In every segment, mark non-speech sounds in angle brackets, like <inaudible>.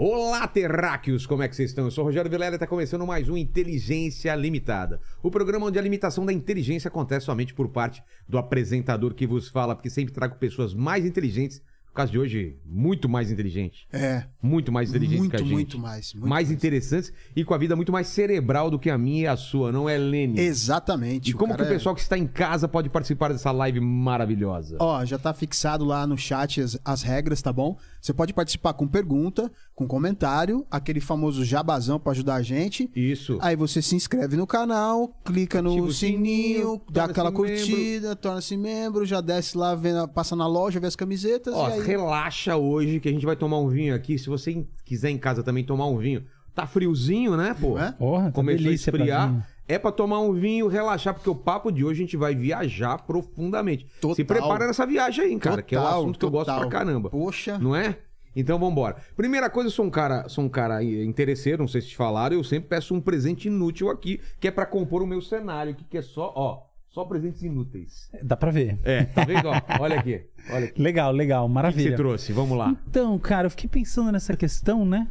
Olá, terráqueos! Como é que vocês estão? Eu sou o Rogério Vilela e está começando mais um Inteligência Limitada. O programa onde a limitação da inteligência acontece somente por parte do apresentador que vos fala, porque sempre trago pessoas mais inteligentes. No caso de hoje, muito mais inteligente. É. Muito mais inteligente Muito, que a gente. muito mais, muito mais mais. interessantes e com a vida muito mais cerebral do que a minha e a sua, não é, Lene? Exatamente. E como que o é- pessoal que está em casa pode participar dessa live maravilhosa? Ó, já tá fixado lá no chat as, as regras, tá bom? Você pode participar com pergunta, com comentário, aquele famoso jabazão pra ajudar a gente. Isso. Aí você se inscreve no canal, clica no sininho, sininho, dá aquela curtida, torna-se membro, já desce lá, vê passa na loja, vê as camisetas Ó, e aí... relaxa hoje que a gente vai tomar um vinho aqui. Se você quiser em casa também tomar um vinho, tá friozinho, né, pô? Não é? Porra, tá Começou a esfriar. É pra tomar um vinho, relaxar, porque o papo de hoje a gente vai viajar profundamente. Total. Se prepara nessa viagem aí, cara, que é um Total, assunto que eu gosto total. pra caramba. Poxa. Não é? Então vambora. Primeira coisa, eu sou um cara, sou um cara interesseiro, não sei se te falaram, eu sempre peço um presente inútil aqui, que é pra compor o meu cenário, que que é só, ó, só presentes inúteis. Dá pra ver. É, tá vendo? Ó, <laughs> olha aqui, olha aqui. Legal, legal, O que maravilha. você trouxe? Vamos lá. Então, cara, eu fiquei pensando nessa questão, né?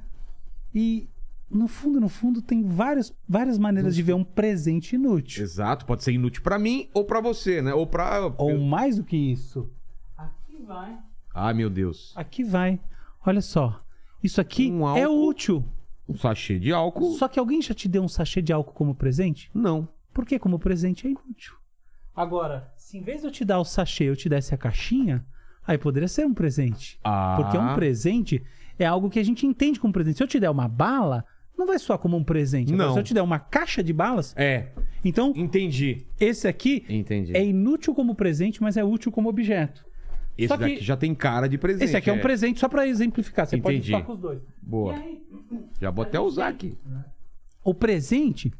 E no fundo, no fundo, tem várias, várias maneiras de ver um presente inútil. Exato, pode ser inútil pra mim ou pra você, né? Ou pra. Ou mais do que isso. Aqui vai. Ah, meu Deus. Aqui vai. Olha só. Isso aqui Um é álcool. útil. Um sachê de álcool? Só que alguém já te deu um sachê de álcool como presente? Não. Porque como presente é inútil. Agora, se em vez de eu te dar o sachê, eu te desse a caixinha, aí poderia ser um presente. Ah. Porque um presente é algo que a gente entende como presente. Se eu te der uma bala, não vai soar como um presente. Agora, Não. se eu te der uma caixa de balas, É, então entendi. esse aqui Entendi. é inútil como presente, mas é útil como objeto. Esse só daqui já tem cara de presente. Esse aqui é um presente só pra exemplificar. Você pode Entendi. usar com os dois. Boa. Aí, Já vou até usar aqui. o presente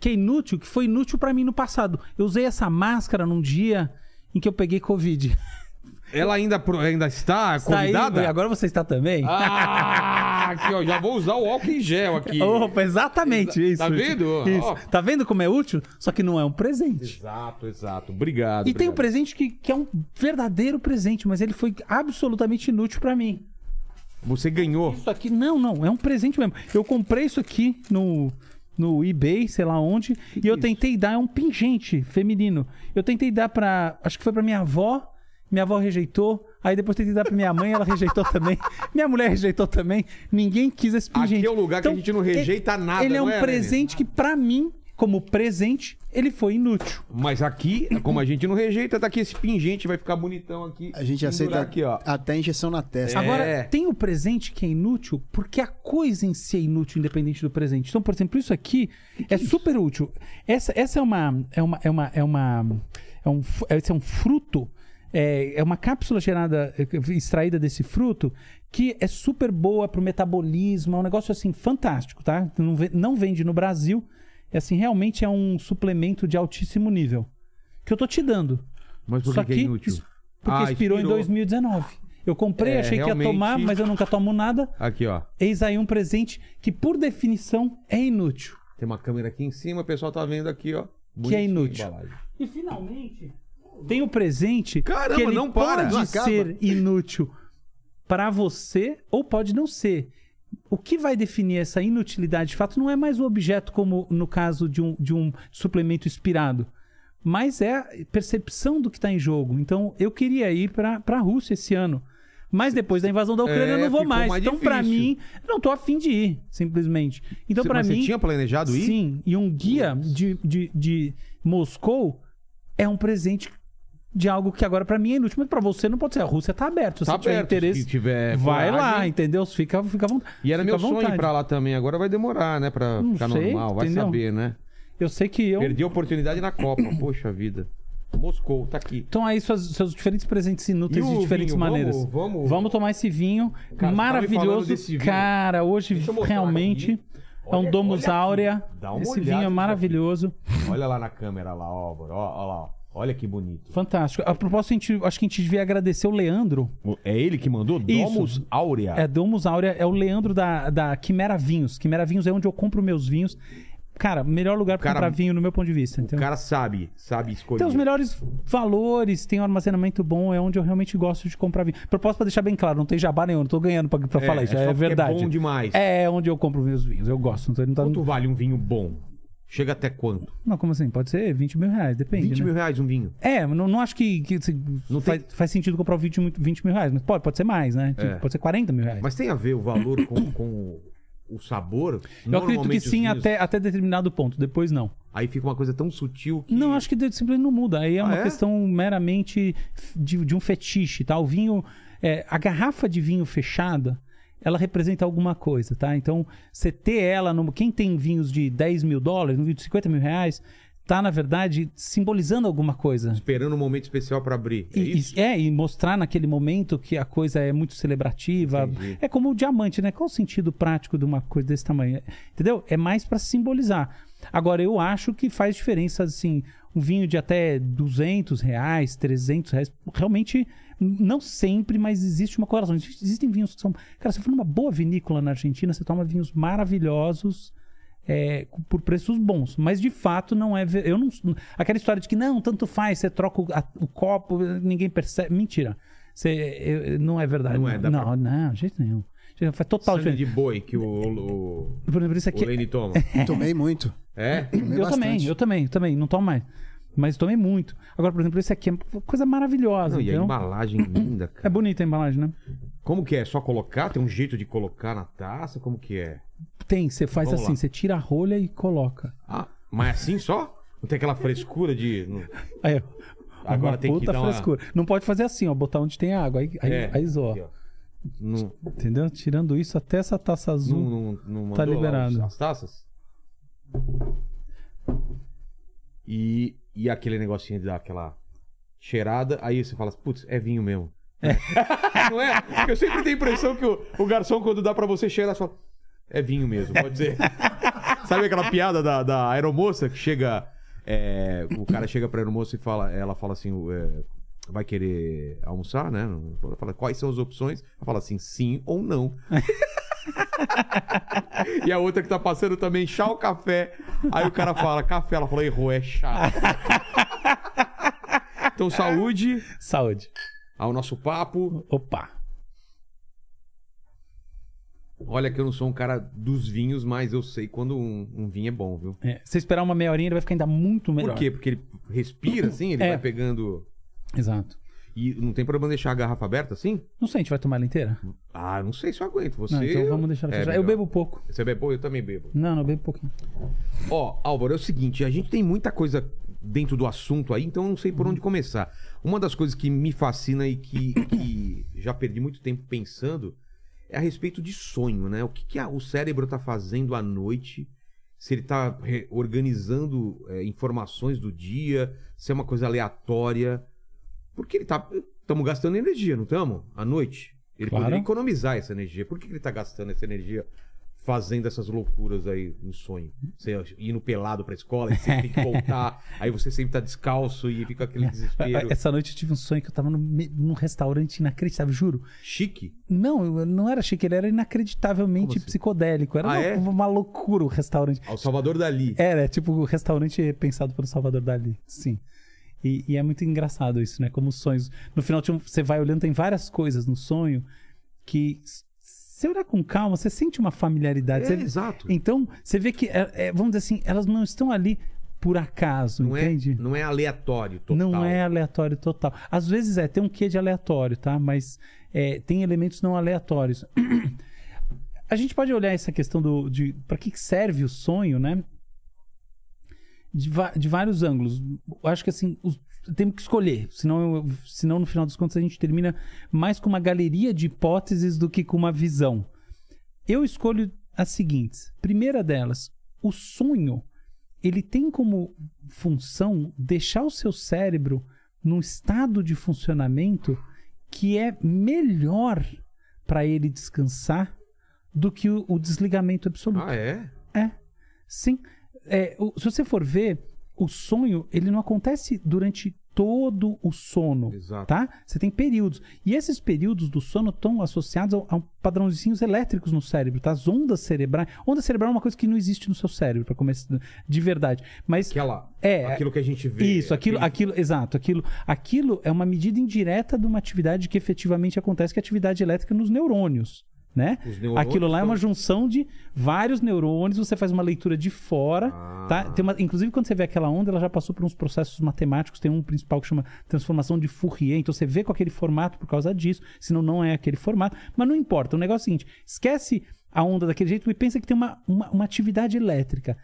que é inútil, que foi inútil pra mim no passado. Eu usei essa máscara num dia em que eu peguei Covid. <laughs> Ela ainda, ainda está Está aí, convidada? agora você está também? Ah, aqui, ó. Já vou usar o álcool em gel aqui. Opa, exatamente Exa- isso. tá vendo? Isso. Ó. Tá vendo como é útil? Só que não é um presente. Exato, exato. Obrigado. E tem um obrigado. presente que, que é um verdadeiro presente, mas ele foi absolutamente inútil pra mim. Você ganhou. Isso aqui, não, não, é um presente mesmo. Eu comprei isso aqui no, no eBay, sei lá onde, e eu tentei dar, é um pingente feminino. Eu tentei dar pra, acho que foi pra minha avó, minha avó rejeitou, aí depois tentei dar pra minha mãe, ela rejeitou também. Minha mulher rejeitou também, ninguém quis esse pingente. Aqui é o lugar que a gente não rejeita ele- nada, Ele é não um é, presente que pra mim, como presente, ele foi inútil. Mas aqui, como a gente não rejeita, tá aqui esse pingente, vai ficar bonitão aqui. A gente aceita aqui, ó. até injeção na testa. É. Agora, tem o presente que é inútil porque a coisa em si é inútil, independente do presente. Então, por exemplo, isso aqui é, super útil. Essa, essa é uma. É uma. É uma. É uma. É um, fu- esse é um fruto. É, é uma cápsula gerada, é, extraída desse fruto, que é super boa pro metabolismo. É um negócio assim fantástico, tá? Não, não vende no Brasil. É assim, realmente é um suplemento de altíssimo nível. Que eu tô te dando. Mas por Só que, que é que inútil? Porque Ah, expirou, em 2019. Eu comprei, É, achei que ia realmente- tomar, mas eu nunca tomo nada. Aqui, ó. Eis aí um presente que, por definição, é inútil. Tem uma câmera aqui em cima, o pessoal tá vendo aqui, ó. Que é Bonitinho inútil. E finalmente, tem o presente Caramba, que ele não para, pode não ser inútil para você ou pode não ser. O que vai definir essa inutilidade de fato não é mais o objeto, como no caso de um, de um suplemento inspirado, mas é a percepção do que está em jogo. Então, eu queria ir para a Rússia esse ano. Mas depois da invasão da Ucrânia É, eu não vou ficou mais. mais Então, para mim, não tô afim de ir, simplesmente. Então, para mim. Você tinha planejado ir? Sim, e um guia de, de, de Moscou é um presente de algo que agora pra mim é inútil, mas pra você não pode ser. A Rússia tá aberta. Se Tá você tiver aberto, interesse, se tiver vai coragem. lá, entendeu? Fica, fica à vontade. E era meu sonho ir pra lá também. Agora vai demorar, né? Pra Não ficar sei, normal. Vai entendeu? saber, né? Eu sei que eu. Perdi a oportunidade na Copa. <clears throat> Poxa vida. Moscou, tá aqui. Então aí suas, seus diferentes presentes inúteis de diferentes vinho? maneiras. Vamos- vamos- tomar esse vinho Cara, maravilhoso. vinho. Cara, hoje realmente aqui. é um Olha- Domus olha. Áurea. Esse vinho é maravilhoso. Olha lá na câmera lá, ó, ó lá, ó. Olha que bonito. Fantástico. A propósito, a gente, acho que a gente devia agradecer o Leandro. É ele que mandou? Isso. Domus Áurea. É Domus Áurea, é o Leandro da, da Quimera Vinhos. Quimera Vinhos é onde eu compro meus vinhos. Cara, melhor lugar pra Cara, comprar vinho no meu ponto de vista. O Então, cara sabe, sabe escolher. tem os melhores valores, tem um armazenamento bom, é onde eu realmente gosto de comprar vinho. Propósito pra deixar bem claro, não tem jabá nenhum, não tô ganhando pra, pra É, falar isso, é é, é verdade. bom demais. É onde eu compro meus vinhos, eu gosto. Não, tô- não, tá- Quanto vale um vinho bom? Chega até quanto? não, como assim? Pode ser 20 mil reais, depende. 20 né? mil reais um vinho. É, não, não acho que, que Não faz, faz sentido comprar 20, mil- 20 mil reais, mas pode, pode ser mais, né? Tipo, É. Pode ser 40 mil reais. Mas tem a ver o valor com, com o sabor? eu acredito que sim, vinhos- até, até determinado ponto, depois não. Aí fica uma coisa tão sutil que. Não, acho que de- simplesmente não muda. Aí é Ah, uma é? questão meramente de, de um fetiche, tá? O vinho, é, a garrafa de vinho fechada, ela representa alguma coisa, tá? Então, você ter ela, no, quem tem vinhos de 10 mil dólares, um vinho de 50 mil reais, tá, na verdade, simbolizando alguma coisa. Esperando um momento especial pra abrir. É E, e- é, e mostrar naquele momento que a coisa é muito celebrativa. Entendi. É como o diamante, né? Qual o sentido prático de uma coisa desse tamanho? Entendeu? É mais pra simbolizar. Agora, eu acho que faz diferença, assim, um vinho de até 200 reais, 300 reais. Realmente, não sempre, mas existe uma correlação. Existe- Existem vinhos que são... Cara, você for numa boa vinícola na Argentina, você toma vinhos maravilhosos é, por preços bons. Mas de fato não é. Eu não, aquela história de que não, tanto faz, você troca o, a- o copo, ninguém percebe. Mentira. Você, eu- não é verdade. Não é, dá não, pra- não, de jeito nenhum. De- Faz total Sangue diferença. de boi que o, o, Por exemplo, isso o aqui. Lenny toma. <laughs> Tomei muito. É? Tomei Eu bastante. também, eu também, também. Não tomo mais. Mas tomei muito. Agora, por exemplo, esse aqui é uma coisa maravilhosa. Não, e a entendeu? embalagem linda, <clears throat> cara. É bonita a embalagem, né? Como que é? Só colocar? Tem um jeito de colocar na taça? Como que é? Tem, você faz Vamos assim, lá. você tira a rolha e coloca. Ah, mas assim só? Não tem aquela frescura de. <laughs> Aí, Agora uma tem que dar uma- frescura. Não pode fazer assim, ó, botar onde tem água. Aí, aí, É, aí aqui, ó. Não, Entendeu? Tirando isso, até essa taça azul. não, Tá os- as taças? E, e aquele negocinho de dar aquela cheirada, aí você fala, putz, é vinho mesmo. <laughs> não é? Porque eu sempre tenho a impressão que o, o garçom, quando dá pra você cheirar, você fala, é vinho mesmo, pode dizer. <laughs> Sabe aquela piada da, da aeromoça que chega. é, o cara chega pra aeromoça e fala, ela fala assim, é, vai querer almoçar, né? Ela fala, quais são as opções? Ela fala assim, sim ou não. <laughs> <laughs> E a outra que tá passando também, chá ou café. Aí o cara fala, café. Ela fala, errou, é chá. Então, saúde Saúde. ao nosso papo. Opa. Olha que eu não sou um cara dos vinhos, mas eu sei quando um, um vinho é bom, viu? É, se esperar uma meia horinha, ele vai ficar ainda muito melhor. Por quê? Porque ele respira assim, ele É. vai pegando. Exato. E não tem problema deixar a garrafa aberta assim? Não sei, a gente vai tomar ela inteira? Ah, não sei se eu aguento. Você. Não, então vamos deixar ela É, fechada. Eu bebo pouco. Você bebe pouco? Eu também bebo. Não, não, eu bebo pouquinho. Ó, Álvaro, é o seguinte, a gente tem muita coisa dentro do assunto aí, então eu não sei por onde começar. Uma das coisas que me fascina e que, que já perdi muito tempo pensando é a respeito de sonho, né? O que, que a- o cérebro tá fazendo à noite, se ele tá re- organizando é, informações do dia, se é uma coisa aleatória. Porque ele tá. Estamos gastando energia, não estamos? À noite. Ele Claro. poderia economizar essa energia. Por que, ele tá gastando essa energia fazendo essas loucuras aí no sonho? Você indo pelado pra escola e você tem que <laughs> voltar, aí você sempre tá descalço e fica aquele <laughs> desespero. Essa noite eu tive um sonho que eu tava num restaurante inacreditável, juro. Chique? Não, não era chique, ele era inacreditavelmente assim? psicodélico. Era Ah, uma, é? uma loucura o restaurante. Ao Salvador Dali. Era, tipo, o restaurante pensado pelo Salvador Dali. Sim. E, e é muito engraçado isso, né? Como os sonhos. No final, você vai olhando, tem várias coisas no sonho que, se olhar com calma, você sente uma familiaridade. É, Você- exato. Então, você vê que, é- é, vamos dizer assim, elas não estão ali por acaso, Não é, entende? não é aleatório total. Não é aleatório total. Às vezes é, tem um quê de aleatório, tá? Mas é, tem elementos não aleatórios. <clears throat> A gente pode olhar essa questão do, de para que serve o sonho, né? De, de vários ângulos. Eu acho que assim, os- temos que escolher. Senão, eu- senão, no final dos contos, a gente termina mais com uma galeria de hipóteses do que com uma visão. Eu escolho as seguintes. Primeira delas, o sonho ele tem como função deixar o seu cérebro num estado de funcionamento que é melhor para ele descansar do que o, o desligamento absoluto. Ah, é? É, sim. É, o- se você for ver, o sonho, ele não acontece durante todo o sono, Exato. tá? Você tem períodos. E esses períodos do sono estão associados a, a padrãozinhos elétricos no cérebro, tá? As ondas cerebrais. Onda cerebral é uma coisa que não existe no seu cérebro, para começar de verdade. Mas Aquela, É, aquilo que a gente vê. isso, aquilo, aquele- aquilo, exato, aquilo, aquilo é uma medida indireta de uma atividade que efetivamente acontece, que é a atividade elétrica nos neurônios, né? Aquilo lá é uma estão- junção de vários neurônios, você faz uma leitura de fora, Ah. tá? Tem uma, inclusive quando você vê aquela onda, ela já passou por uns processos matemáticos, tem um principal que chama transformação de Fourier, então você vê com aquele formato por causa disso, senão não é aquele formato, mas não importa, o negócio é o seguinte, esquece a onda daquele jeito e pensa que tem uma, uma, uma atividade elétrica.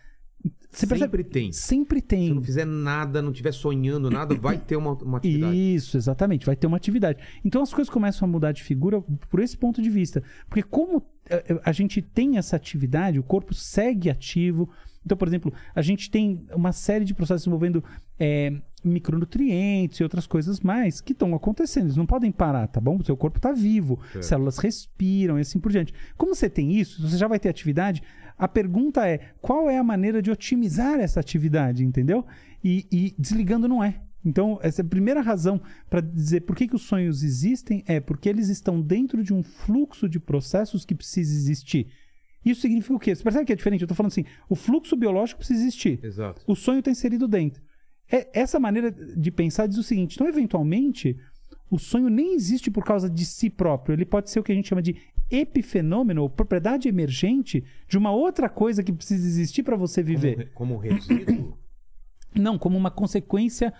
Você percebe? Sempre tem. Sempre tem. Se não fizer nada, não estiver sonhando nada, vai ter uma, uma atividade. Isso, exatamente. Vai ter uma atividade. Então as coisas começam a mudar de figura por esse ponto de vista. Porque como eh, eh, a gente tem essa atividade, o corpo segue ativo. Então, por exemplo, a gente tem uma série de processos envolvendo eh, micronutrientes e outras coisas mais que estão acontecendo. Eles não podem parar, tá bom? O seu corpo está vivo, Certo. células respiram e assim por diante. Como você tem isso, você já vai ter atividade. A pergunta é: qual é a maneira de otimizar essa atividade, entendeu? E, e desligando não é. Então, essa é a primeira razão para dizer por que, que os sonhos existem é porque eles estão dentro de um fluxo de processos que precisa existir. Isso significa o quê? Você percebe que é diferente? Eu estou falando assim: o fluxo biológico precisa existir. Exato. O sonho está inserido dentro. É, essa maneira de pensar diz o seguinte: então, eventualmente, o sonho nem existe por causa de si próprio. Ele pode ser o que a gente chama de epifenômeno, ou propriedade emergente de uma outra coisa que precisa existir para você viver. Como, como resíduo, <coughs> Não, como uma consequência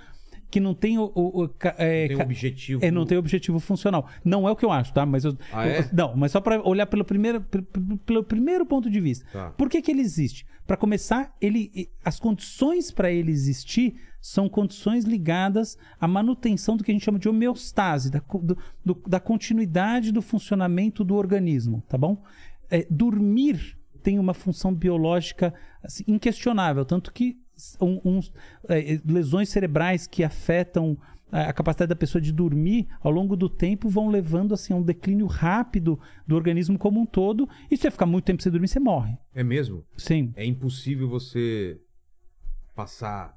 que não tem o. o- o é, tem um ca- objetivo. é, não tem objetivo funcional. Não é o que eu acho, tá? Mas eu, Ah, é? eu- não, mas só para olhar pelo primeiro, pelo, pelo primeiro ponto de vista. Tá. Por que, que ele existe? Para começar, ele, as condições para ele existir são condições ligadas à manutenção do que a gente chama de homeostase, da, do- do- da continuidade do funcionamento do organismo, tá bom? É, dormir tem uma função biológica assim, inquestionável, tanto que um- uns, é, lesões cerebrais que afetam a a capacidade da pessoa de dormir ao longo do tempo vão levando assim a um declínio rápido do organismo como um todo. E se você ficar muito tempo sem dormir, você morre. É mesmo? Sim. É impossível você passar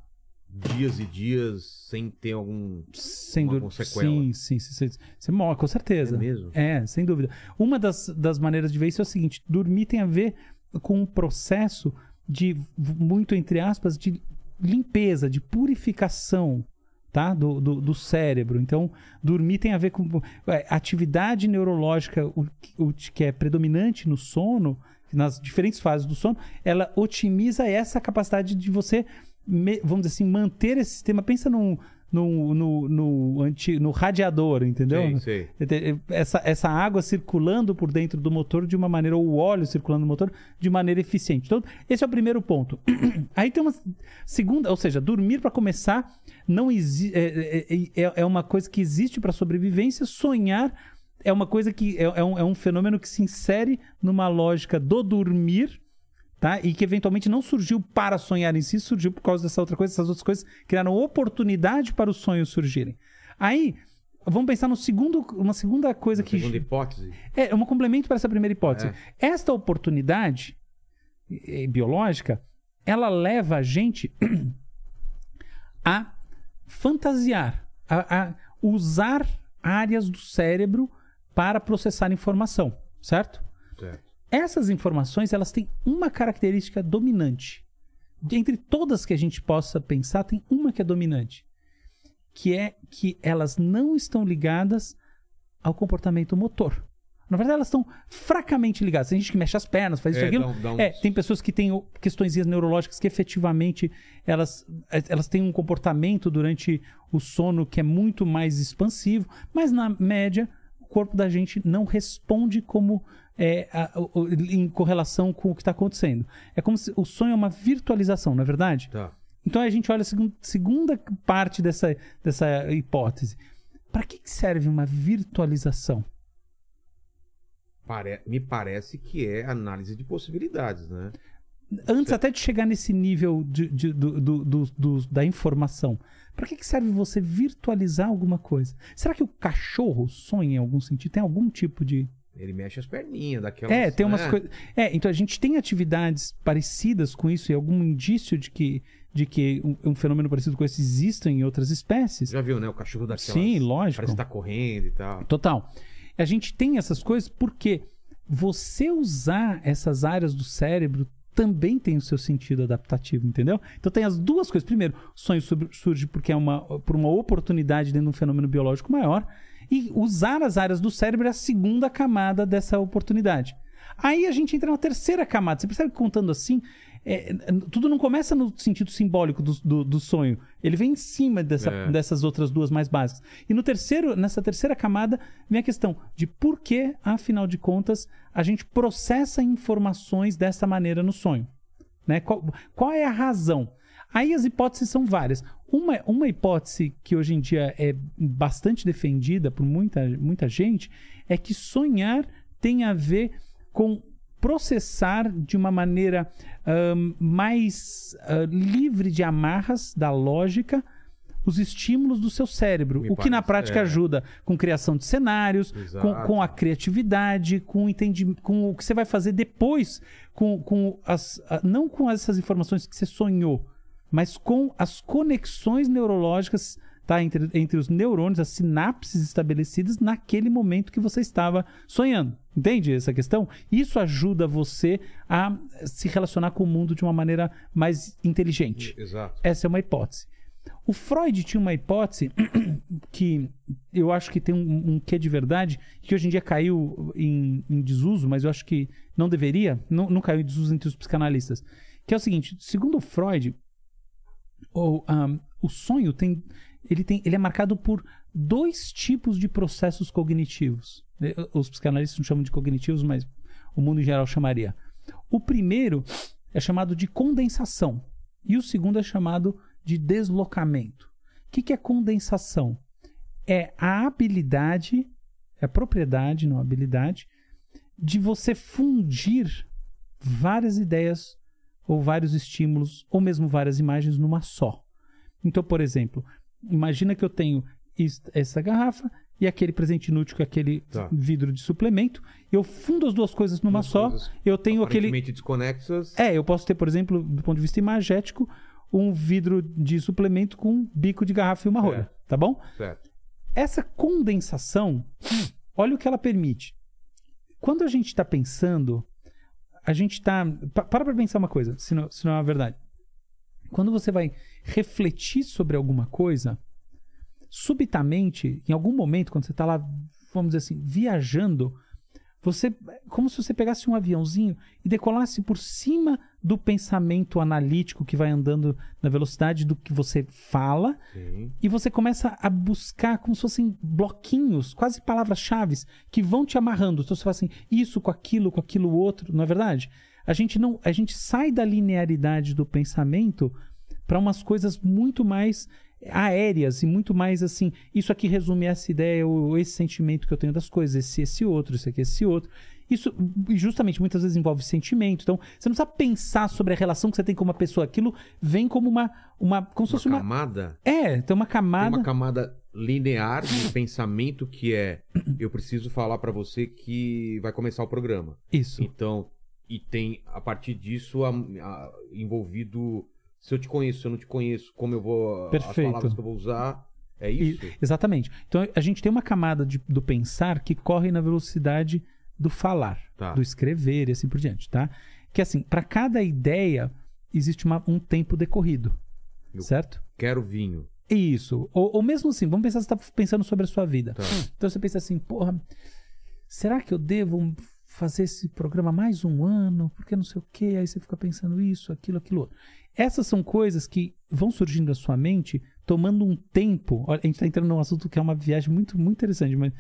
dias e dias sem ter algum. Sem Uma dormir. sequela. Sim, sim, sim, sim. Você morre, com certeza. É mesmo? É, sem dúvida. Uma das, das maneiras de ver isso é o seguinte: dormir tem a ver com um processo de, muito entre aspas, de limpeza, de purificação. Tá? Do, do, do cérebro. Então, dormir tem a ver com é, atividade neurológica o, o, que é predominante no sono, nas diferentes fases do sono, ela otimiza essa capacidade de você, me- vamos dizer assim, manter esse sistema. Pensa num, no, no, no, anti, no radiador, entendeu? Sei, sei. Essa, essa água circulando por dentro do motor de uma maneira, ou o óleo circulando no motor de maneira eficiente. Então, esse é o primeiro ponto. <clears throat> Aí tem uma segunda, ou seja, dormir para começar não é, é, é- é uma coisa que existe para sobrevivência, sonhar é uma coisa que é, é um, é um fenômeno que se insere numa lógica do dormir tá? E que eventualmente não surgiu para sonhar em si, surgiu por causa dessa outra coisa, essas outras coisas criaram oportunidade para os sonhos surgirem. Aí, vamos pensar no segundo, uma segunda coisa que Segunda hipótese. é um complemento para essa primeira hipótese. Esta oportunidade biológica, ela leva a gente <clears throat> a fantasiar, a, a usar áreas do cérebro para processar informação, certo? Certo. Essas informações, elas têm uma característica dominante. Entre todas que a gente possa pensar, tem uma que é dominante, que é que elas não estão ligadas ao comportamento motor. Na verdade, elas estão fracamente ligadas. Tem gente que mexe as pernas, faz isso É, aquilo. dá dá uns- É, tem pessoas que têm questões neurológicas que efetivamente elas, elas têm um comportamento durante o sono que é muito mais expansivo, mas na média o corpo da gente não responde como é, a- em correlação com o que está acontecendo. É como se o sonho é uma virtualização, não é verdade? Tá. Então a gente olha a segun- segunda parte dessa, dessa hipótese. Para que, que serve uma virtualização? Pare- Me parece que é análise de possibilidades, né? Antes até de chegar nesse nível de- de- do- do- do- do- da informação, para que, que serve você virtualizar alguma coisa? Será que o cachorro sonha em algum sentido? Tem algum tipo de. Ele mexe as perninhas daquelas. É, tem umas né? coisas. É, então a gente tem atividades parecidas com isso e algum indício de que, de que um, um fenômeno parecido com esse exista em outras espécies. Já viu, né? O cachorro daquelas... Sim, lógico. Parece que tá correndo e tal. Total. A gente tem essas coisas porque você usar essas áreas do cérebro também tem o seu sentido adaptativo, entendeu? Então tem as duas coisas. Primeiro, o sonho surge porque é uma, por uma oportunidade dentro de um fenômeno biológico maior. E usar as áreas do cérebro é a segunda camada dessa oportunidade. Aí a gente entra na terceira camada. Você percebe que contando assim, é, tudo não começa no sentido simbólico do, do, do sonho. Ele vem em cima dessa, É. dessas outras duas mais básicas. E no terceiro, nessa terceira camada, vem a questão de por que, afinal de contas, a gente processa informações dessa maneira no sonho. Né? Qual, qual é a razão? Aí as hipóteses são várias. Uma, uma hipótese que hoje em dia é bastante defendida por muita, muita gente é que sonhar tem a ver com processar de uma maneira ahn, mais ah, livre de amarras da lógica os estímulos do seu cérebro, Me o que na prática é. ajuda com criação de cenários, com, com a criatividade, com o entendimento, com o que você vai fazer depois, com, com as, não com essas informações que você sonhou, mas com as conexões neurológicas tá, entre, entre os neurônios, as sinapses estabelecidas naquele momento que você estava sonhando. Entende essa questão? Isso ajuda você a se relacionar com o mundo de uma maneira mais inteligente. Exato. Essa é uma hipótese. O Freud tinha uma hipótese <clears throat> que eu acho que tem um, um quê de verdade, que hoje em dia caiu em, em desuso, mas eu acho que não deveria, não, não caiu em desuso entre os psicanalistas. Que é o seguinte: segundo o Freud, o, ahm, o sonho tem ele, tem. ele é marcado por dois tipos de processos cognitivos. Eh, Os psicanalistas não chamam de cognitivos, mas o mundo em geral chamaria. O primeiro é chamado de condensação e o segundo é chamado de deslocamento. O que, que é condensação? É a habilidade, é a propriedade, não a habilidade, de você fundir várias ideias ou vários estímulos ou mesmo várias imagens numa só. Então, por exemplo, imagina que eu tenho essa garrafa e aquele presente inútil que é aquele Tá. vidro de suplemento. Eu fundo as duas coisas numa Duas só. coisas Eu tenho aquele desconexas. é, eu posso ter, por exemplo, do ponto de vista imagético, um vidro de suplemento com um bico de garrafa e uma rolha, tá bom? Certo. Essa condensação, olha o que ela permite. Quando a gente está pensando, a gente está. Pa- Para pra pensar uma coisa, se não, se não é uma verdade. Quando você vai refletir sobre alguma coisa, subitamente, em algum momento, quando você está lá, vamos dizer assim, viajando, você. Como se você pegasse um aviãozinho e decolasse por cima do pensamento analítico que vai andando na velocidade do que você fala Sim. e você começa a buscar como se fossem bloquinhos, quase palavras-chave, que vão te amarrando. Então você fala assim, isso com aquilo, com aquilo outro, não é verdade? A gente não, a gente sai da linearidade do pensamento para umas coisas muito mais aéreas e muito mais assim, isso aqui resume essa ideia ou esse sentimento que eu tenho das coisas, esse esse outro, esse aqui esse outro. Isso justamente muitas vezes envolve sentimento. Então, você não precisa pensar sobre a relação que você tem com uma pessoa. Aquilo vem como uma uma como se Uma fosse uma camada. é, tem uma Tem camada. uma camada linear de pensamento que é eu preciso falar pra você que vai começar o programa. Isso. Então, e tem a partir disso a- a- envolvido se eu te conheço, se eu não te conheço, como eu vou Perfeito. as palavras que eu vou usar. É E- isso. exatamente. Então a gente tem uma camada de- do pensar que corre na velocidade do falar, Tá. do escrever e assim por diante, tá? Que assim, para cada ideia existe uma- um tempo decorrido, Eu- certo? Quero vinho. Isso. Ou, ou mesmo assim, vamos pensar você está pensando sobre a sua vida. Tá. Então você pensa assim, porra, será que eu devo fazer esse programa mais um ano? Porque não sei o quê. Aí você fica pensando isso, aquilo, aquilo. Essas são coisas que vão surgindo na sua mente, tomando um tempo. A gente está entrando num assunto que é uma viagem muito, muito interessante, mas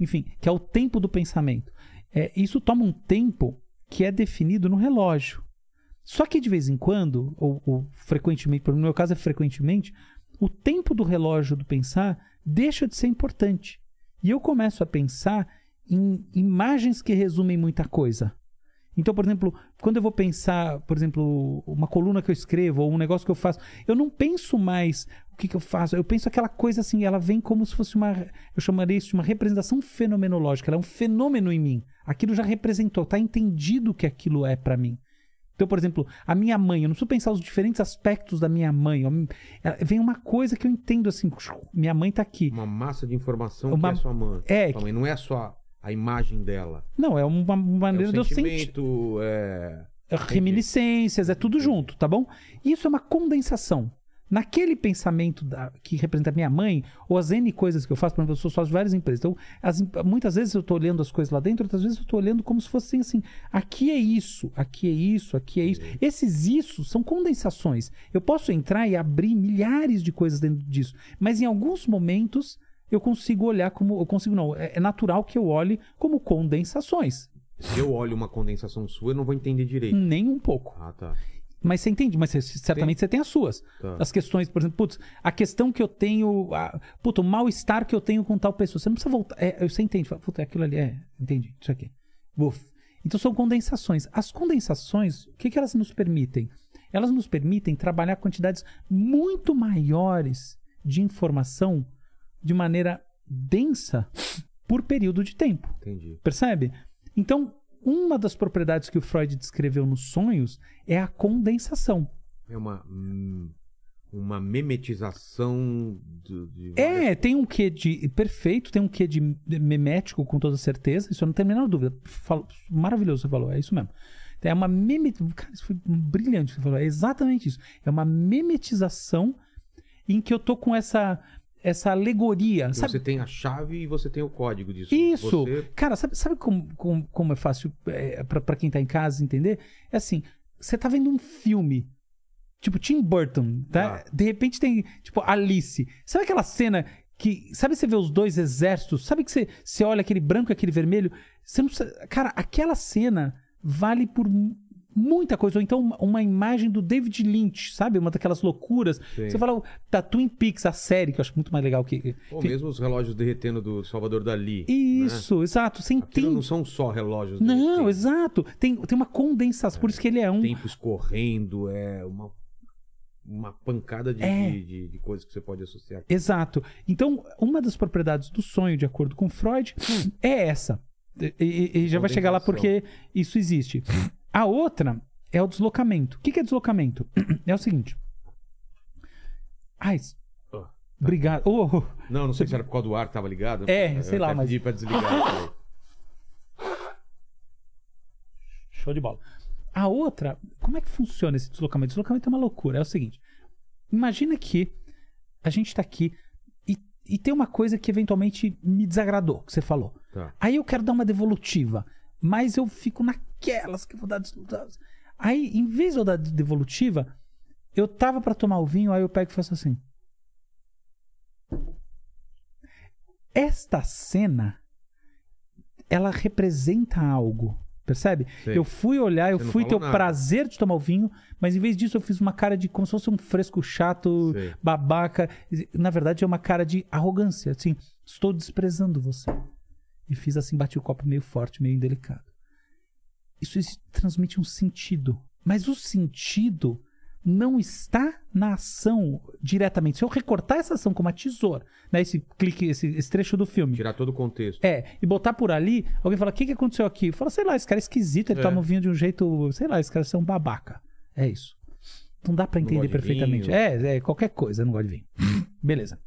enfim, que é o tempo do pensamento. É, isso toma um tempo que é definido no relógio. Só que de vez em quando, ou, ou frequentemente, no meu caso é frequentemente, o tempo do relógio do pensar deixa de ser importante. E eu começo a pensar em imagens que resumem muita coisa. Então, por exemplo, quando eu vou pensar, por exemplo, uma coluna que eu escrevo ou um negócio que eu faço, eu não penso mais o que, que eu faço. Eu penso aquela coisa assim, ela vem como se fosse uma. Eu chamaria isso de uma representação fenomenológica. Ela é um fenômeno em mim. Aquilo já representou, tá entendido o que aquilo é pra mim. Então, por exemplo, a minha mãe, eu não preciso pensar os diferentes aspectos da minha mãe. Ela- Vem uma coisa que eu entendo assim, minha mãe tá aqui. Uma massa de informação Uma- que é sua mãe. É, Sua mãe não é só a imagem dela. não, é uma É maneira de eu sentir. sentimento, é... reminiscências, é tudo junto, tá bom? Isso é uma condensação. Naquele pensamento da- que representa minha mãe, ou as N coisas que eu faço, por exemplo, eu sou sócio de várias empresas. Então, as muitas vezes eu tô olhando as coisas lá dentro, outras vezes eu tô olhando como se fossem assim: aqui é isso, aqui é isso, aqui é isso. Esses isso são condensações. Eu posso entrar e abrir milhares de coisas dentro disso, mas em alguns momentos eu consigo olhar como. Eu consigo, não, é é natural que eu olhe como condensações. Se eu olho uma condensação sua, eu não vou entender direito. Nem um pouco. Ah, tá. Mas você entende, mas você- certamente você tem as suas. Tá. As questões, por exemplo, putz, a questão que eu tenho, a, puta, o mal-estar que eu tenho com tal pessoa. Você não precisa voltar. É, você entende, fala, puta, aquilo ali, é, entendi, isso aqui. Uf. Então são condensações. As condensações, o que, que elas nos permitem? Elas nos permitem trabalhar quantidades muito maiores de informação de maneira densa por período de tempo. Entendi. Percebe? Então, uma das propriedades que o Freud descreveu nos sonhos é a condensação. É uma, hum, uma memetização de, de É, tem um quê de. Perfeito, tem um quê de memético, com toda certeza. Isso eu não tenho a menor dúvida. Falo- maravilhoso você falou, é isso mesmo. É uma memetização. Cara, isso foi brilhante que você falou. É exatamente isso. É uma memetização em que eu tô com essa, essa alegoria. Sabe? Você tem a chave e você tem o código disso. Isso. Você... Cara, sabe, sabe como, como, como é fácil é, pra, pra quem tá em casa entender? É assim, você tá vendo um filme, tipo Tim Burton, tá? Ah. De repente tem, tipo, Alice. Sabe aquela cena que... Sabe você vê os dois exércitos? Sabe que você, você olha aquele branco e aquele vermelho? Você não. Cara, aquela cena vale por muita coisa. Ou então uma, imagem do David Lynch, sabe? Uma daquelas loucuras. Sim. Você fala da Twin Peaks, a série, que eu acho muito mais legal que... Ou mesmo os relógios derretendo do Salvador Dali. Isso, exato. Você Né? Aquilo entende... não são só relógios Não, derretendo. exato. Tem, tem uma condensação. Por isso que ele é um. Tempo escorrendo, é uma, uma pancada de, É. de, de- de coisas que você pode associar. Exato. Então, uma das propriedades do sonho, de acordo com Freud, é essa. E- e já vai chegar lá porque isso existe. A outra é o deslocamento. O que que é deslocamento? <clears throat> É o seguinte. Ai, Ó, tá. obrigado. Oh, Não, não sei se era por causa do ar que tava ligado. É, Eu sei lá, mas- pedi pra desligar. <laughs> Show de bola. A outra, como é que funciona esse deslocamento? Deslocamento é uma loucura. É o seguinte: imagina que a gente tá aqui e, e tem uma coisa que eventualmente me desagradou, que você falou. Tá. Aí eu quero dar uma devolutiva, mas eu fico naquelas que eu vou dar. Aí, em vez de eu dar devolutiva, eu tava pra tomar o vinho, aí eu pego e faço assim. Esta cena, ela representa algo, percebe? Sei. Eu fui olhar, eu Você fui ter o nada. prazer de tomar o vinho, mas em vez disso eu fiz uma cara de como se fosse um fresco chato, Sei. babaca. Na verdade é uma cara de arrogância, assim, estou desprezando você. E fiz assim, bati o copo meio forte, meio indelicado. Isso is- transmite um sentido, mas o sentido não está na ação diretamente. Se eu recortar essa ação com uma tesoura, né, esse clique, esse, esse trecho do filme, Tirar todo o contexto. é, e botar por ali, alguém fala, o que, que aconteceu aqui? Fala, sei lá, esse cara é esquisito, ele É. toma vinho de um jeito, sei lá, esse cara é um babaca. É isso. Não dá Não entender perfeitamente. É, é, qualquer coisa, não gosto de vinho. <laughs> Beleza.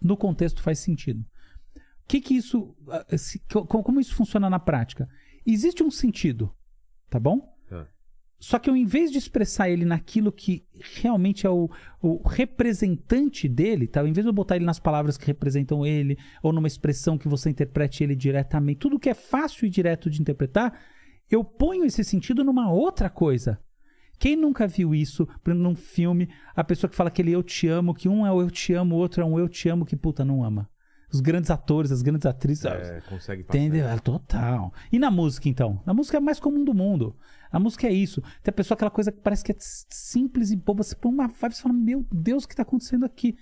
No contexto faz sentido. O que que isso, ah, como isso funciona na prática? Existe um sentido, tá bom? Tá. Só que eu, em vez de expressar ele naquilo que realmente é o, o representante dele, tá? Em vez de eu botar ele nas palavras que representam ele, ou numa expressão que você interprete ele diretamente, tudo que é fácil e direto de interpretar, eu ponho esse sentido numa outra coisa. Quem nunca viu isso, por exemplo, num filme, a pessoa que fala aquele eu te amo, que um é o eu te amo, o outro é um eu te amo, que puta, não ama. Os grandes atores, as grandes atrizes. É, consegue passar. Entendeu? É, total. E na música, então? Na música é a mais comum do mundo. A música é isso. Tem a pessoa, aquela coisa que parece que é simples e boba. Você põe uma vibe e fala, meu Deus, o que está acontecendo aqui?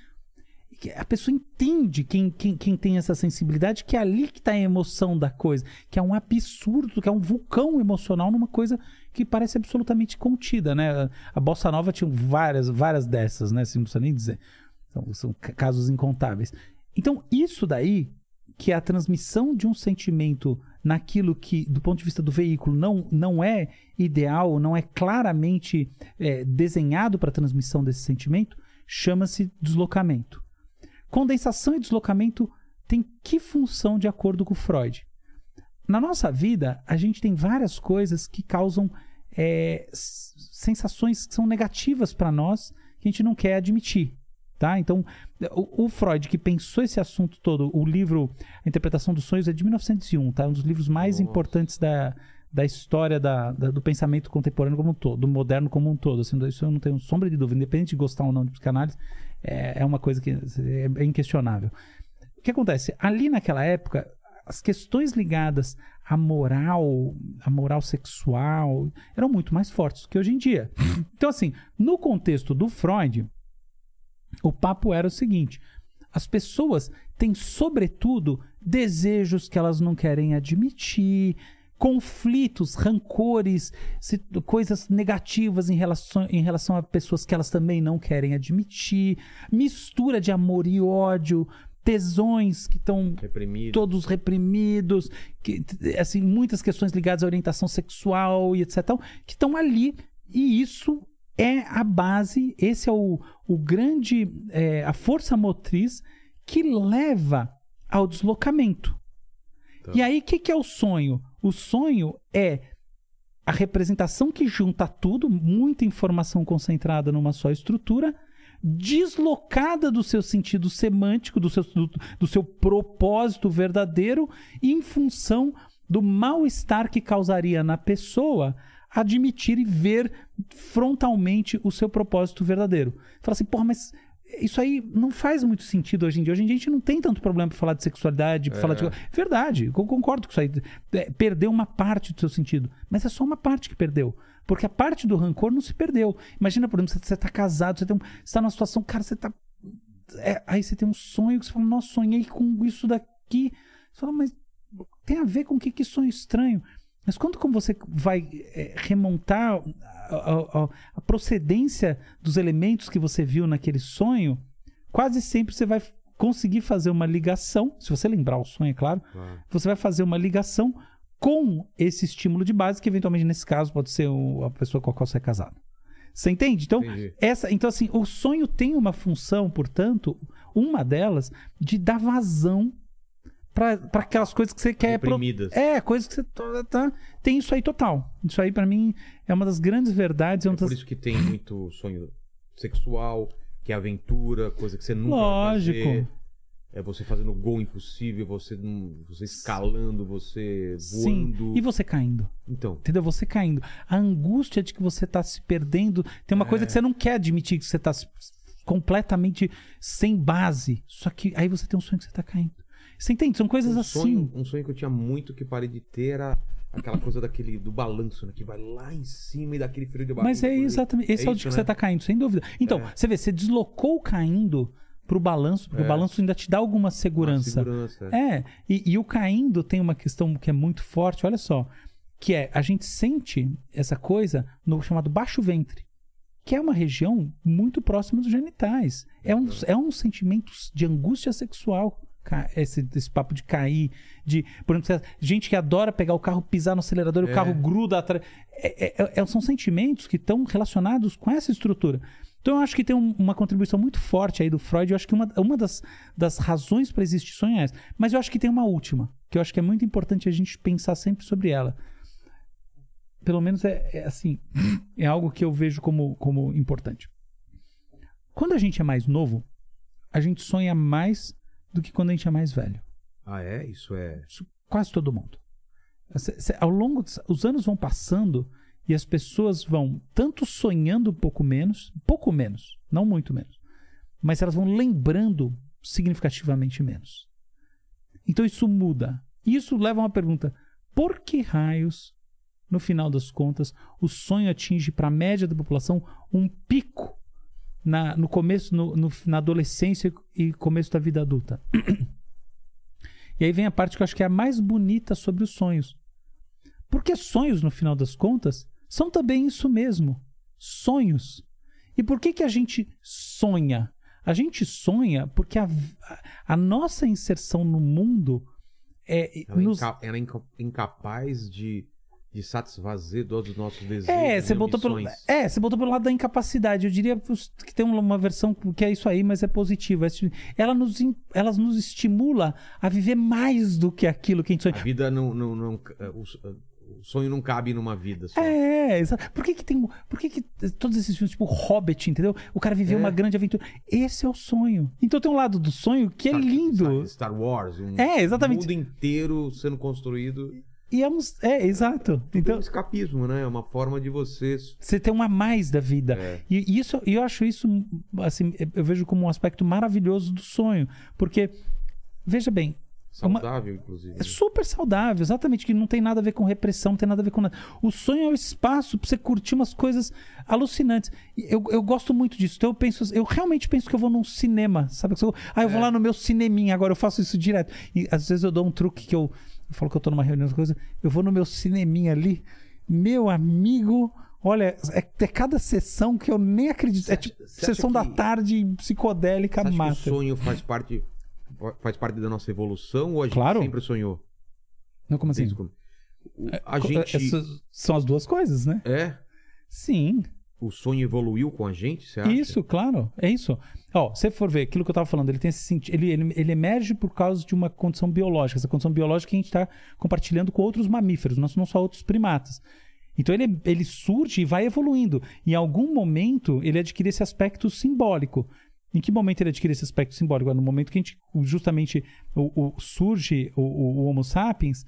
A pessoa entende, quem, quem, quem tem essa sensibilidade, que é ali que está a emoção da coisa. Que é um absurdo, que é um vulcão emocional numa coisa que parece absolutamente contida, né? A Bossa Nova tinha várias, várias dessas, né? Assim, não precisa nem dizer. São, são ca- casos incontáveis. Então, isso daí, que é a transmissão de um sentimento naquilo que, do ponto de vista do veículo, não, não é ideal, não é claramente é, desenhado para a transmissão desse sentimento, chama-se deslocamento. Condensação e deslocamento têm que função de acordo com Freud? Na nossa vida, a gente tem várias coisas que causam é, sensações que são negativas para nós que a gente não quer admitir. Tá? Então, o, o, Freud, que pensou esse assunto todo, o livro A Interpretação dos Sonhos é de 1901, tá? um dos livros mais Nossa. importantes da, da história da, da, do pensamento contemporâneo como um todo, do moderno como um todo. Assim, isso eu não tenho sombra de dúvida, independente de gostar ou não de psicanálise, é, é uma coisa que é, é inquestionável. O que acontece? Ali naquela época, as questões ligadas à moral, à moral sexual, eram muito mais fortes que hoje em dia. <laughs> Então, assim, no contexto do Freud, o papo era o seguinte: as pessoas têm, sobretudo, desejos que elas não querem admitir, conflitos, rancores, coisas negativas em relação, em relação a pessoas que elas também não querem admitir, mistura de amor e ódio, tesões que estão todos reprimidos, que, assim, muitas questões ligadas à orientação sexual e etc. que estão ali. E isso é a base, esse é o, o grande, é, a força motriz que leva ao deslocamento. Tá. E aí, o que, que é o sonho? O sonho é a representação que junta tudo, muita informação concentrada numa só estrutura, deslocada do seu sentido semântico, do seu, do, do seu propósito verdadeiro, em função do mal-estar que causaria na pessoa admitir e ver frontalmente o seu propósito verdadeiro. Fala assim, porra, mas isso aí não faz muito sentido hoje em dia. Hoje em dia a gente não tem tanto problema para falar de sexualidade, para é. falar de. Verdade, eu concordo com isso aí. É, perdeu uma parte do seu sentido. Mas é só uma parte que perdeu. Porque a parte do rancor não se perdeu. Imagina, por exemplo, você está casado, você, tem um, você tá numa situação, cara, você está. É, aí você tem um sonho que você fala, nossa, sonhei com isso daqui. Você fala, mas tem a ver com que, que sonho estranho. Mas quando como você vai é, remontar a, a, a, procedência dos elementos que você viu naquele sonho, quase sempre você vai conseguir fazer uma ligação, se você lembrar o sonho, é claro, você vai fazer uma ligação com esse estímulo de base, que eventualmente nesse caso pode ser o, a pessoa com a qual você é casado. Você entende? Então, essa, então, assim, o sonho tem uma função, portanto, uma delas, de dar vazão para aquelas coisas que você quer. Reprimidas. Pro... É, coisas que você tá, tem isso aí total. Isso aí para mim é uma das grandes verdades. É, é por isso que tem muito sonho sexual, que é aventura, coisa que você nunca Lógico. vai fazer. É você fazendo gol impossível, você, você escalando, você voando. Sim. E você caindo. Então. Entendeu? Você caindo. A angústia de que você tá se perdendo. Tem uma é. coisa que você não quer admitir que você tá completamente sem base. Só que aí você tem um sonho que você tá caindo. Você entende? São coisas um assim. Sonho, um sonho que eu tinha muito que parei de ter era aquela coisa daquele do balanço, né? Que vai lá em cima e daquele frio de barriga. Mas é exatamente. Esse é, é o de que né? você tá caindo, sem dúvida. Então, é. você vê, você deslocou caindo pro balanço, porque é. o balanço ainda te dá alguma segurança. Uma segurança. É. E, e o caindo tem uma questão que é muito forte, olha só. Que é, a gente sente essa coisa no chamado baixo ventre que é uma região muito próxima dos genitais. É um, é um sentimento de angústia sexual esse, esse papo de cair, de, por exemplo, gente que adora pegar o carro, pisar no acelerador e é. o carro gruda atrás. É, é, é, são sentimentos que estão relacionados com essa estrutura. Então eu acho que tem um, uma contribuição muito forte aí do Freud. Eu acho que uma, uma das, das razões para existir sonho é essa. Mas eu acho que tem uma última, que eu acho que é muito importante a gente pensar sempre sobre ela. Pelo menos é, é assim, <clears throat> é algo que eu vejo como, como importante. Quando a gente é mais novo, a gente sonha mais do que quando a gente é mais velho. Ah, é? Isso é. Isso, quase todo mundo. Ao longo dos os anos vão passando e as pessoas vão tanto sonhando um pouco menos, pouco menos, não muito menos, mas elas vão lembrando significativamente menos. Então isso muda. E isso leva a uma pergunta: por que raios, no final das contas, o sonho atinge para a média da população um pico na, no começo, no, no, na adolescência e começo da vida adulta. e aí vem a parte que eu acho que é a mais bonita sobre os sonhos. Porque sonhos, no final das contas, são também isso mesmo. Sonhos. E por que, que a gente sonha? A gente sonha porque a, a nossa inserção no mundo é, Ela, é nos- é inca- incapaz de, de satisfazer todos os nossos desejos. É, você botou pelo, é, você botou pelo lado da incapacidade. Eu diria que tem uma- versão que é isso aí, mas é positiva. Ela nos, ela nos estimula a viver mais do que aquilo que a gente sonha. A vida não. não, não- o, o sonho não cabe numa vida só. É, exa- por que que tem, por que que todos esses filmes, tipo Hobbit, entendeu? O cara viveu É. uma grande aventura. Esse é o sonho. Então tem um lado do sonho que é Star- lindo. Star, Star Wars. Um É, exatamente. mundo inteiro sendo construído. E é, um- é, exato. Então, Então, um escapismo, né? É uma forma de você. você tem um a mais da vida. É. E, isso, eu acho isso, assim, eu vejo como um aspecto maravilhoso do sonho. Porque, veja bem, Uma- Saudável, inclusive. é super saudável, exatamente, que não tem nada a ver com repressão, não tem nada a ver com nada. O sonho é o espaço pra você curtir umas coisas alucinantes. Eu, eu gosto muito disso. Então eu penso, eu realmente penso que eu vou num cinema, sabe? Eu- Ah, eu vou É. lá no meu cineminha, agora eu faço isso direto. E às vezes eu dou um truque que eu, eu falo que eu tô numa reunião, coisa, eu vou no meu cineminha ali, meu amigo. Olha, é, é cada sessão que eu nem acredito. Você é tipo acha sessão da tarde psicodélica Você que o massa. sonho faz parte, faz parte da nossa evolução ou a gente Claro. sempre sonhou? Não, como assim? Desde O- A Co- gente. essas são as duas coisas, né? É? Sim, O sonho evoluiu com a gente, você acha? Isso, claro, é isso. Ó, se você for ver aquilo que eu tava falando, ele tem esse sentido, ele, ele, ele emerge por causa de uma condição biológica. Essa condição biológica que a gente está compartilhando com outros mamíferos, não só outros primatas. Então ele, ele surge e vai evoluindo. Em algum momento ele adquire esse aspecto simbólico. Em que momento ele adquire esse aspecto simbólico? No momento que a gente justamente o, o- surge o, o- Homo sapiens,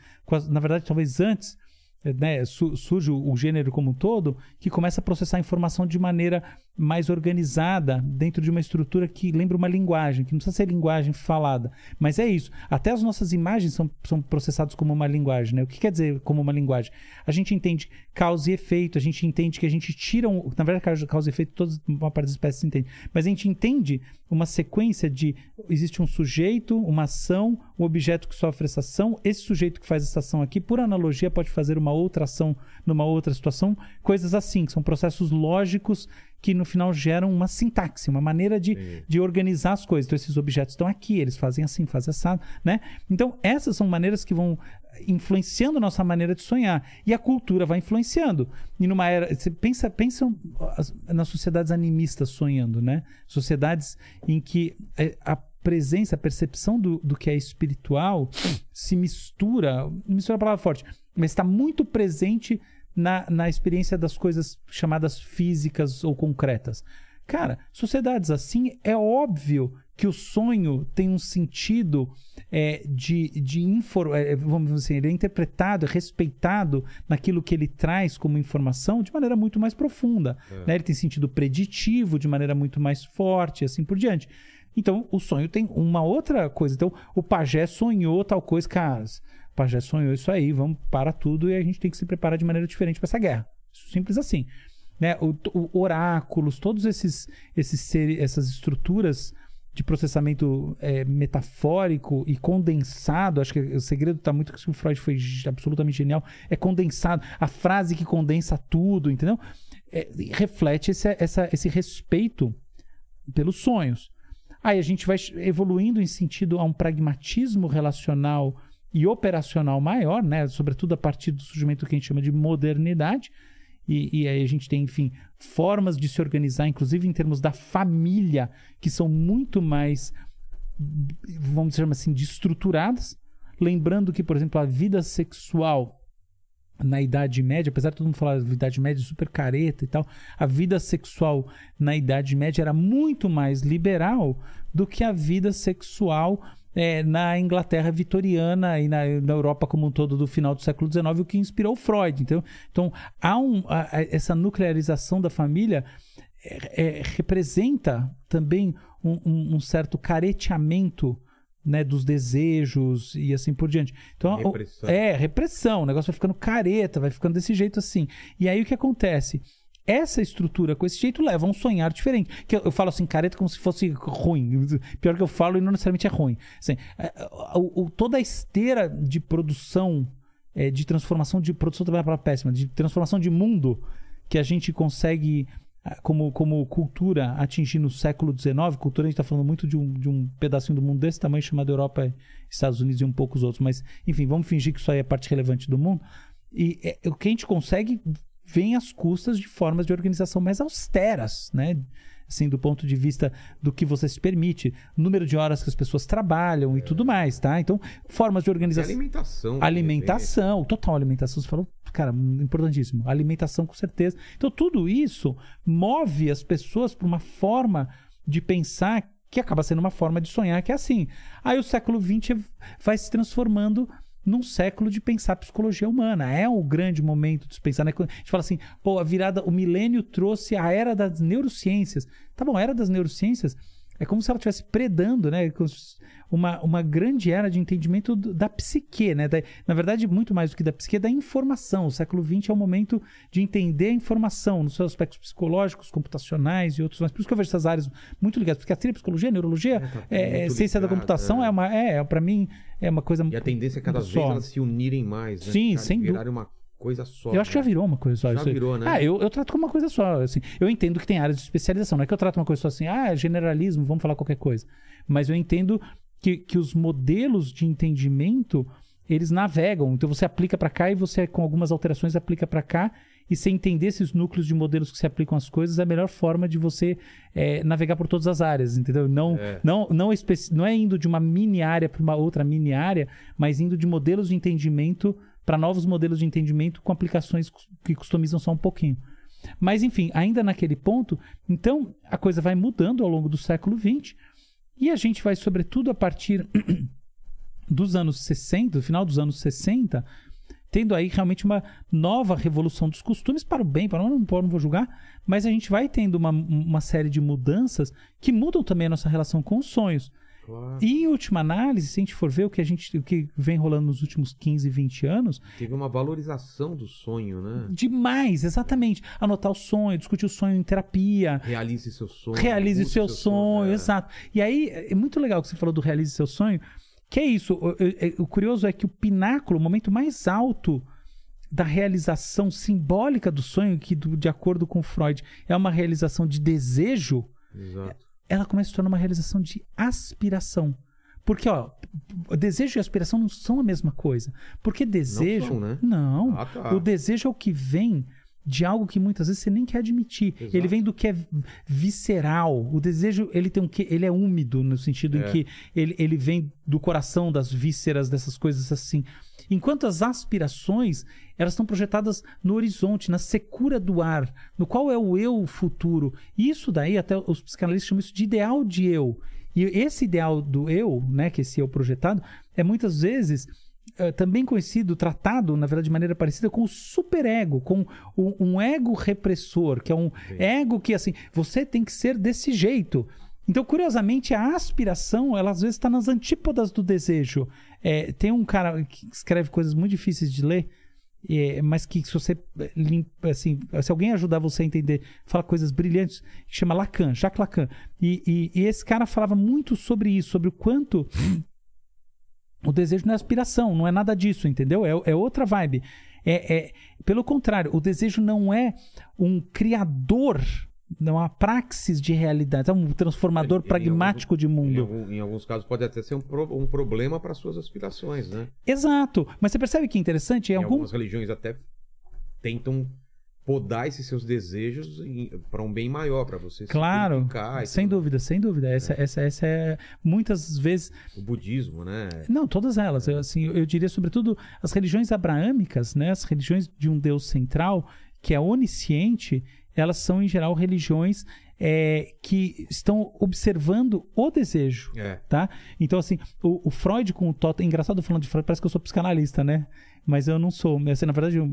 na verdade talvez antes, eh, né, su- surge o, gênero como um todo, que começa a processar informação de maneira mais organizada dentro de uma estrutura que lembra uma linguagem, que não precisa ser linguagem falada, mas é isso. Até as nossas imagens são, são processadas como uma linguagem, né? O que quer dizer como uma linguagem? A gente entende causa e efeito, a gente entende que a gente tira, um, na verdade causa- e efeito todas uma parte das espécies entende, mas a gente entende uma sequência de existe um sujeito, uma ação, um objeto que sofre essa ação, esse sujeito que faz essa ação aqui, por analogia, pode fazer uma outra ação numa outra situação, coisas assim, que são processos lógicos que no final geram uma sintaxe, uma maneira de, Sim. de organizar as coisas. Então, esses objetos estão aqui, eles fazem assim, fazem assado, né? Então, essas são maneiras que vão influenciando a nossa maneira de sonhar. E a cultura vai influenciando. E numa era. Você pensa, pensa as- nas sociedades animistas sonhando, né? Sociedades em que é, a presença, a percepção do, do que é espiritual se mistura. Mistura é a palavra forte, mas está muito presente na, na experiência das coisas chamadas físicas ou concretas. Cara, sociedades assim, é óbvio que o sonho tem um sentido é, de, de infor, é, vamos dizer assim, ele é interpretado, é respeitado naquilo que ele traz como informação de maneira muito mais profunda. né? Ele tem sentido preditivo de maneira muito mais forte, e assim por diante. Então, o sonho tem uma outra coisa. Então, o pajé sonhou tal coisa, cara. Pajé sonhou isso aí, vamos para tudo e a gente tem que se preparar de maneira diferente para essa guerra. Simples assim. Né? O, o- oráculos, todos esses, esses seres, essas estruturas de processamento é, metafórico e condensado, acho que o segredo está muito que o Freud foi absolutamente genial, é condensado, a frase que condensa tudo, entendeu? É, reflete esse, essa- esse respeito pelos sonhos. Aí a gente vai evoluindo em sentido a um pragmatismo relacional e operacional maior, né? Sobretudo a partir do surgimento que a gente chama de modernidade. E, e aí a gente tem, enfim, formas de se organizar, inclusive em termos da família, que são muito mais, vamos dizer assim, de estruturadas. Lembrando que, por exemplo, a vida sexual na Idade Média, apesar de todo mundo falar da Idade Média super careta e tal, a vida sexual na Idade Média era muito mais liberal do que a vida sexual é, na Inglaterra vitoriana e na, na Europa como um todo do final do século XIX, o que inspirou Freud. Então, então há um, a- a- essa nuclearização da família é, é, representa também um, um- um certo careteamento né, dos desejos e assim por diante. Então, Repressão. é, repressão. O negócio vai ficando careta, vai ficando desse jeito assim. E aí o que acontece? Essa estrutura com esse jeito leva a um sonhar diferente. Que eu, eu falo assim, careta, como se fosse ruim. <laughs> Pior que eu falo e não necessariamente é ruim. Assim, é, o- o- toda a esteira de produção, é, de transformação de produção também é palavra péssima, de transformação de mundo que a gente consegue ah, como, como cultura atingir no século XIX, cultura a gente está falando muito de um, de um pedacinho do mundo desse tamanho chamado Europa, Estados Unidos e um poucos outros, mas enfim, vamos fingir que isso aí é parte relevante do mundo. E é, o que a gente consegue vem às custas de formas de organização mais austeras, né? Assim, do ponto de vista do que você se permite, número de horas que as pessoas trabalham e tudo mais, tá? Então, formas de E organização. alimentação. Alimentação, total alimentação. Você falou, cara, importantíssimo. Alimentação, com certeza. Então, tudo isso move as pessoas para uma forma de pensar que acaba sendo uma forma de sonhar, que é assim. Aí o século XX vai se transformando num século de pensar psicologia humana. É um grande momento de pensar. Né? A gente fala assim, pô, a virada, o milênio trouxe a era das neurociências. Tá bom, a era das neurociências é como se ela estivesse predando, né? Uma, uma grande era de entendimento da psique, né? Da- na verdade, muito mais do que da psique, é da informação. O século XX é o momento de entender a informação nos seus aspectos psicológicos, computacionais e outros mais. Por isso que eu vejo essas áreas muito ligadas. Psiquiatria, psicologia, neurologia, tá é, muito ciência da computação é. é, uma, é, para mim, é uma coisa E a tendência é cada vez só. elas se unirem mais, né? Sim, Ficarem- sem dú- virarem uma coisa só. Eu acho que já virou uma coisa só. Já virou, né? Ah, eu, eu trato como uma coisa só. Assim. Eu entendo que tem áreas de especialização. Não é que eu trato uma coisa só assim, ah, generalismo, vamos falar qualquer coisa. Mas eu entendo que, que os modelos de entendimento, eles navegam. Então você aplica para cá e você, com algumas alterações, aplica para cá. E você entender esses núcleos de modelos que se aplicam às coisas é a melhor forma de você é, navegar por todas as áreas, entendeu? Não, É. não, não, não é indo de uma mini área para uma outra mini área, mas indo de modelos de entendimento para novos modelos de entendimento com aplicações que customizam só um pouquinho. Mas, enfim, ainda naquele ponto, então a coisa vai mudando ao longo do século XX e a gente vai, sobretudo, a partir <clears throat> dos anos 60, do final dos anos 60, tendo aí realmente uma nova revolução dos costumes, para o bem, para o não, não vou julgar, mas a gente vai tendo uma, uma série de mudanças que mudam também a nossa relação com os sonhos. Claro. E em última análise, se a gente for ver o que a gente o que vem rolando nos últimos 15, 20 anos, Teve uma valorização do sonho, né? demais, exatamente. Anotar o sonho, discutir o sonho em terapia, Realize seu sonho. realize busque seu sonho, é. exato. E aí, é muito legal que você falou do realize seu sonho, que é isso. O, o- o curioso é que o pináculo, o momento mais alto da realização simbólica do sonho, que do- de acordo com Freud é uma realização de desejo, Exato. Ela começa a se tornar uma realização de aspiração. Porque, ó, desejo e aspiração não são a mesma coisa. Porque desejo. são, né? Não. Ah, tá. O desejo é o que vem de algo que muitas vezes você nem quer admitir. Exato. Ele vem do que é visceral. O desejo, ele tem um que ele é úmido no sentido É. em que ele, ele vem do coração, das vísceras, dessas coisas assim. Enquanto as aspirações, elas estão projetadas no horizonte, na secura do ar, no qual é o eu futuro. Isso daí, até os psicanalistas chamam isso de ideal de eu. E esse ideal do eu, né, que esse eu projetado, é muitas vezes eh, também conhecido, tratado, na verdade, de maneira parecida com o superego, com o- um ego repressor, que é um ego que, assim, você tem que ser desse jeito. Então, curiosamente, a aspiração, ela às vezes está nas antípodas do desejo. É, tem um cara que escreve coisas muito difíceis de ler, é, mas que se você limpa, assim, se alguém ajudar você a entender, fala coisas brilhantes, chama Lacan, Jacques Lacan. E, e- e esse cara falava muito sobre isso, sobre o quanto o desejo não é aspiração, não é nada disso, entendeu? É, é outra vibe. É, é- pelo contrário, o desejo não é um criador, não é uma praxis de realidade, é um transformador Em- em pragmático de Em, mundo. algum- em alguns casos pode até ser um, pro- um problema para suas aspirações, né? Exato. Mas você percebe que é interessante? Em Em algum... algumas religiões até tentam podar esses seus desejos para um bem maior, para você se Claro, purificar e sem tudo. dúvida, sem dúvida. Essa, essa, essa é muitas vezes O budismo, né? Não, todas elas. Eu, assim, eu diria, sobretudo, as religiões abraâmicas, né? As religiões de um Deus central, que é onisciente, elas são, em geral, religiões é, que estão observando o desejo. É. Tá? Então, assim, o, o Freud com o Totem. Engraçado falando de Freud, parece que eu sou psicanalista, né? Mas eu não sou. Assim, na verdade, eu-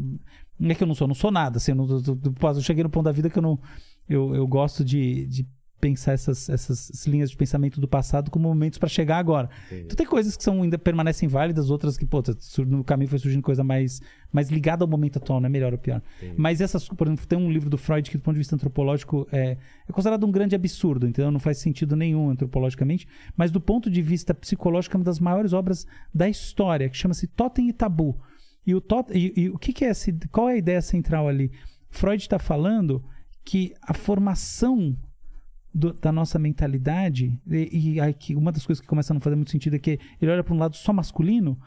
não é que eu não sou, eu não sou nada. Assim, eu, não- eu- eu- cheguei no ponto da vida que eu não. Eu, eu gosto de, de pensar essas, essas linhas de pensamento do passado como momentos para chegar agora. Entendi. Então tem coisas que são, ainda permanecem válidas, outras que, pô, tá no caminho foi surgindo coisa mais, mais ligada ao momento atual, não é melhor ou pior. Entendi. Mas essas, por exemplo, tem um livro do Freud que, do ponto de vista antropológico, é, é considerado um grande absurdo, entendeu? Não faz sentido nenhum antropologicamente, mas do ponto de vista psicológico é uma das maiores obras da história, que chama-se Totem e Tabu. E o, tot, e, e o que, que é esse, qual é a ideia central ali? Freud está falando que a formação do- da nossa mentalidade, e, e aí que uma das coisas que começa a não fazer muito sentido é que ele olha para um lado só masculino,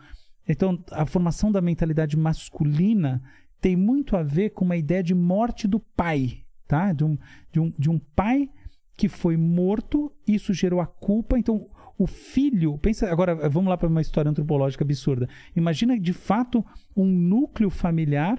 então a formação da mentalidade masculina tem muito a ver com uma ideia de morte do pai, tá? De um, de um, de um pai que foi morto, isso gerou a culpa, então o filho, pensa agora, vamos lá para uma história antropológica absurda. Imagina de fato um núcleo familiar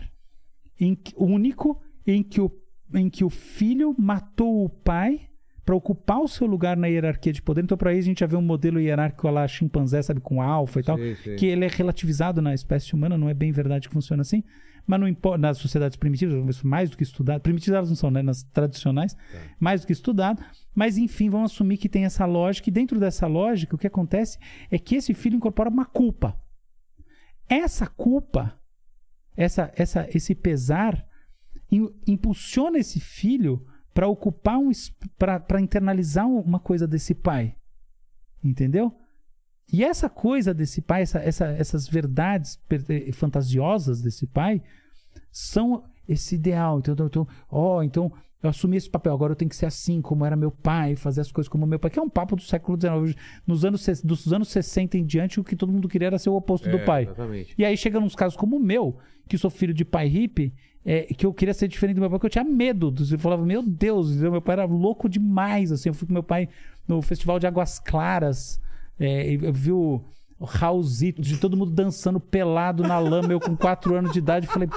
em único em que o, em que o filho matou o pai para ocupar o seu lugar na hierarquia de poder. Então, para aí a gente já vê um modelo hierárquico lá chimpanzé, sabe, com alfa e tal, sei. que ele é relativizado na espécie humana, não é bem verdade que funciona assim, mas não importa, nas sociedades primitivas, mais do que estudado, primitivas elas não são, né, nas tradicionais, mais do que estudado, mas enfim, vamos assumir que tem essa lógica, e dentro dessa lógica, o que acontece é que esse filho incorpora uma culpa. Essa culpa, essa, essa, esse pesar, im- impulsiona esse filho para ocupar um para internalizar um- uma coisa desse pai. Entendeu? E essa coisa desse pai, essa, essa- essas verdades eh, fantasiosas desse pai, são esse ideal. Então, então, ó, então eu assumi esse papel, agora eu tenho que ser assim, como era meu pai, fazer as coisas como meu pai, que é um papo do século XIX. Nos anos, dos anos 60 em diante, o que todo mundo queria era ser o oposto do É, pai. Exatamente. E aí chega nos casos como o meu, que sou filho de pai hippie, é, que eu queria ser diferente do meu pai, porque eu tinha medo. Eu falava, meu Deus, meu pai era louco demais. Assim, eu fui com meu pai no Festival de Águas Claras, é, e eu vi o, Raulzito, de todo mundo dançando pelado na lama, eu com 4 anos de idade, falei.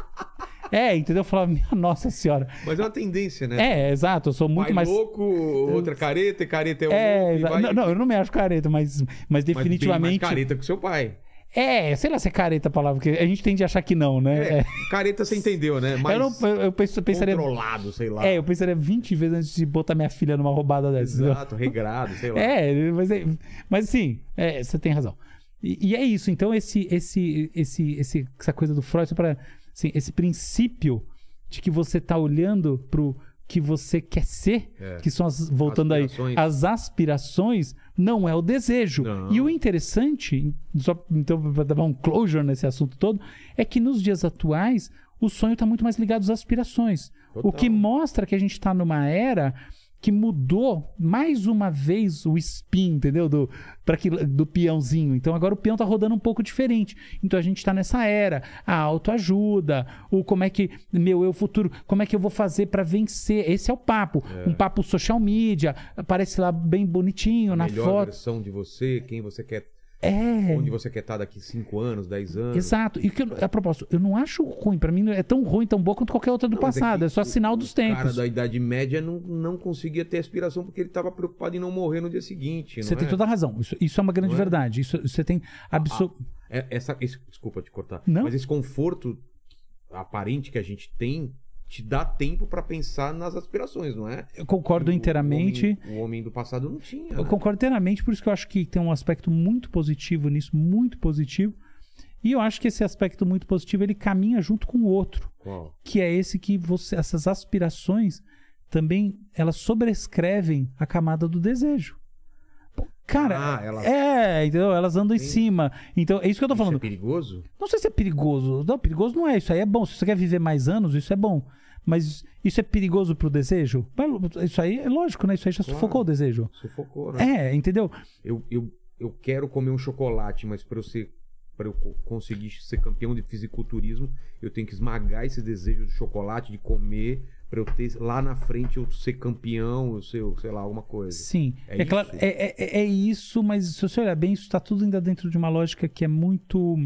É, entendeu? Eu falava, minha nossa senhora. Mas é uma tendência, né? É, exato, eu sou muito Pai mais. louco, outra careta, e careta é o É, louco, vai- não, não, eu não me acho careta, mas, mas mas bem definitivamente. mais careta que o seu pai. É, sei lá se é careta a palavra, porque a gente tende a achar que não, né? É, careta você entendeu, né? Mais eu, não, eu, eu penso- pensaria. controlado, sei lá. É, eu pensaria 20 vezes antes de botar minha filha numa roubada dessa. Exato, regrado, sei lá. É, mas, é, mas sim, é, você tem razão. E, e é isso, então esse, esse, esse, esse, essa coisa do Freud, pra, assim, esse princípio de que você tá olhando pro que você quer ser, É. que são as, voltando Aspirações. aí, as aspirações, não é o desejo. Não. E o interessante, só, então para dar um closure nesse assunto todo, é que nos dias atuais o sonho está muito mais ligado às aspirações. O Total. que mostra que a gente está numa era que mudou mais uma vez o spin, entendeu? Do, pra que, do peãozinho. Então agora o peão tá rodando um pouco diferente. Então a gente tá nessa era. A autoajuda, o como é que. Meu eu futuro, como é que eu vou fazer pra vencer? Esse é o papo. Um papo social media, aparece lá bem bonitinho A na melhor foto. versão de você, quem você quer, É. onde você quer estar daqui 5 anos, 10 anos. Exato. E que, eu- a propósito, eu não acho ruim. Pra mim é tão ruim, tão boa quanto qualquer outra do Não, mas passado. que É, só sinal dos O cara tempos. da Idade Média não, não conseguia ter aspiração porque ele estava preocupado em não morrer no dia seguinte. Você não tem é? toda a razão. Isso, isso é uma grande Não é? verdade. Isso, você tem absoluto. É- essa, esse- desculpa te cortar. Não. Mas esse conforto aparente que a gente tem te dá tempo pra pensar nas aspirações, não é? Eu concordo O- inteiramente. O homem, o homem do passado não tinha. Eu né? concordo inteiramente, por isso que eu acho que tem um aspecto muito positivo nisso, muito positivo. E eu acho que esse aspecto muito positivo ele caminha junto com o outro, Qual? que é esse que você, essas aspirações também elas sobrescrevem a camada do desejo. Cara, Ah, elas- é, entendeu? Elas andam em Sim. cima. Então, é isso que eu tô Isso falando. é perigoso? Não sei se é perigoso. Não, perigoso não é. Isso aí é bom. Se você quer viver mais anos, isso é bom. Mas isso é perigoso pro desejo? Vai- Isso aí é lógico, né? Isso aí já Claro. sufocou o desejo. Sufocou, né? É, entendeu? Eu, eu, eu quero comer um chocolate, mas para eu ser para eu co- conseguir ser campeão de fisiculturismo, eu tenho que esmagar esse desejo de chocolate, de comer, para eu ter lá na frente eu ser campeão, eu ser, sei lá, alguma coisa. Sim. É É, claro, é, é, é isso, mas se você olhar bem, isso está tudo ainda dentro de uma lógica que é muito.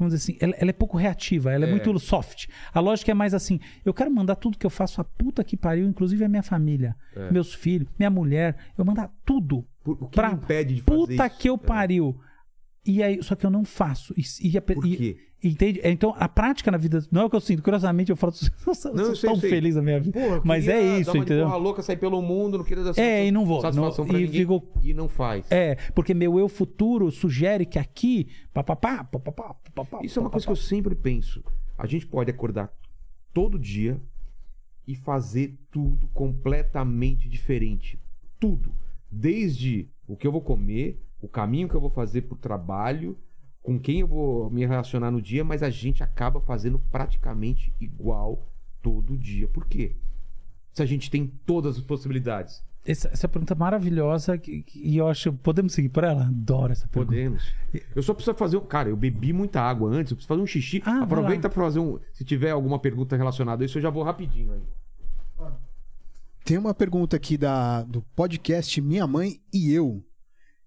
Vamos dizer assim, ela, ela é pouco reativa, ela é, É. muito soft. A lógica é mais assim: eu quero mandar tudo que eu faço a puta que pariu, inclusive a minha família, É. meus filhos, minha mulher, eu mandar tudo. Por- o que Pra impede de fazer Puta isso? que eu É. pariu. E aí, só que eu não faço. E, e, a Por e- quê? Entende? Então, a prática na vida. Não é o que eu sinto. Curiosamente, eu falo. Eu <laughs> sou Não, sei, tão sei. feliz na minha vida. Porra, Mas é isso, dar uma de entendeu? porra louca, sair pelo mundo, não queria dar É, e não vou. Não- pra e ninguém. fico- E não faz. É, porque meu eu futuro sugere que aqui. Papapá, papapá, papapá, Isso é uma coisa que eu sempre penso. A gente pode acordar todo dia e fazer tudo completamente diferente. Tudo. Desde o que eu vou comer, o caminho que eu vou fazer pro trabalho, com quem eu vou me relacionar no dia, mas a gente acaba fazendo praticamente igual todo dia. Por quê? Se a gente tem todas as possibilidades. Essa, essa pergunta é maravilhosa que- que- e eu acho. Podemos seguir por ela? Adoro essa pergunta. Podemos. Eu só preciso fazer um. Cara, eu bebi muita água antes, eu preciso fazer um xixi. Ah, Aproveita pra fazer um. Se tiver alguma pergunta relacionada a isso, eu já vou rapidinho aí. Tem uma pergunta aqui da, do podcast Minha Mãe e Eu.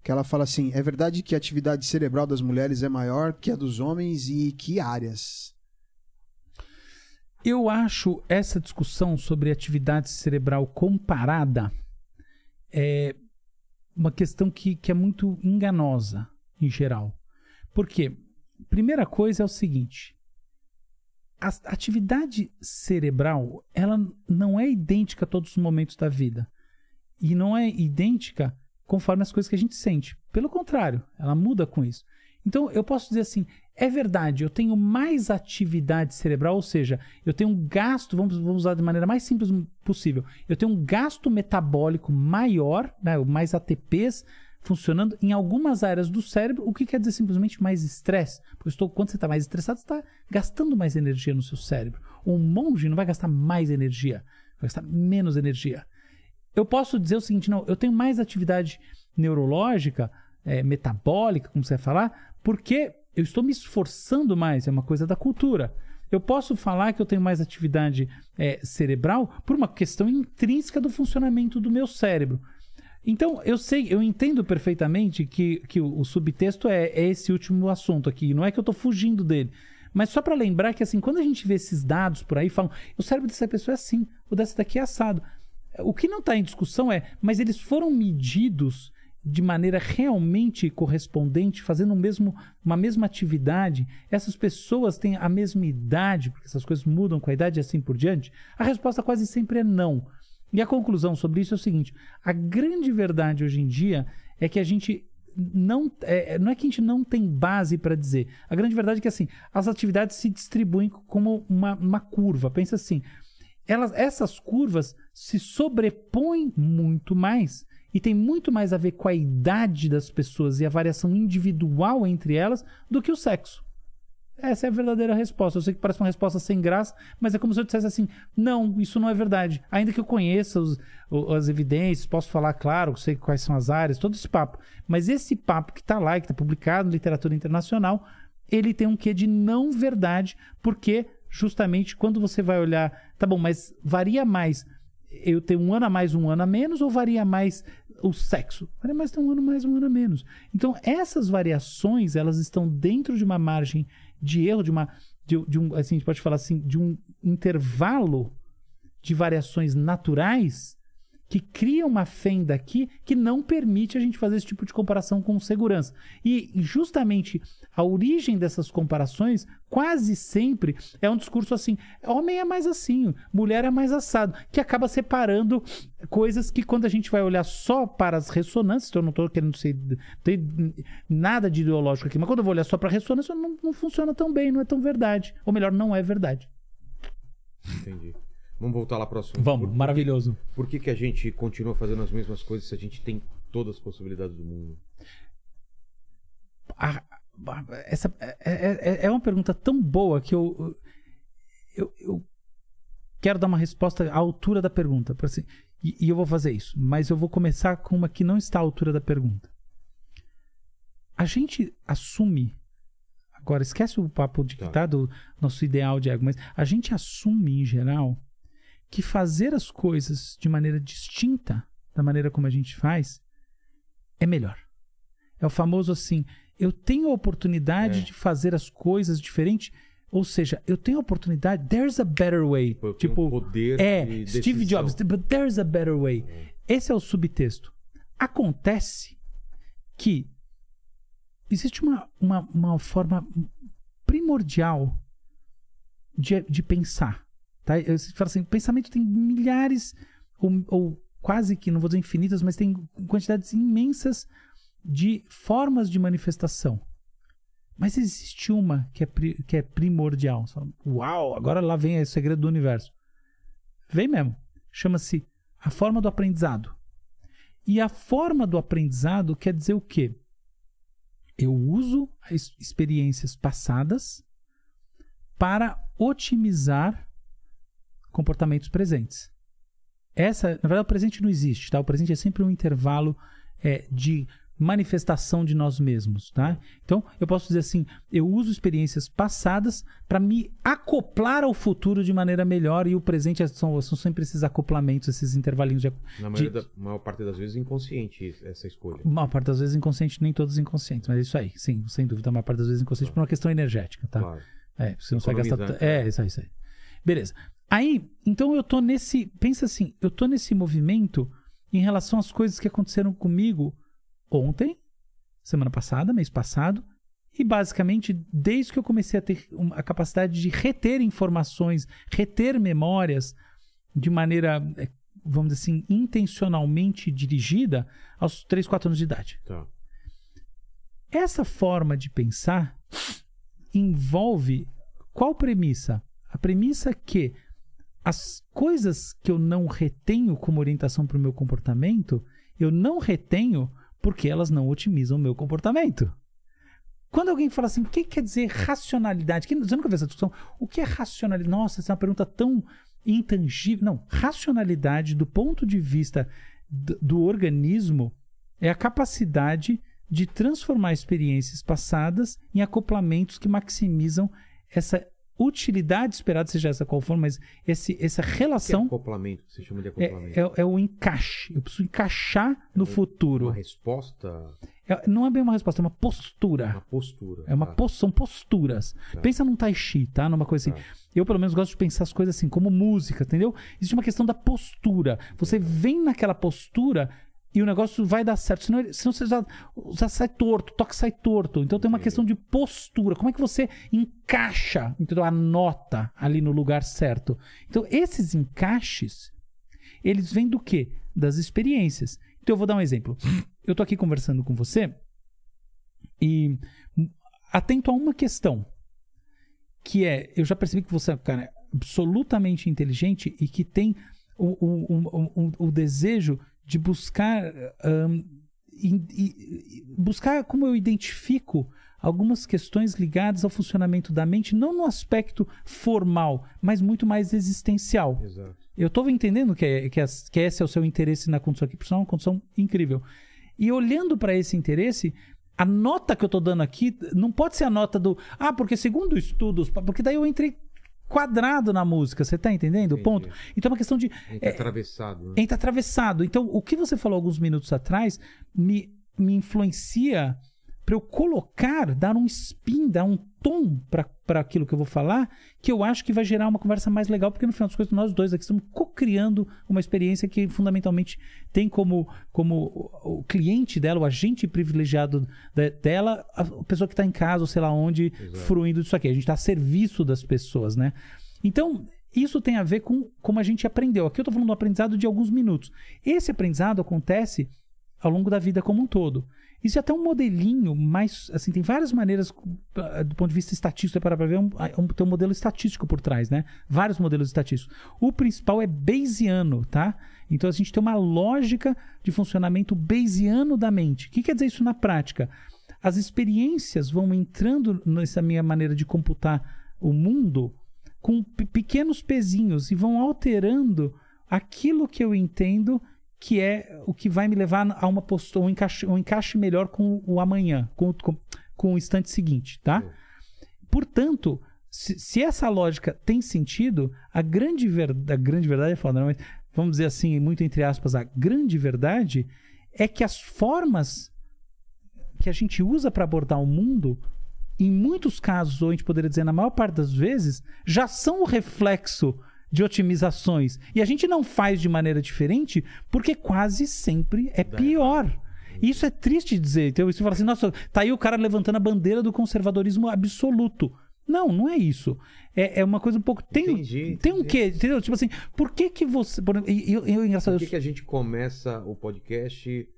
Que ela fala assim: é verdade que a atividade cerebral das mulheres é maior que a dos homens e que áreas? Eu acho essa discussão sobre atividade cerebral comparada é uma questão que, que é muito enganosa em geral. Por quê? Primeira coisa é o seguinte: a atividade cerebral ela não é idêntica a todos os momentos da vida e não é idêntica conforme as coisas que a gente sente. Pelo contrário, ela muda com isso. Então eu posso dizer assim: é verdade, eu tenho mais atividade cerebral, ou seja, eu tenho um gasto, vamos, vamos usar de maneira mais simples possível, eu tenho um gasto metabólico maior, né, mais ATPs funcionando em algumas áreas do cérebro, o que quer dizer simplesmente mais estresse. Porque estou, quando você está mais estressado, está gastando mais energia no seu cérebro. Um monge não vai gastar mais energia, vai gastar menos energia. Eu posso dizer o seguinte: não, eu tenho mais atividade neurológica, é, metabólica, como você vai falar, porque eu estou me esforçando mais, é uma coisa da cultura. Eu posso falar que eu tenho mais atividade é, cerebral por uma questão intrínseca do funcionamento do meu cérebro. Então, eu sei, eu entendo perfeitamente que, que o, o subtexto é, é esse último assunto aqui. Não é que eu estou fugindo dele. Mas só para lembrar que, assim, quando a gente vê esses dados por aí, falam, o cérebro dessa pessoa é assim, o dessa daqui é assado. O que não está em discussão é, mas eles foram medidos de maneira realmente correspondente, fazendo mesmo, uma mesma atividade, essas pessoas têm a mesma idade, porque essas coisas mudam com a idade e assim por diante? A resposta quase sempre é não. E a conclusão sobre isso é o seguinte: a grande verdade hoje em dia é que a gente não é, não é que a gente não tem base para dizer. A grande verdade é que assim as atividades se distribuem como uma, uma curva. Pensa assim, elas, essas curvas se sobrepõem muito mais e tem muito mais a ver com a idade das pessoas e a variação individual entre elas do que o sexo. Essa é a verdadeira resposta. Eu sei que parece uma resposta sem graça, mas é como se eu dissesse assim: não, isso não é verdade. Ainda que eu conheça os, as evidências, posso falar, claro, sei quais são as áreas, todo esse papo. Mas esse papo que está lá, que está publicado na literatura internacional, ele tem um quê de não verdade, porque justamente quando você vai olhar, tá bom, mas varia mais eu tenho um ano a mais, um ano a menos, ou varia mais o sexo? Varia mais, tem um ano a mais, um ano a menos. Então, essas variações, elas estão dentro de uma margem de erro, de uma. De, de um, assim, a gente pode falar assim, de um intervalo de variações naturais que cria uma fenda aqui que não permite a gente fazer esse tipo de comparação com segurança. E justamente a origem dessas comparações quase sempre é um discurso assim: homem é mais assim, mulher é mais assado, que acaba separando coisas que quando a gente vai olhar só para as ressonâncias, então eu não estou querendo ser ter nada de ideológico aqui, mas quando eu vou olhar só para a ressonância, não, não funciona tão bem, não é tão verdade. Ou melhor, não é verdade. Entendi. Vamos voltar lá pro assunto. Vamos, Por- maravilhoso. Por que, que a gente continua fazendo as mesmas coisas se a gente tem todas as possibilidades do mundo? a- a- essa é, é- é uma pergunta tão boa que eu, eu, eu quero dar uma resposta à altura da pergunta. por assim, e, e eu vou fazer isso, mas eu vou começar com uma que não está à altura da pergunta. A gente assume. Agora, esquece o papo de que Tá. tá do nosso ideal de ego, mas a gente assume, em geral, que fazer as coisas de maneira distinta da maneira como a gente faz é melhor. É o famoso assim, eu tenho a oportunidade É. de fazer as coisas diferente, ou seja, eu tenho a oportunidade, there's a better way. Eu tipo, poder é, de Steve decisão. Jobs, but there's a better way. Esse é o subtexto. Acontece que existe uma, uma, uma forma primordial de, de pensar. Tá? Eu falo assim, o pensamento tem milhares, ou, ou quase que, não vou dizer infinitas, mas tem quantidades imensas de formas de manifestação. Mas existe uma que é, que é primordial. Fala, Uau, agora lá vem o segredo do universo. Vem mesmo. Chama-se a forma do aprendizado. E a forma do aprendizado quer dizer o quê? Eu uso as experiências passadas para otimizar comportamentos presentes. essa, na verdade, o presente não existe, tá? O presente é sempre um intervalo é, de manifestação de nós mesmos, tá? Então, eu posso dizer assim, eu uso experiências passadas para me acoplar ao futuro de maneira melhor e o presente é- são, são sempre esses acoplamentos, esses intervalinhos de, Na maioria da- maior parte das vezes inconsciente essa escolha. a maior parte das vezes inconsciente, nem todos inconscientes, mas é isso aí, sim, sem dúvida, a maior parte das vezes inconsciente por uma questão energética, tá? Claro. É, você não vai gastar. T- É, isso aí, isso aí. Beleza. Aí, então eu tô nesse. Pensa assim, eu tô nesse movimento em relação às coisas que aconteceram comigo ontem, semana passada, mês passado, e basicamente desde que eu comecei a ter a capacidade de reter informações, reter memórias de maneira, eh, vamos dizer assim, intencionalmente dirigida aos 3, 4 anos de idade. Tá. Essa forma de pensar envolve qual premissa? A premissa é que as coisas que eu não retenho como orientação para o meu comportamento, eu não retenho porque elas não otimizam o meu comportamento. Quando alguém fala assim, o que quer dizer racionalidade? Quem- Você nunca viu essa discussão? O que é racionalidade? Nossa, essa é uma pergunta tão intangível. Não, racionalidade do ponto de vista do organismo é a capacidade de transformar experiências passadas em acoplamentos que maximizam essa utilidade esperada, seja essa qual for, mas esse, essa Que é relação acoplamento, que você chama de acoplamento. é, é, é o encaixe. Eu preciso encaixar no futuro. Uma resposta, É- não é bem uma resposta, é uma postura. uma postura. É uma tá? pos- são posturas. Tá. Pensa num tai chi, tá? Numa coisa assim. Tá. Eu, pelo menos, gosto de pensar as coisas assim, como música, entendeu? Existe uma questão da postura. Você vem naquela postura e o negócio vai dar certo. Senão, senão você já, já sai torto, toca sai torto. Então tem uma questão de postura. Como é que você encaixa, entendeu? A nota ali no lugar certo. Então, esses encaixes, eles vêm do quê? Das experiências. Então eu vou dar um exemplo. Eu tô aqui conversando com você e atento a uma questão, que é, eu já percebi que você é um cara absolutamente inteligente e que tem o, o, o, o, o desejo de buscar hum, in- i- i- buscar como eu identifico algumas questões ligadas ao funcionamento da mente, não no aspecto formal, mas muito mais existencial. Exato. Eu tô entendendo que, é, que, as- que esse é o seu interesse na condição aqui, porque isso é uma condição incrível. E olhando para esse interesse, a nota que eu tô dando aqui não pode ser a nota do. Ah, porque segundo estudos. Porque daí eu entrei quadrado na música, você tá entendendo o ponto? Então é uma questão de. Entra atravessado, né? Entra atravessado. Então, o que você falou alguns minutos atrás me, me influencia para eu colocar, dar um spin, dar um tom para aquilo que eu vou falar, que eu acho que vai gerar uma conversa mais legal, porque no final das contas nós dois aqui estamos co-criando uma experiência que fundamentalmente tem como, como o, cliente dela, o agente privilegiado de- dela, a pessoa que está em casa, ou sei lá onde, fruindo disso aqui. A gente está a serviço das pessoas, né? Então, isso tem a ver com como a gente aprendeu. Aqui eu estou falando do aprendizado de alguns minutos. Esse aprendizado acontece ao longo da vida como um todo. Isso é até um modelinho mais. Assim, tem várias maneiras, ah, do ponto de vista estatístico, para ver, um, um, tem um modelo estatístico por trás, né? Vários modelos estatísticos. O principal é Bayesiano, tá? Então a gente tem uma lógica de funcionamento Bayesiano da mente. O que quer dizer isso na prática? As experiências vão entrando nessa minha maneira de computar o mundo com pe- pequenos pezinhos e vão alterando aquilo que eu entendo que é o que vai me levar a uma postura, um encaixe, um encaixe melhor com o amanhã, com, com, com o instante seguinte, tá? Portanto, se, se essa lógica tem sentido, a grande, ver, a grande verdade é foda, não, mas vamos dizer assim, muito entre aspas, a grande verdade é que as formas que a gente usa para abordar o mundo, em muitos casos, ou a gente poderia dizer na maior parte das vezes, já são o reflexo de otimizações. E a gente não faz de maneira diferente porque quase sempre é pior. Isso é triste dizer. Então, você fala assim, nossa, tá aí o cara levantando a bandeira do conservadorismo absoluto. Não, não é isso. É, é uma coisa um pouco. Tem, Entendi, tem um entendi. quê? Entendeu? Tipo assim, por que que você. por- Eu, eu, engraçado, Por que, eu- que a gente começa o podcast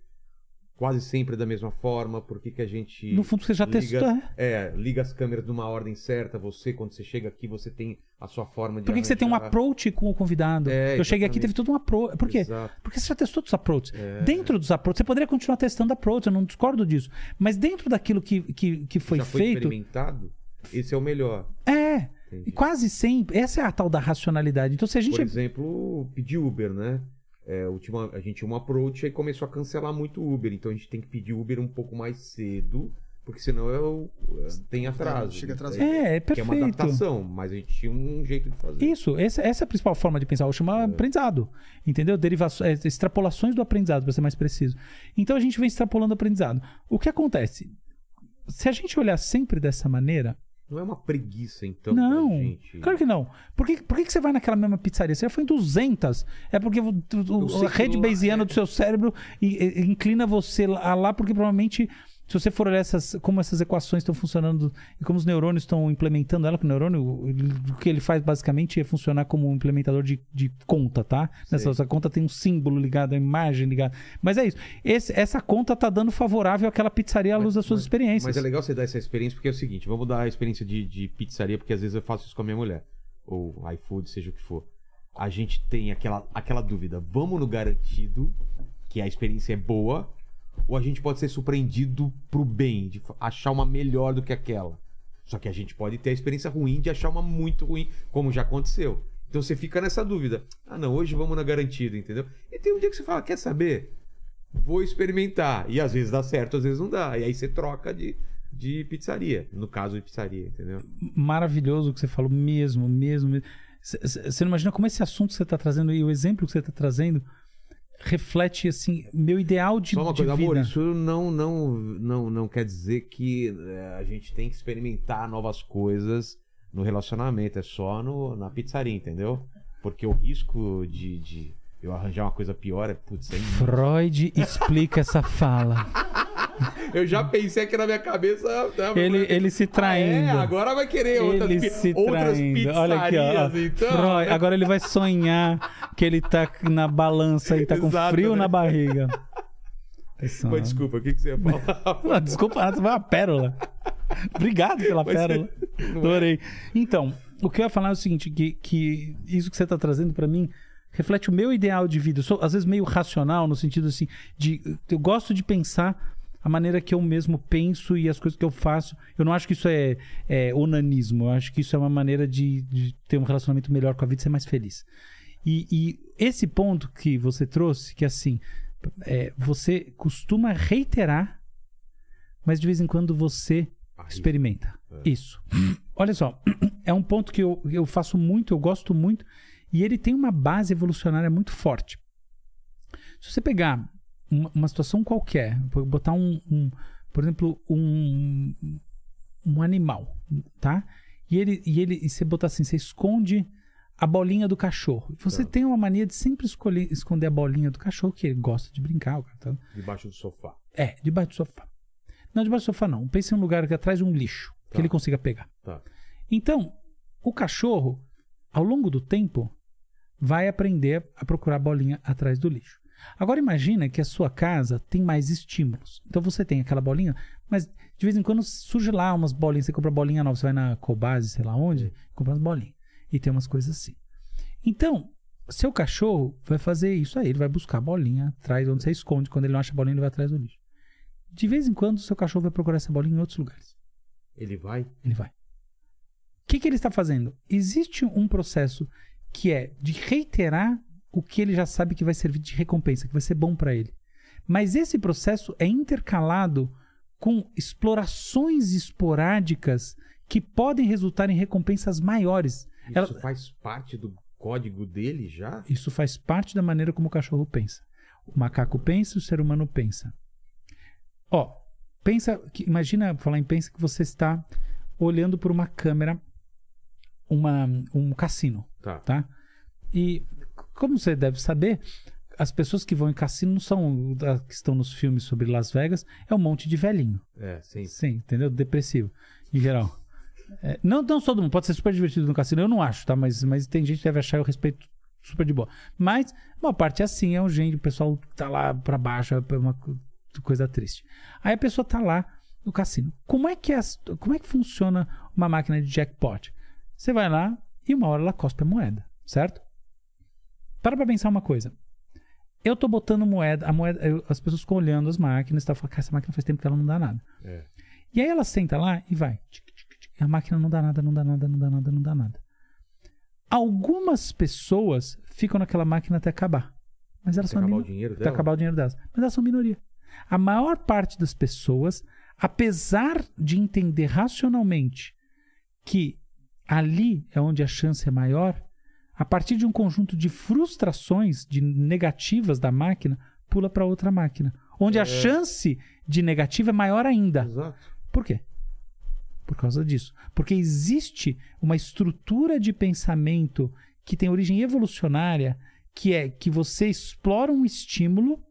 quase sempre da mesma forma? Por que, que a gente. no fundo, você já liga, testou. é. É, liga as câmeras numa ordem certa. Você, quando você chega aqui, você tem a sua forma de. Por que, que você tem um approach com o convidado? É, eu cheguei aqui teve todo um approach. Por quê? Exato. Porque você já testou todos os approaches. É. Dentro dos approaches, você poderia continuar testando approach, eu não discordo disso. Mas dentro daquilo que, que, que foi Já foi feito. experimentado? Esse é o melhor. É. Entendi. E quase sempre. Essa é a tal da racionalidade. Então, se a gente. Por exemplo, pedir Uber, né? É, última, a gente tinha um approach e começou a cancelar muito o Uber. Então a gente tem que pedir Uber um pouco mais cedo, porque senão eu, eu tem atraso. Chega atrasado. É, é Que é uma perfeito. adaptação, mas a gente tinha um jeito de fazer. Isso, essa, essa é a principal forma de pensar. Eu chamo aprendizado. Entendeu? Derivações, é, extrapolações do aprendizado, para ser mais preciso. Então a gente vem extrapolando aprendizado. O que acontece? Se a gente olhar sempre dessa maneira, Não é uma preguiça, então, não, gente. claro que não. Por que, por que, que você vai naquela mesma pizzaria? Você já foi em 200. É porque o- o- a rede lá bayesiana é- do seu cérebro inclina você lá, lá, porque provavelmente, se você for olhar essas, como essas equações estão funcionando e como os neurônios estão implementando ela, que o neurônio, ele- o que ele faz basicamente é funcionar como um implementador de, de conta, tá? Nessa essa conta tem um símbolo ligado, a imagem ligada. Mas é isso. Esse- essa conta tá dando favorável àquela pizzaria à luz das suas experiências. Mas é legal você dar essa experiência, porque é o seguinte, vamos dar a experiência de, de pizzaria, porque às vezes eu faço isso com a minha mulher. Ou iFood, seja o que for. A gente tem aquela, aquela dúvida, vamos no garantido, que a experiência é boa, ou a gente pode ser surpreendido pro bem, de achar uma melhor do que aquela. Só que a gente pode ter a experiência ruim de achar uma muito ruim, como já aconteceu. Então você fica nessa dúvida. Ah, não, hoje vamos na garantida, entendeu? E tem um dia que você fala, quer saber? Vou experimentar. E às vezes dá certo, às vezes não dá. E aí você troca de, de pizzaria. No caso de pizzaria, entendeu? maravilhoso o que você falou, mesmo, mesmo. mesmo. Você não imagina como esse assunto que você está trazendo e o exemplo que você está trazendo reflete, assim, meu ideal de, Só uma de coisa, vida. amor, isso não, não, não, não quer dizer que é, a gente tem que experimentar novas coisas no relacionamento. É só no, na pizzaria, entendeu? Porque o risco de, de eu arranjar uma coisa pior é, putz, é. Freud explica essa fala. <laughs> Eu já pensei aqui na minha cabeça. né, Ele, ele se Ah, traindo. é, agora vai querer outras, ele se outras traindo. Olha aqui, ó. então. Freud, agora ele vai sonhar que ele tá na balança e tá com Exato, frio né? na barriga. Desculpa, o que, que você ia falar? <laughs> Não, Desculpa, essa foi uma pérola. Obrigado pela Mas pérola. <laughs> é. Adorei. Então, o que eu ia falar é o seguinte: que, que isso que você está trazendo para mim reflete o meu ideal de vida. Eu sou, às vezes, meio racional, no sentido assim, de. Eu gosto de pensar a maneira que eu mesmo penso e as coisas que eu faço. Eu não acho que isso é, é onanismo. Eu acho que isso é uma maneira de, de ter um relacionamento melhor com a vida e ser mais feliz. E, e esse ponto que você trouxe, que assim, é, você costuma reiterar, mas de vez em quando você experimenta. Isso. <clears throat> Olha só, <clears throat> é um ponto que eu, eu faço muito, eu gosto muito, e ele tem uma base evolucionária muito forte. Se você pegar uma, uma situação qualquer, botar um, um- por exemplo, um, um animal, tá? E ele, e ele, e você botar assim, você esconde a bolinha do cachorro. Você Tá. tem uma mania de sempre escolher, esconder a bolinha do cachorro, que ele gosta de brincar. tá- Debaixo do sofá. é, debaixo do sofá. Não, debaixo do sofá não. Pense em um lugar que atrás de um lixo, que Tá. ele consiga pegar. Tá. Então, o cachorro, ao longo do tempo, vai aprender a procurar bolinha atrás do lixo. Agora imagina que a sua casa tem mais estímulos. Então você tem aquela bolinha, mas de vez em quando surge lá umas bolinhas. Você compra bolinha nova, você vai na Cobase, sei lá onde, compra umas bolinhas. E tem umas coisas assim. Então, seu cachorro vai fazer isso aí. Ele vai buscar a bolinha atrás onde você esconde. Quando ele não acha a bolinha, ele vai atrás do lixo. De vez em quando, seu cachorro vai procurar essa bolinha em outros lugares. Ele vai? Ele vai. O que, que ele está fazendo? Existe um processo que é de reiterar o que ele já sabe que vai servir de recompensa, que vai ser bom para ele. Mas esse processo é intercalado com explorações esporádicas que podem resultar em recompensas maiores. Isso Ela- faz parte do código dele já? Isso faz parte da maneira como o cachorro pensa. O macaco pensa e o ser humano pensa. Ó, pensa, que, imagina, falar em pensa que você está olhando por uma câmera, uma, um cassino, Tá. tá? E como você deve saber, as pessoas que vão em cassino não são da- que estão nos filmes sobre Las Vegas, é um monte de velhinho. É, sim. Sim, entendeu? Depressivo, em geral. É, não, não todo mundo, pode ser super divertido no cassino, eu não acho, tá? Mas, mas tem gente que deve achar eu respeito super de boa. Mas uma parte é assim, é um gente, o pessoal tá lá pra baixo, é uma co- coisa triste. Aí a pessoa tá lá no cassino. Como é que, é, as- como é que funciona uma máquina de jackpot? Você vai lá e uma hora ela cospe a moeda, certo? Para pra pensar uma coisa. Eu tô botando moeda, a moeda, eu- as pessoas ficam olhando as máquinas e tá falando, cara, essa máquina faz tempo que ela não dá nada. É. E aí ela senta lá e vai. Tic, tic, tic. A máquina não dá nada, não dá nada, não dá nada, não dá nada. Algumas pessoas ficam naquela máquina até acabar. Mas elas Se são a acabar o dinheiro Vai dela. acabar o dinheiro delas. Mas elas são minoria. A maior parte das pessoas, apesar de entender racionalmente que ali é onde a chance é maior, a partir de um conjunto de frustrações, de negativas da máquina, pula para outra máquina. Onde a chance de negativa é maior ainda. Exato. Por quê? Por causa disso. Porque existe uma estrutura de pensamento que tem origem evolucionária, que é que você explora um estímulo,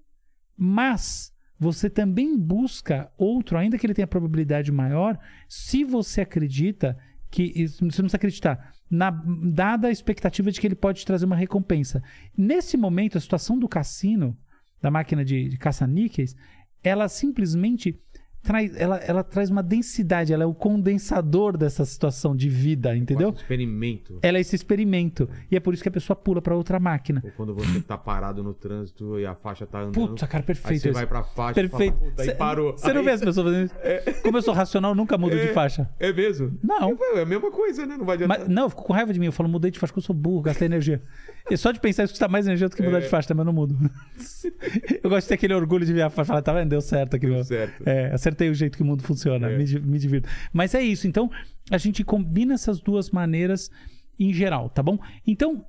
mas você também busca outro, ainda que ele tenha probabilidade maior, se você acredita que. Você não precisa acreditar. Na, dada a expectativa de que ele pode trazer uma recompensa. Nesse momento, a situação do cassino, da máquina de, de caça-níqueis, ela simplesmente traz, ela, ela traz uma densidade, ela é o condensador dessa situação de vida, entendeu? Quase um experimento. Ela é esse experimento. E é por isso que a pessoa pula para outra máquina. Ou quando você tá parado no trânsito e a faixa tá andando. Puta, cara, Aí perfeito. você isso. vai pra faixa Perfeito. e fala, aí Cê- parou. Você não Aí- vê as pessoas fazendo isso? Como eu sou racional, eu nunca mudo de faixa. É mesmo? Não. É a mesma coisa, né? Não vai adiantar. Mas, não, eu fico com raiva de mim. Eu falo, mudei de faixa porque eu sou burro, gastei energia. E só de pensar isso custa mais energia do que mudar É. de faixa, mas eu não mudo. <laughs> eu gosto de ter aquele orgulho de ver a faixa e falar, tá vendo? Deu certo aqui, meu. certo. É, acertei o jeito que o mundo funciona. É. Me, me divirto. Mas é isso. Então, a gente combina essas duas maneiras em geral, tá bom? Então,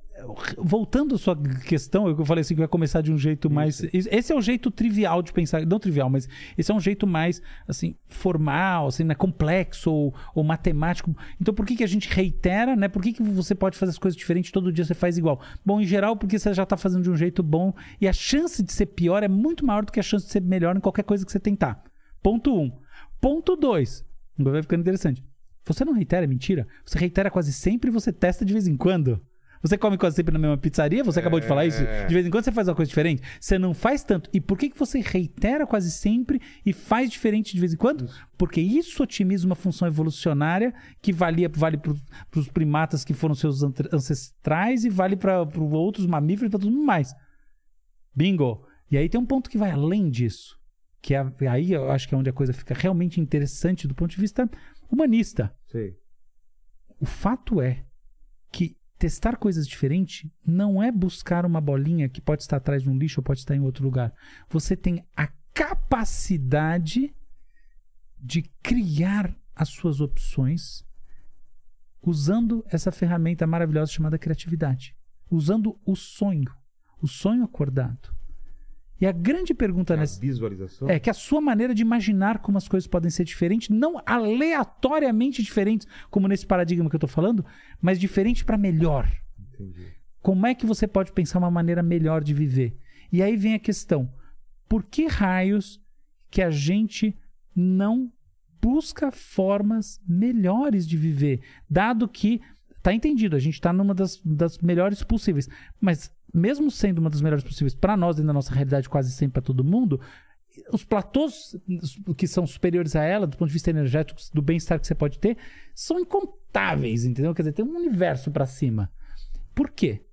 voltando à sua questão, eu falei assim que vai começar de um jeito mais. Esse é o jeito trivial de pensar. Não trivial, mas esse é um jeito mais, assim, formal, assim, né? complexo ou, ou matemático. Então, por que, que a gente reitera, né? Por que, que você pode fazer as coisas diferentes todo dia você faz igual? Bom, em geral, porque você já tá fazendo de um jeito bom e a chance de ser pior é muito maior do que a chance de ser melhor em qualquer coisa que você tentar. Ponto 1. Um. Ponto 2. Vai ficando interessante. Você não reitera é mentira? Você reitera quase sempre e você testa de vez em quando. Você come quase sempre na mesma pizzaria? Você acabou de falar isso? De vez em quando você faz uma coisa diferente? Você não faz tanto. E por que, que você reitera quase sempre e faz diferente de vez em quando? Porque isso otimiza uma função evolucionária que valia, vale para os primatas que foram seus ancestrais e vale para outros mamíferos e para tudo mais. Bingo! E aí tem um ponto que vai além disso. Que é, aí eu acho que é onde a coisa fica realmente interessante do ponto de vista humanista. Sei. O fato é que testar coisas diferentes não é buscar uma bolinha que pode estar atrás de um lixo ou pode estar em outro lugar. Você tem a capacidade de criar as suas opções usando essa ferramenta maravilhosa chamada criatividade, usando o sonho, o sonho acordado. E a grande pergunta A nessa visualização. é que a sua maneira de imaginar como as coisas podem ser diferentes, não aleatoriamente diferentes, como nesse paradigma que eu tô falando, mas diferente para melhor. Entendi. Como é que você pode pensar uma maneira melhor de viver? E aí vem a questão: por que raios que a gente não busca formas melhores de viver? Dado que, tá entendido, a gente está numa das, das melhores possíveis, mas mesmo sendo uma das melhores possíveis para nós, dentro da nossa realidade, quase sempre para todo mundo, os platôs que são superiores a ela, do ponto de vista energético, do bem-estar que você pode ter, são incontáveis, entendeu? Quer dizer, tem um universo para cima. Por quê?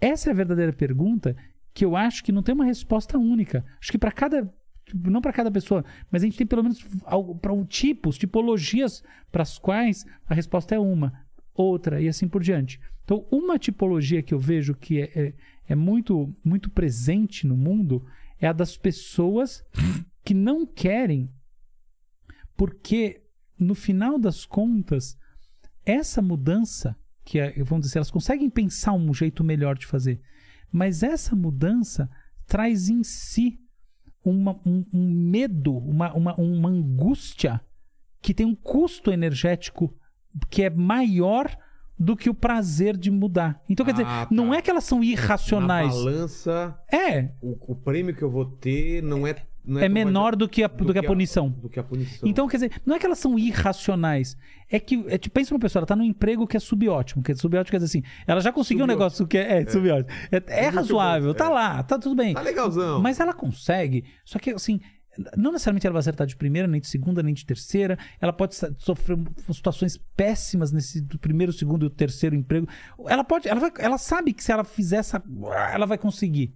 Essa é a verdadeira pergunta que eu acho que não tem uma resposta única. Acho que para cada não para cada pessoa, mas a gente tem pelo menos para tipos, tipologias para as quais a resposta é uma, outra e assim por diante. Então, uma tipologia que eu vejo que é, é, é muito muito presente no mundo é a das pessoas que não querem, porque no final das contas essa mudança que é, vamos dizer, elas conseguem pensar um jeito melhor de fazer, mas essa mudança traz em si uma, um, um medo, uma, uma, uma angústia que tem um custo energético que é maior do que o prazer de mudar. Então, quer Ah, dizer, tá. não é que elas são irracionais. Na balança, É, o, o prêmio que eu vou ter não é. Não é tão menor do que a, do que a punição. Do que a punição. Então, quer dizer, não é que elas são irracionais. É que, é, tipo, pensa uma pessoa, ela tá num emprego que é subótimo. Que é subótimo quer dizer assim, ela já conseguiu um negócio que é, é, subótimo. É, é muito razoável, bom, tá é. lá, tá tudo bem. Tá legalzão. Mas ela consegue. Só que, assim, não necessariamente ela vai acertar de primeira, nem de segunda, nem de terceira. Ela pode sofrer situações péssimas nesse do primeiro, segundo e terceiro emprego. Ela pode, ela, vai- ela sabe que se ela fizer essa, ela vai conseguir.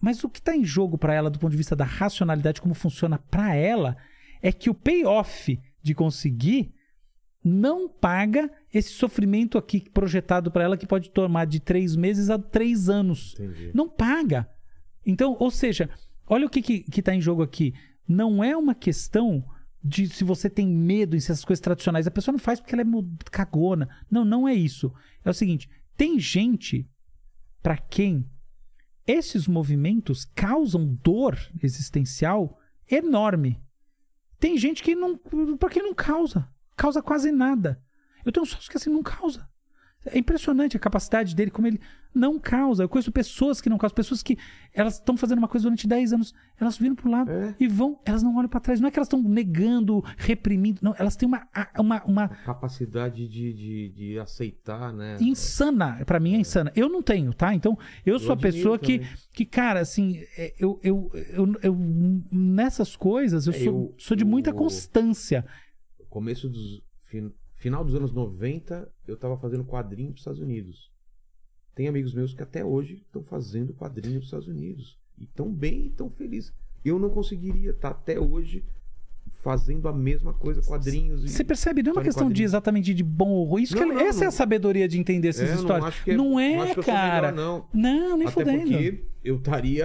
Mas o que está em jogo para ela do ponto de vista da racionalidade, como funciona para ela, é que o payoff de conseguir não paga esse sofrimento aqui projetado para ela que pode tomar de três meses a três anos. Entendi. Não paga. Então, ou seja, olha o que, que, que tá em jogo aqui. Não é uma questão de se você tem medo em essas coisas tradicionais. A pessoa não faz porque ela é cagona. Não, não é isso. É o seguinte: tem gente para quem esses movimentos causam dor existencial enorme. Tem gente que não. Pra quem não causa. Causa quase nada. Eu tenho sócio que assim não causa. É impressionante a capacidade dele, como ele não causa. Eu conheço pessoas que não causam, pessoas que elas estão fazendo uma coisa durante 10 anos, elas viram pro lado É. e vão, elas não olham pra trás. Não é que elas estão negando, reprimindo, não, elas têm uma, uma, uma Capacidade de, de, de aceitar, né? insana. Pra mim é insana. Eu não tenho, tá? Então, eu sou a pessoa que, também. que, cara, assim, é, eu, eu, eu, eu- nessas coisas eu É, sou, eu- sou de muita eu- constância. começo dos fin- final dos anos 90, eu tava fazendo quadrinho pros Estados Unidos. Tem amigos meus que até hoje estão fazendo quadrinho pros Estados Unidos e tão bem, e tão felizes. Eu não conseguiria estar até hoje fazendo a mesma coisa, quadrinhos e Você percebe? Não é uma questão de exatamente de bom ou ruim. Isso Não, é- não, essa é não. a sabedoria de entender essas É, histórias. Não, é- não é, sou cara. melhor, não. Não, nem Até porque eu estaria.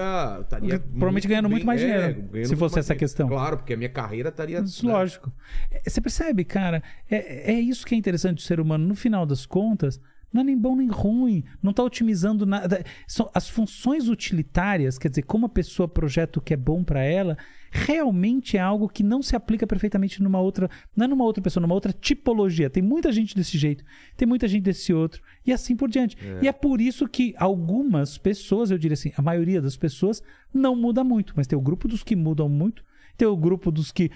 Provavelmente ganhando muito mais dinheiro, ganhando se fosse essa dinheiro. questão. Claro, porque a minha carreira estaria. Isso, né? Lógico. É, Você percebe, cara? É, é isso que é interessante do ser humano. No final das contas, não é nem bom nem ruim. Não está otimizando nada. São as funções utilitárias, quer dizer, como a pessoa projeta o que é bom para ela, realmente é algo que não se aplica perfeitamente numa outra. Não é numa outra pessoa, numa outra tipologia. Tem muita gente desse jeito, tem muita gente desse outro, e assim por diante. E é por isso que algumas pessoas, eu diria assim, a maioria das pessoas não muda muito, mas tem o grupo dos que mudam muito. Tem o grupo dos que.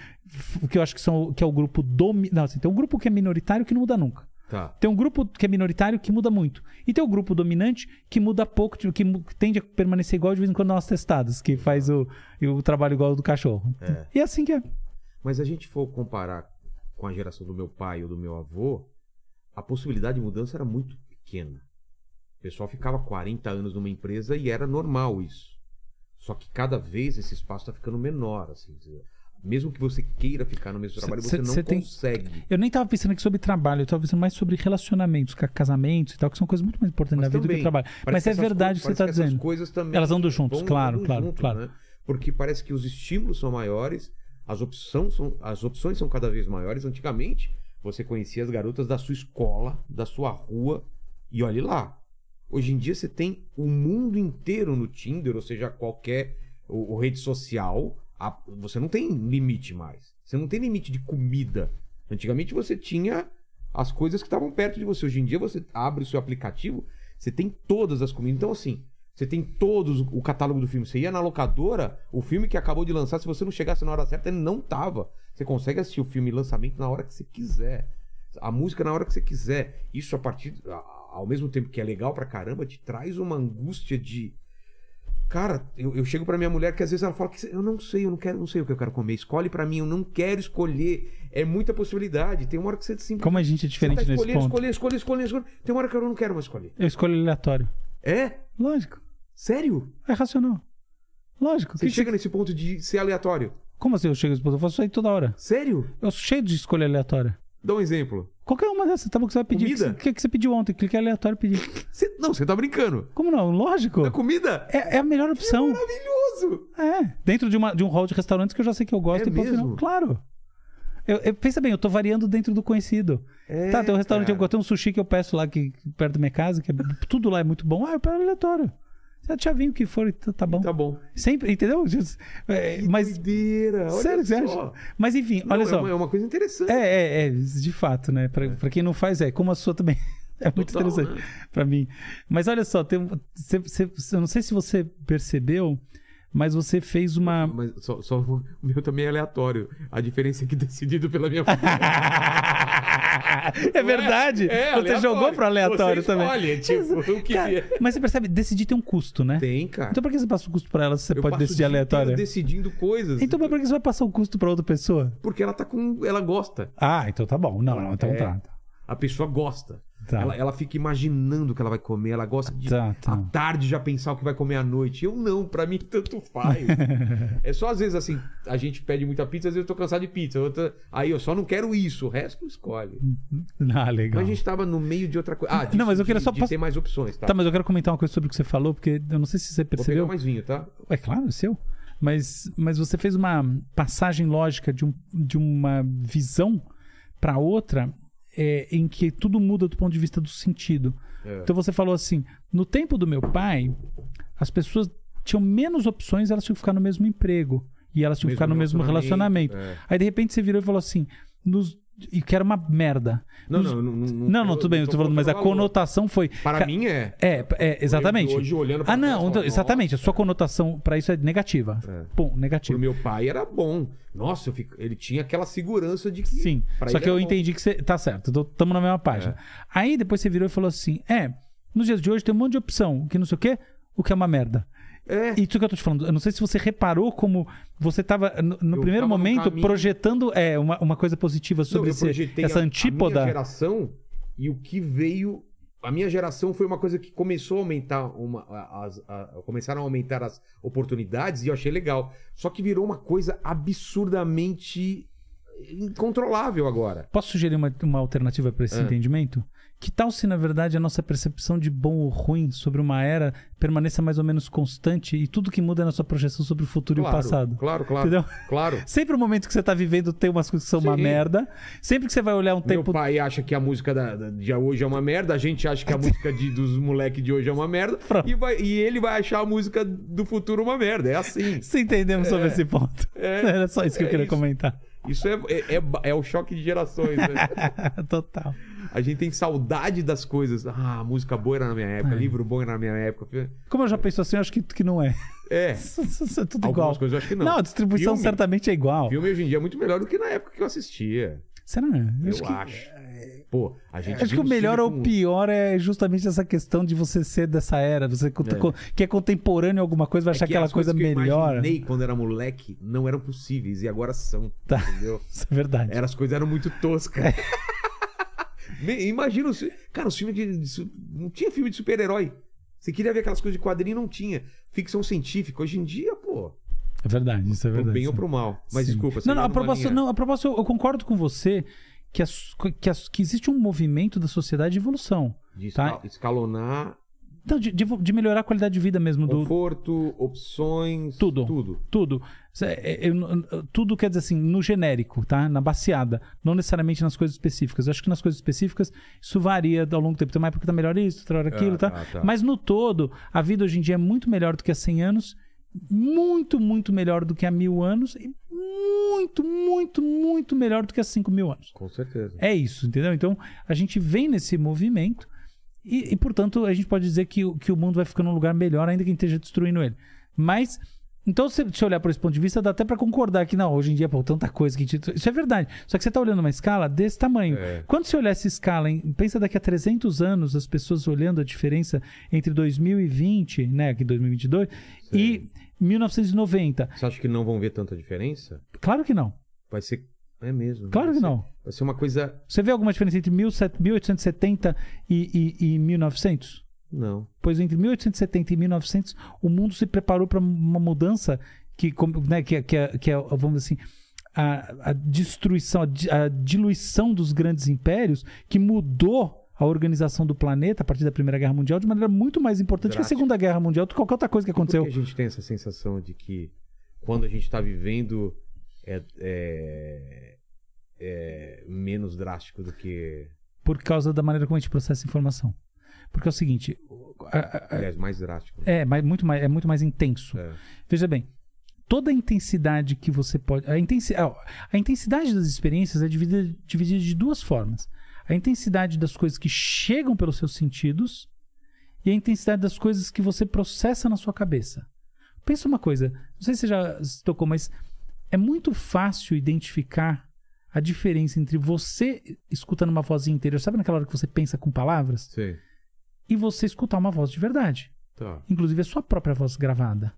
que eu acho que são que é o grupo domi... Não, assim, tem um grupo que é minoritário que não muda nunca. Tá. Tem um grupo que é minoritário que muda muito. E tem o grupo dominante que muda pouco, que tende a permanecer igual de vez em quando nas testadas, que faz o, o trabalho igual ao do cachorro. E é assim que é. Mas se a gente for comparar com a geração do meu pai ou do meu avô, a possibilidade de mudança era muito pequena. O pessoal ficava 40 anos numa empresa e era normal isso. Só que cada vez esse espaço está ficando menor. Assim, mesmo que você queira ficar no mesmo trabalho, cê- você não tem- consegue. Eu nem tava pensando aqui sobre trabalho, eu tava pensando mais sobre relacionamentos, ca- casamentos e tal, que são coisas muito mais importantes na vida do que o trabalho. Mas é verdade o que você tá essas dizendo. coisas também Elas andam juntos, claro, andam claro, junto, claro. né? Porque parece que os estímulos são maiores, as opções são, as opções são cada vez maiores. Antigamente, você conhecia as garotas da sua escola, da sua rua, e olhe lá. Hoje em dia você tem o mundo inteiro no Tinder, ou seja, qualquer o, o rede social. A- você não tem limite mais. Você não tem limite de comida. Antigamente você tinha as coisas que estavam perto de você. Hoje em dia você abre o seu aplicativo, você tem todas as comidas. Então, assim, você tem todos o catálogo do filme. Você ia na locadora, o filme que acabou de lançar, se você não chegasse na hora certa, ele não tava. Você consegue assistir o filme lançamento na hora que você quiser. A música na hora que você quiser. Isso a partir. Ao mesmo tempo que é legal pra caramba, te traz uma angústia de. Cara, eu, eu chego pra minha mulher que às vezes ela fala que eu não sei, eu não quero, não sei o que eu quero comer. Escolhe pra mim, eu não quero escolher. É muita possibilidade. Tem uma hora que você simplesmente Como a gente é diferente você tá nesse ponto. escolher, escolher, escolher, escolher. Tem uma hora que eu não quero mais escolher. Eu escolho aleatório. É? Lógico. Sério? É racional. Lógico. Você Que- chega nesse ponto de ser aleatório? Como assim eu chego nesse ponto? Eu faço isso aí toda hora. Sério? Eu sou cheio de escolha aleatória. Dá um exemplo. Qualquer uma dessas, tá bom que você vai pedir. Comida? O que, que você pediu ontem? Clique aleatório e pedir. Você- não, você tá brincando. Como não? Lógico. Da comida? É, é a melhor opção. Maravilhoso! É. Dentro de, uma, de um hall de restaurantes que eu já sei que eu gosto É e mesmo? final. Claro. Eu, eu- pensa bem, eu tô variando dentro do conhecido. É, tá, tem um restaurante, cara. eu tem um sushi que eu peço lá que, que perto da minha casa, que é- tudo lá é muito bom. Ah, eu pego aleatório. A chavinho que for, tá, tá bom. Tá bom. Sempre, entendeu? É, mas. Doideira, Sério que você acha? Mas enfim, Não, olha é só. uma- É uma coisa interessante. É, é, é, de fato, né? Pra, pra quem não faz, é. Como a sua também. <laughs> É muito Total, interessante né? pra mim. Mas olha só, tem, um- cê- cê- cê- eu não sei se você percebeu, mas você fez uma. Mas só, só o meu também é aleatório. A diferença é que <laughs> decidido pela minha mulher. <laughs> é verdade. É, você aleatório. jogou pro aleatório Você também. escolhe, tipo, Cara, é. mas você percebe, decidir tem um custo, né? Tem, cara. Então por que você passa o custo pra ela se você Eu pode decidir aleatório? decidindo coisas. Então por que você vai passar o custo pra outra pessoa? Porque ela tá com. Ela gosta. Ah, então tá bom. Não, não, então É. tá. A pessoa gosta. Tá. Ela, ela fica imaginando o que ela vai comer, ela gosta de Tá, tá. à tarde já pensar o que vai comer à noite. Eu não, pra mim tanto faz. <laughs> é só às vezes assim, a gente pede muita pizza, às vezes eu tô cansado de pizza. outra- Aí eu só não quero isso, o resto escolhe. Ah, legal. Mas a gente tava no meio de outra coisa. Ah, disso, Não, mas eu queria de, só de posso- ter mais opções, tá? Tá, mas eu quero comentar uma coisa sobre o que você falou, porque eu não sei se você Vou pegar percebeu. mais vinho, tá? É claro, é seu. Mas, mas você fez uma passagem lógica de, um, de uma visão para outra é, em que tudo muda do ponto de vista do sentido. É. Então você falou assim: no tempo do meu pai, as pessoas tinham menos opções, elas tinham que ficar no mesmo emprego. E elas tinham que ficar no mesmo relacionamento, relacionamento. é. Aí de repente você virou e falou assim: nos, e que era uma merda. Não, não, não, não, Não, não, tudo bem, eu tô falando, mas a conotação foi. Para mim é. É, é, exatamente. Hoje, olhando pra Ah, não, então, exatamente. A sua conotação pra isso é negativa. É. Pro negativa. meu pai era bom. Nossa, eu fico- ele tinha aquela segurança de que. Sim. Só que eu bom. entendi que você. Tá certo, tamo na mesma página. É. Aí depois você virou e falou assim: é, nos dias de hoje tem um monte de opção, que não sei o quê, o que é uma merda. É. E isso que eu tô te falando, eu não sei se você reparou como você tava, no, no primeiro tava momento, caminho- projetando é, uma, uma coisa positiva Não, sobre eu esse- essa a- A antípoda. minha geração e o que veio. A minha geração foi uma coisa que começou a aumentar uma, a- as, a- começaram a aumentar as oportunidades e eu achei legal. Só que virou uma coisa absurdamente incontrolável agora. Posso sugerir uma, uma alternativa para esse É. entendimento? Que tal se, na verdade, a nossa percepção de bom ou ruim sobre uma era permaneça mais ou menos constante e tudo que muda é a nossa projeção sobre o futuro claro, e o passado? Claro, claro. Entendeu? Claro. <laughs> Sempre o momento que você tá vivendo tem umas coisas que são uma Sim. merda. Sempre que você vai olhar um Meu tempo. pai acha que a música da, da- de hoje é uma merda, a gente acha que a música de- dos moleques de hoje é uma merda, <laughs> e, vai- e ele vai achar a música do futuro uma merda. É assim. <laughs> Se entendemos sobre esse ponto. É. Era só isso que eu É queria isso. comentar. Isso é, é, é, é o choque de gerações, né? Total. A gente tem saudade das coisas. Ah, música boa era na minha época, É. livro bom era na minha época. Como eu já penso assim, eu acho que, que não é. É. <laughs> Isso é tudo Algumas igual. coisas eu acho que não. Não, a distribuição Filme- certamente é igual. Filme hoje em dia é muito melhor do que na época que eu assistia. Será? Eu acho acho. que- Pô, a gente Acho que o melhor ou com- pior é justamente essa questão de você ser dessa era. Você É. que é contemporâneo alguma coisa, vai É achar que aquela coisa coisas que eu melhor. quando era moleque não eram possíveis e agora são. Tá. Entendeu? <laughs> Isso é verdade. Era, as coisas eram muito toscas. Me- <laughs> Imagina, os, cara, os filmes de, Não tinha filme de super-herói. Você queria ver aquelas coisas de quadrinho, não tinha. Ficção científica. Hoje em dia, pô, É verdade, isso é pro verdade. bem ou pro mal. Mas Sim. desculpa, você Não, não, a linha- não, a propósito, eu, eu concordo com você que, as- que, as- que existe um movimento da sociedade de evolução. De Tá. esca- escalonar Não, de, de- de melhorar a qualidade de vida mesmo do, conforto, opções, Tudo. tudo. Tudo. Cê- é, eu- eu- tudo quer dizer assim, no genérico, tá? Na baseada. Não necessariamente nas coisas específicas. Eu acho que nas coisas específicas isso varia ao longo do tempo. Tem uma época que tá melhor isso, outra hora aquilo, Ah, tá? tá, tá. Mas no todo, a vida hoje em dia é muito melhor do que há 100 anos. Muito, muito melhor do que há mil anos. E muito, muito, muito melhor do que há 5 mil anos. Com certeza. É isso, entendeu? Então, a gente vem nesse movimento e, e, portanto, a gente pode dizer que, o- que o mundo vai ficando um lugar melhor, ainda que esteja destruindo ele. Mas, então, se se olhar por esse ponto de vista, dá até pra concordar que, não, hoje em dia, pô, tanta coisa que a gente... Isso é verdade. Só que você tá olhando uma escala desse tamanho. É. Quando você olhar essa escala, em- pensa daqui a 300 anos, as pessoas olhando a diferença entre 2020, né, aqui 2022, e 1990. Você acha que não vão ver tanta diferença? Claro que não. Vai ser. É mesmo. Claro que ser- não. Vai ser uma coisa. Você vê alguma diferença entre 17- 1870 e, e, e 1900? Não. Pois entre 1870 e 1900, o mundo se preparou para uma mudança que, né, que, é- que, é, que é, vamos dizer assim, a, a destruição, a, a diluição dos grandes impérios, que mudou a organização do planeta a partir da Primeira Guerra Mundial de maneira muito mais importante que a Drástica. Segunda Guerra Mundial, do que qualquer outra coisa que aconteceu. Porque a gente tem essa sensação de que quando a gente está vivendo é, é- é menos drástico do que. Por causa da maneira como a gente processa informação. Porque é o seguinte, a- a- a- Aliás, mais drástico. é, mas muito mais, é muito mais intenso. É. Veja bem, toda a intensidade que você pode. A, intensi... a intensidade das experiências é dividida, dividida de duas formas: a intensidade das coisas que chegam pelos seus sentidos e a intensidade das coisas que você processa na sua cabeça. Pensa uma coisa, não sei se você já se tocou, mas é muito fácil identificar a diferença entre você escutando uma vozinha interior, sabe naquela hora que você pensa com palavras, Sim. e você escutar uma voz de verdade Tá. inclusive a sua própria voz gravada.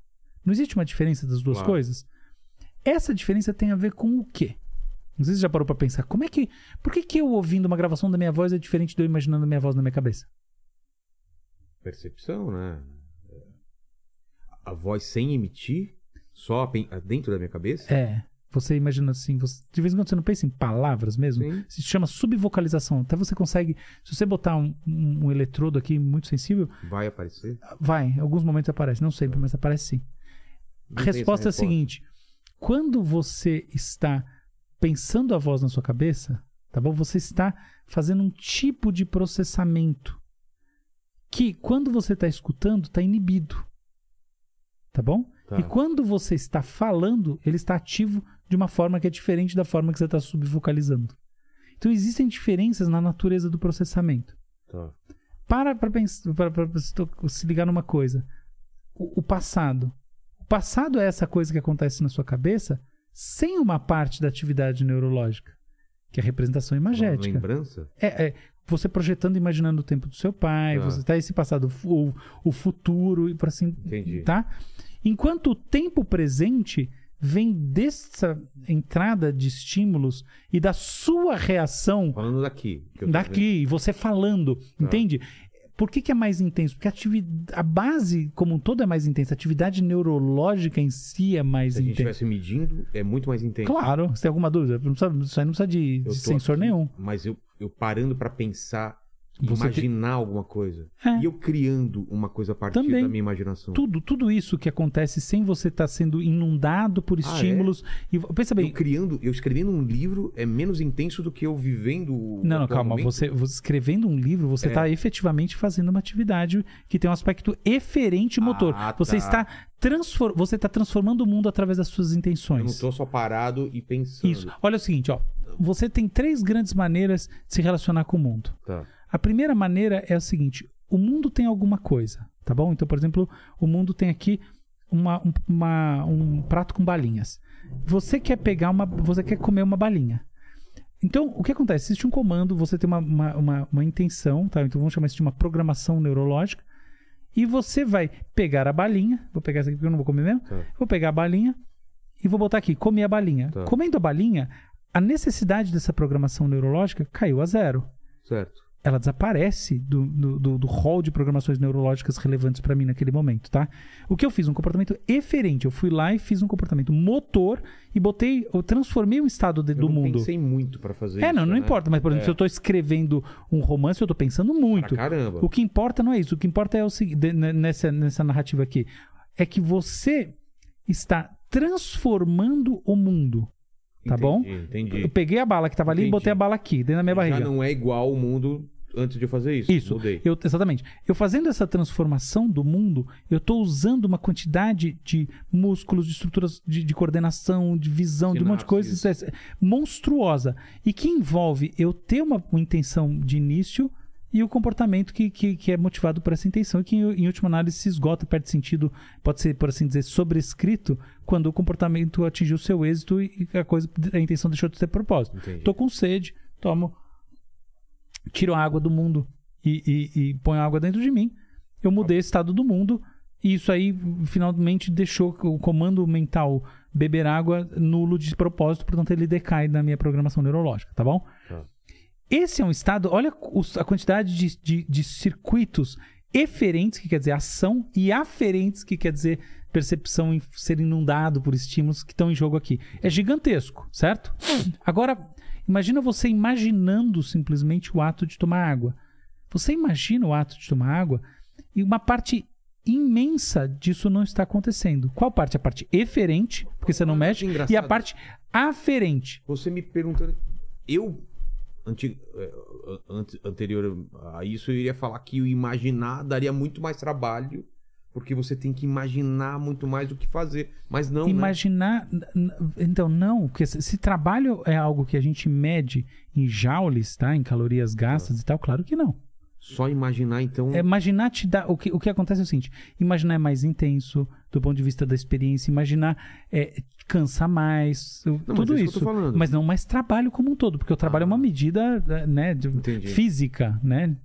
Não existe uma diferença das duas Claro. coisas? Essa diferença tem a ver com o quê? Não sei se você já parou pra pensar. Como é que. Por que, que eu ouvindo uma gravação da minha voz é diferente de eu imaginando a minha voz na minha cabeça? Percepção, né? A voz sem emitir, só dentro da minha cabeça? É. Você imagina assim, você- de vez em quando você não pensa em palavras mesmo? Sim. Se chama subvocalização. Até você consegue. Se você botar um, um- um eletrodo aqui muito sensível, Vai aparecer? vai, em alguns momentos aparece. Não sempre, mas aparece sim. Não A essa resposta é a seguinte: quando você está pensando a voz na sua cabeça, tá bom? Você está fazendo um tipo de processamento que, quando você está escutando, está inibido. Tá bom? Tá. E quando você está falando, ele está ativo de uma forma que é diferente da forma que você está subvocalizando. Então existem diferenças na natureza do processamento. Tá. Para para para, para se ligar numa coisa. O, o passado. O passado é essa coisa que acontece na sua cabeça sem uma parte da atividade neurológica, que é a representação Uma imagética. lembrança? É, é você projetando, imaginando o tempo do seu pai, Tá. você tá esse passado, o, o futuro e por assim, Entendi. tá? Enquanto o tempo presente vem dessa entrada de estímulos e da sua reação Falando daqui. daqui, e você falando, entende? Por que, que é mais intenso? Porque a, a base como um todo é mais intensa, a atividade neurológica em si é mais Se a gente intensa. estivesse medindo, é muito mais intenso. Claro, você tem alguma dúvida? Não precisa, isso aí não precisa de, de sensor aqui, nenhum. Mas eu, eu parando pra pensar, Você imaginar alguma coisa. É. E eu criando uma coisa a partir Também. da minha imaginação. Tudo, tudo isso que acontece sem você estar sendo inundado por Ah, estímulos. E pensa bem. Eu criando, eu escrevendo um livro é menos intenso do que eu vivendo o Não, não, calma. Você, você escrevendo um livro, você É. está efetivamente fazendo uma atividade que tem um aspecto eferente motor. Ah, Você tá. está transfor você está transformando o mundo através das suas Eu não intenções. tô só parado e pensando. Isso. Olha o seguinte, ó. Você tem três grandes maneiras de se relacionar com o mundo. Tá. A primeira maneira é a seguinte: o mundo tem alguma coisa, tá bom? Então, por exemplo, o mundo tem aqui uma, um, uma- um prato com balinhas. Você quer pegar uma. Você quer comer uma balinha. Então, o que acontece? Existe um comando, você tem uma, uma, uma, uma intenção, tá? Então vamos chamar isso de uma programação neurológica. E você vai pegar a balinha. Vou pegar essa aqui porque eu não vou comer mesmo. Tá. Vou pegar a balinha e vou botar aqui, comer a balinha. Tá. Comendo a balinha, a necessidade dessa programação neurológica caiu a zero Certo. Ela desaparece do, do, do, hall de programações neurológicas relevantes para mim naquele momento, tá? O que eu fiz? Um comportamento eferente. Eu fui lá e fiz um comportamento motor e botei, eu transformei o estado de- Eu do não mundo. pensei muito pra fazer É, isso. não, não né? importa. Mas, por exemplo, É. se eu tô escrevendo um romance, eu tô pensando muito. Pra caramba. O que importa não é isso. O que importa é o seguinte, nessa, nessa narrativa aqui, é que você está transformando o mundo. Tá bom? Entendi. Eu peguei a bala que tava ali e Entendi. botei a bala aqui, dentro da minha barriga. Já não é igual o mundo antes de eu fazer isso. Isso, Mudei. eu, exatamente. Eu fazendo essa transformação do mundo, eu estou usando uma quantidade de músculos, de estruturas de, de coordenação, de visão, de um monte de coisas Sinapses. é, monstruosa. E que envolve eu ter uma, uma intenção de início e o comportamento que, que, que é motivado por essa intenção e que, em, em última análise, se esgota, perde sentido, pode ser, por assim dizer, sobrescrito quando o comportamento atingiu seu êxito e a, coisa, a intenção deixou de ter propósito. Tô com sede, tomo tiro a água do mundo e, e, e ponho água dentro de mim, eu mudei o estado do mundo e isso aí finalmente deixou o comando mental beber água nulo de propósito, portanto ele decai na minha programação neurológica, tá bom? Tá. Esse é um estado, olha a quantidade de, de, de circuitos eferentes, que quer dizer ação, e aferentes, que quer dizer percepção em ser inundado por estímulos que estão em jogo aqui. É gigantesco, certo? Agora, imagina você imaginando simplesmente o ato de tomar água. Você imagina o ato de tomar água e uma parte imensa disso não está acontecendo. Qual parte? A parte eferente, porque você não Olha mexe, que e a engraçado. parte aferente. Você me perguntando. Eu. Eh, ante- anterior a isso, eu iria falar que o imaginar daria muito mais trabalho, porque você tem que imaginar muito mais do que fazer. Mas não. né? Imaginar. n- n- Então, não, porque se, trabalho é algo que a gente mede em joules, tá? Em calorias gastas e tal, claro que não. Só imaginar, então. É, imaginar te dá. O que, o que acontece é o seguinte: imaginar é mais intenso do ponto de vista da experiência, imaginar é, cansa mais, o- Não, mas tudo é isso. isso. Mas não mais trabalho como um todo, porque o trabalho é uma Ah. medida né, de- física, né?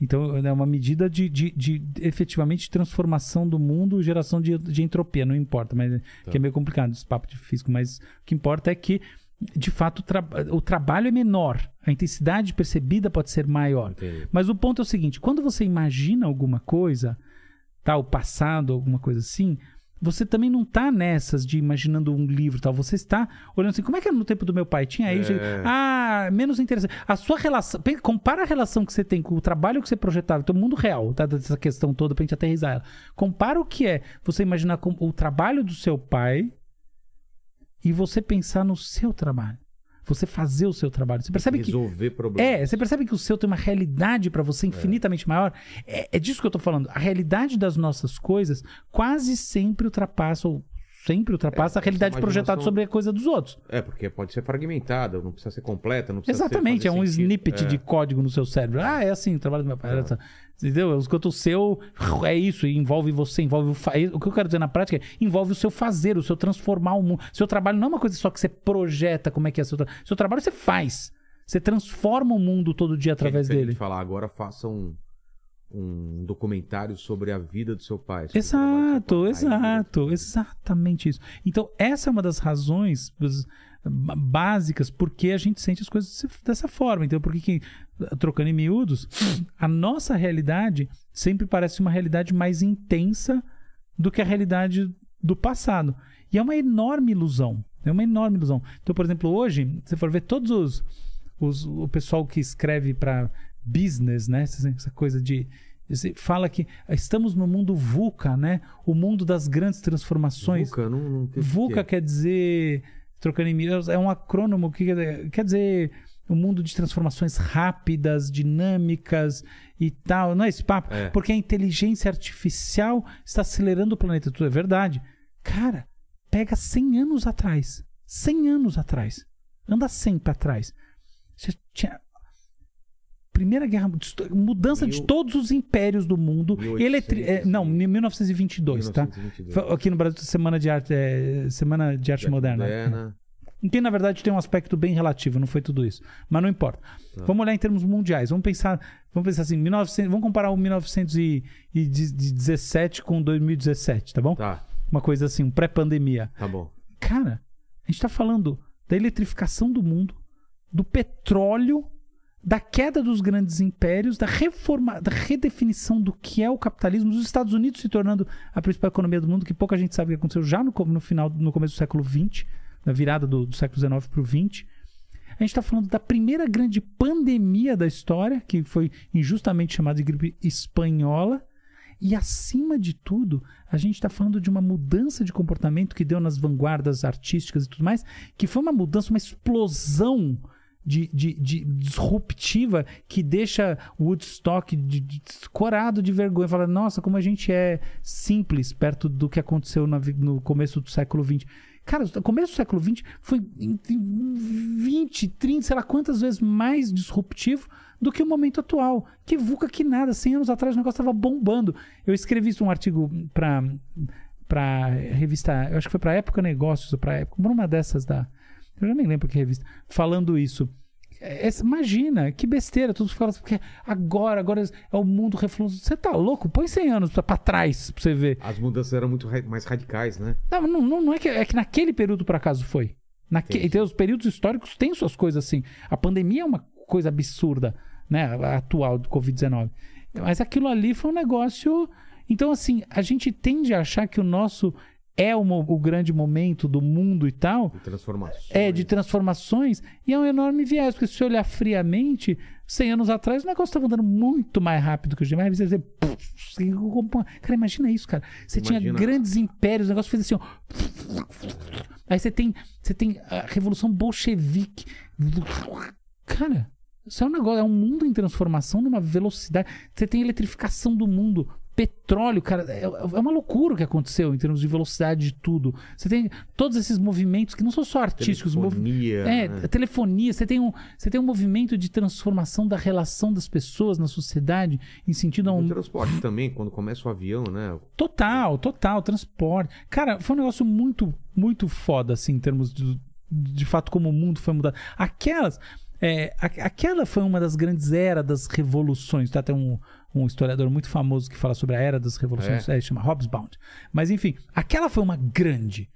Então é uma medida de, de, de efetivamente transformação do mundo, geração de, de entropia, não importa, mas Tá. que é meio complicado esse papo de físico, mas o que importa é que de fato, o, tra- o trabalho é menor. A intensidade percebida pode ser maior. Entendi. Mas o ponto é o seguinte: quando você imagina alguma coisa, tá, o passado, alguma coisa assim, você também não tá nessas de imaginando um livro, tal. Você está olhando assim, como é que era no tempo do meu pai? Tinha isso. É. Ah, menos interessante. A sua relação, compara a relação que você tem com o trabalho que você projetava, então o mundo real, tá, dessa questão toda pra gente aterrizar ela. Compara o que é você imaginar o trabalho do seu pai e você pensar no seu trabalho. Você fazer o seu trabalho. Você percebe que Resolver problemas. é, você percebe que o seu tem uma realidade pra você infinitamente maior? É, é disso que eu tô falando. A realidade das nossas coisas quase sempre ultrapassa, ou sempre ultrapassa É, a realidade projetada sobre a coisa dos outros. É, porque pode ser fragmentada, não precisa ser completa, não precisa ser- Exatamente, é um sentido. snippet É. de código no seu cérebro. Ah, é assim, o trabalho do meu pai. Entendeu? Enquanto o seu é isso, envolve você, envolve o. Fa... O que eu quero dizer na prática é envolve o seu fazer, o seu transformar o mundo. Seu trabalho não é uma coisa só que você projeta como é que é seu trabalho. Seu trabalho você faz. Você transforma o mundo todo dia é através diferente dele. de falar agora faça um, um documentário sobre a vida do seu pai. Exato, seu pai. Exato, exatamente isso. Então, essa é uma das razões básicas porque a gente sente as coisas dessa forma. Então, porque que, trocando em miúdos, a nossa realidade sempre parece uma realidade mais intensa do que a realidade do passado. E é uma enorme ilusão. É uma enorme ilusão. Então, por exemplo, hoje, se for ver todos os, os- o pessoal que escreve para business, né? Essa coisa de fala que estamos no mundo VUCA, né? O mundo das grandes transformações. VUCA, não, não tem o que VUCA é. quer dizer, trocando em miúdos, é um acrônimo que quer- dizer um mundo de transformações rápidas, dinâmicas e tal. Não é esse papo? É. Porque a inteligência artificial está acelerando o planeta. Tudo é verdade. Cara, pega 100 anos atrás. 100 anos atrás. Anda 100 para trás. Você tinha Primeira Guerra mudança de Mil- todos os impérios do mundo. 1800 Eletri... é, não, 1922, tá? 1922. Foi Aqui no Brasil, Semana de Arte, é, Semana de Arte Moderna. Que na verdade tem um aspecto bem relativo, não foi tudo isso. Mas não importa. Tá. Vamos olhar em termos mundiais. Vamos pensar, vamos pensar assim, 1900, vamos comparar o 1917 com 2017, tá bom? Tá, Uma coisa assim, um pré-pandemia. tá bom. Cara, a gente tá falando da eletrificação do mundo, do petróleo, da queda dos grandes impérios, da reforma, da redefinição do que é o capitalismo, dos Estados Unidos se tornando a principal economia do mundo, que pouca gente sabe o que aconteceu já no, no final, no começo do século XX, na virada do, do século XIX para o XX. A gente está falando da primeira grande pandemia da história, que foi injustamente chamada de gripe espanhola. E acima de tudo, a gente está falando de uma mudança de comportamento que deu nas vanguardas artísticas e tudo mais, que foi uma mudança, uma explosão de, de- de disruptiva que deixa Woodstock de, de, corado de vergonha. Fala, nossa, como a gente é simples perto do que aconteceu na no começo do século XX. Cara, o começo do século XX foi em- em 20, 30, sei lá quantas vezes mais disruptivo do que o momento atual. Que VUCA que nada. 100 anos atrás o negócio estava bombando. Eu escrevi um artigo para para revista, eu acho que foi para Época Negócios, para época, uma dessas da, eu já nem lembro que revista, falando isso. É, é, imagina, que besteira, todos falam assim, porque agora, agora é o mundo refluxo. Você tá louco? Põe 100 anos pra, pra trás pra você ver. As mudanças eram muito mais radicais, né? Não, não, não, é, que, é que naquele período, por acaso, foi. Naque, então, os períodos históricos têm suas coisas assim. A pandemia é uma coisa absurda, né? A atual do Covid-19. Mas aquilo ali foi um negócio. Então, assim, a gente tende a achar que o nosso é o, mo- o grande momento do mundo e tal. De transformações. É, de transformações, e é um enorme viés, porque se você olhar friamente, 100 anos atrás o negócio estava andando muito mais rápido que hoje. Mas você, você- cara, imagina isso, cara. Você tinha Imagina. grandes impérios, o negócio fez assim, ó. Aí você tem, você tem a Revolução Bolchevique. Cara, isso é um negócio, é um mundo em transformação numa velocidade. Você tem eletrificação do mundo, petróleo, cara, é, é uma loucura o que aconteceu em termos de velocidade de tudo. Você tem todos esses movimentos que não são só artísticos, Telefonia, é, né? telefonia, você tem, um, você tem um movimento de transformação da relação das pessoas na sociedade em sentido a O um transporte também, quando começa o avião, né? total, total, transporte. Cara, foi um negócio muito, muito foda, assim, em termos de, de fato como o mundo foi mudado. Aquelas, é, aquela foi uma das grandes eras das revoluções. Tá? Tem um, um historiador muito famoso que fala sobre a era das revoluções, é, chama Hobsbawm. Mas enfim, aquela foi uma grande.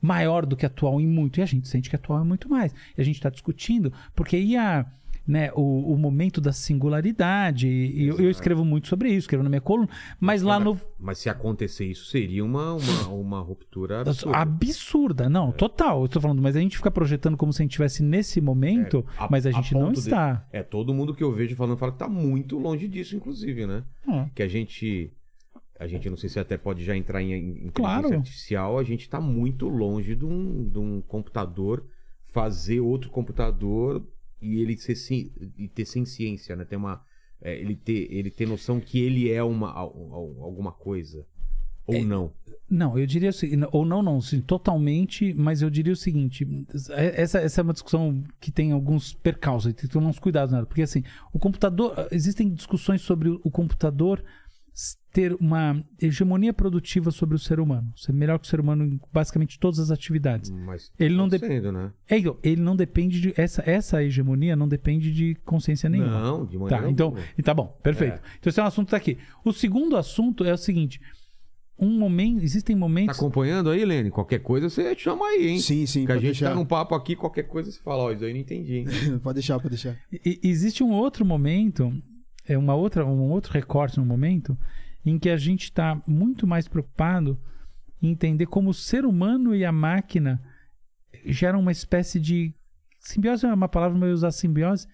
maior do que atual em muito, e a gente sente que atual é muito mais. E a gente está discutindo, porque aí a, né, o, o momento da singularidade, e eu, eu escrevo muito sobre isso, escrevo na minha coluna, mas lá no. Mas se acontecer isso, seria uma, uma, uma ruptura absurda. Absurda, não, total. Eu tô falando, mas a gente fica projetando como se a gente estivesse nesse momento, É, a- mas a a gente não ponto de- está. É, todo mundo que eu vejo falando fala que tá muito longe disso, inclusive, né? É. Que a gente. A gente não sei se até pode já entrar em, inteligência Claro. artificial, a gente tá muito longe de um, de um computador fazer outro computador e ele ser e ter sem ciência, né? Ter uma. é, ele, ter, ele ter noção que ele é uma, al- al- alguma coisa. Ou É, não. Não, eu diria seguinte, ou não, não, sim, totalmente, mas eu diria o seguinte, essa, essa é uma discussão que tem alguns percalços, tem que tomar uns cuidados nela, porque assim, o computador, existem discussões sobre o computador ter uma hegemonia produtiva sobre o ser humano, ser melhor que o ser humano em basicamente todas as atividades. Mas Ele não tá dep- acontecendo, né? É, então, ele não depende de, essa, essa hegemonia não depende de consciência nenhuma. Não, de maneira Tá, então, e tá bom, perfeito. É. Então esse é um assunto que tá aqui. O segundo assunto é o seguinte: um momento, existem Tá momentos. acompanhando aí, Lene? Qualquer coisa você chama aí, hein? Sim, sim, Que a gente deixar. tá num papo aqui, qualquer coisa você fala, ó, isso aí eu não entendi, hein? <laughs> pode deixar, pode deixar. E- existe um outro momento, é uma outra, um outro recorte no momento, em que a gente está muito mais preocupado em entender como o ser humano e a máquina geram uma espécie de. Simbiose é uma palavra, mas eu usar simbiose,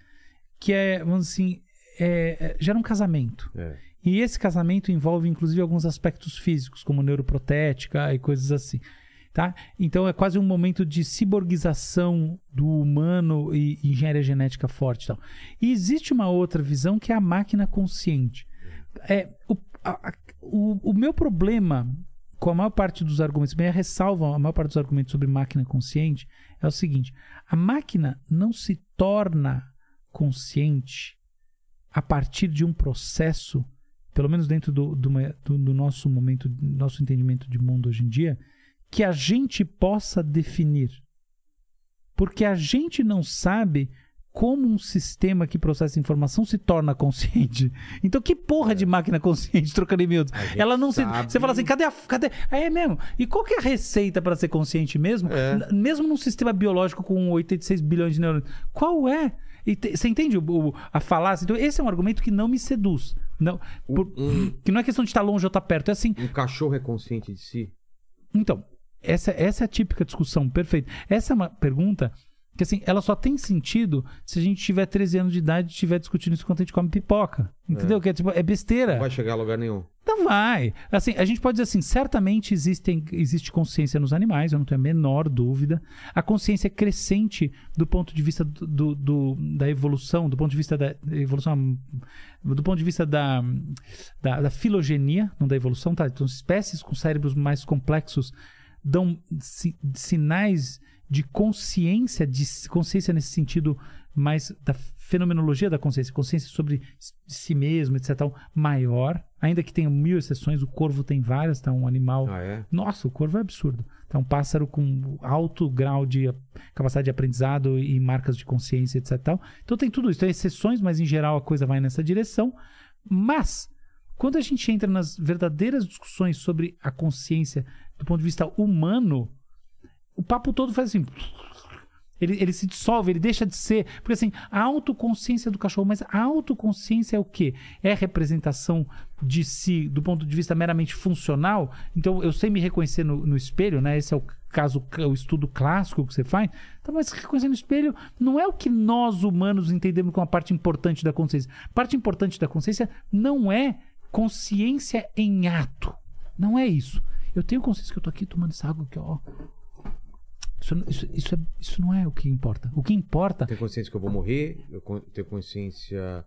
que é, vamos assim, é, é, gera um casamento. É. E esse casamento envolve, inclusive, alguns aspectos físicos, como neuroprotética e coisas assim. Tá? Então é quase um momento de ciborgização do humano e engenharia genética forte. e existe uma outra visão que é a máquina consciente. É, o, a- o, o meu problema com a maior parte dos argumentos, minha ressalva a maior parte dos argumentos sobre máquina consciente é o seguinte: a máquina não se torna consciente a partir de um processo, pelo menos dentro do, do- do nosso momento, do nosso entendimento de mundo hoje em dia, que a gente possa definir. Porque a gente não sabe como um sistema que processa informação se torna <laughs> consciente. Então, que porra de máquina consciente, <laughs> trocando em miúdos? Ela não se. sabe- Você fala assim, cadê a. Cadê? É mesmo. E qual que é a receita para ser consciente mesmo? É. Mesmo num sistema biológico com 86 bilhões de neurônios. Qual é? E te- você entende o, o- a falácia? Então, esse é um argumento que não me seduz. Não, por- um- que não é questão de estar longe ou estar perto. É assim, Um cachorro é consciente de si? então, essa, essa é a típica discussão, perfeito. Essa é uma pergunta que, assim, ela só tem sentido se a gente tiver 13 anos de idade e estiver discutindo isso enquanto a gente come pipoca. Entendeu? Que é, tipo, é besteira. Não vai chegar a lugar nenhum. Não vai. Assim, a gente pode dizer assim, certamente existem, existe consciência nos animais, eu não tenho a menor dúvida. A consciência é crescente do ponto de vista do, do- do- da evolução, do ponto de vista da evolução, do ponto de vista da, da, da filogenia, não da evolução, tá? Então, espécies com cérebros mais complexos dão si- sinais de consciência, de consciência nesse sentido mais da fenomenologia da consciência, consciência sobre si mesmo, etc. tal, maior, ainda que tenha mil exceções, o corvo tem várias, tá? Um animal. Ah, é? Nossa, o corvo é absurdo. É um pássaro com alto grau de ap- capacidade de aprendizado e marcas de consciência, etc. tal. Então tem tudo isso. Tem exceções, mas em geral a coisa vai nessa direção. Mas, quando a gente entra nas verdadeiras discussões sobre a consciência do ponto de vista humano, o papo todo faz assim. Ele, ele se dissolve, ele deixa de ser. Porque assim, a autoconsciência do cachorro, mas a autoconsciência é o quê? É representação de si do ponto de vista meramente funcional. Então eu sei me reconhecer no, no espelho, né? Esse é o caso, o estudo clássico que você faz. Então, mas reconhecer no espelho não é o que nós humanos entendemos como a parte importante da consciência. Parte importante da consciência não é consciência em ato. Não é isso. Eu tenho consciência que eu tô aqui tomando essa água aqui, ó. Isso, isso, isso, é- isso não é o que importa. O que importa Tenho consciência que eu vou morrer, eu tenho consciência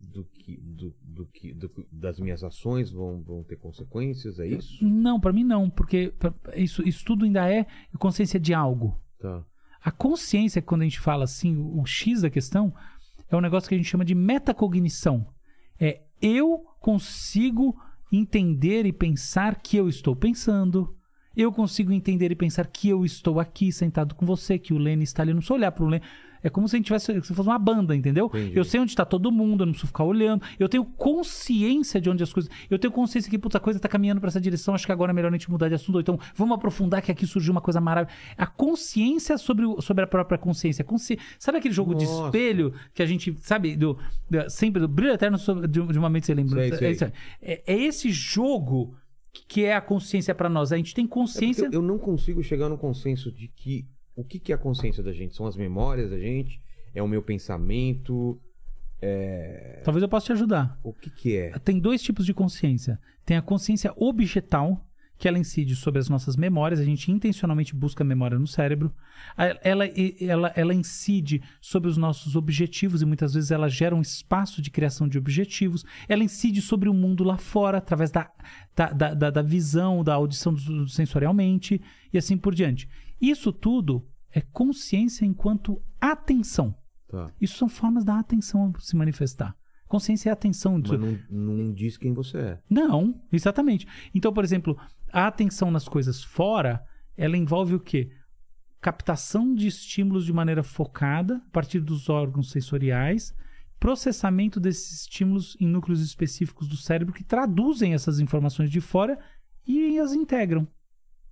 do que, do, do que, do das minhas ações vão, vão ter consequências, é isso? Não, pra mim não, porque pra- isso, isso tudo ainda é consciência de algo. Tá. A consciência, quando a gente fala assim, o, o X da questão, é um negócio que a gente chama de metacognição. É eu consigo entender e pensar que eu estou pensando. Eu consigo entender e pensar que eu estou aqui sentado com você, que o Lenny está ali. Eu não sou olhar pro Lenny. É como se a gente tivesse se fosse uma banda, entendeu? Entendi. Eu sei onde está todo mundo, eu não preciso ficar olhando. Eu tenho consciência de onde as coisas. Eu tenho consciência que, puta, a coisa tá caminhando para essa direção. Acho que agora é melhor a gente mudar de assunto. Ou então, vamos aprofundar que aqui surgiu uma coisa maravilhosa. A consciência sobre, o- sobre a própria consciência. Consci... Sabe aquele jogo de Nossa. espelho que a gente, sabe, do, da- sempre do brilho eterno sobre- de, de uma mente você lembra? Sei, sei. É. É- é esse jogo que é a consciência para nós. A gente tem É consciência. eu, eu não consigo chegar no consenso de que o que, que é a consciência da gente? São as memórias da gente? É o meu pensamento? Talvez eu possa te ajudar. O que, que é? Tem dois tipos de consciência. Tem a consciência objetal, que ela incide sobre as nossas memórias, a gente intencionalmente busca memória no cérebro. Ela, ela, ela incide sobre os nossos objetivos e muitas vezes ela gera um espaço de criação de objetivos. Ela incide sobre o mundo lá fora, através da, da, da, da- visão, da audição do- sensorialmente e assim por diante. Isso tudo é consciência enquanto atenção. Tá. Isso são formas da atenção se manifestar. Consciência é atenção. Mas não, não diz quem você é. Não, exatamente. Então, por exemplo, a atenção nas coisas fora, ela envolve o quê? Captação de estímulos de maneira focada, a partir dos órgãos sensoriais, processamento desses estímulos em núcleos específicos do cérebro que traduzem essas informações de fora e as integram.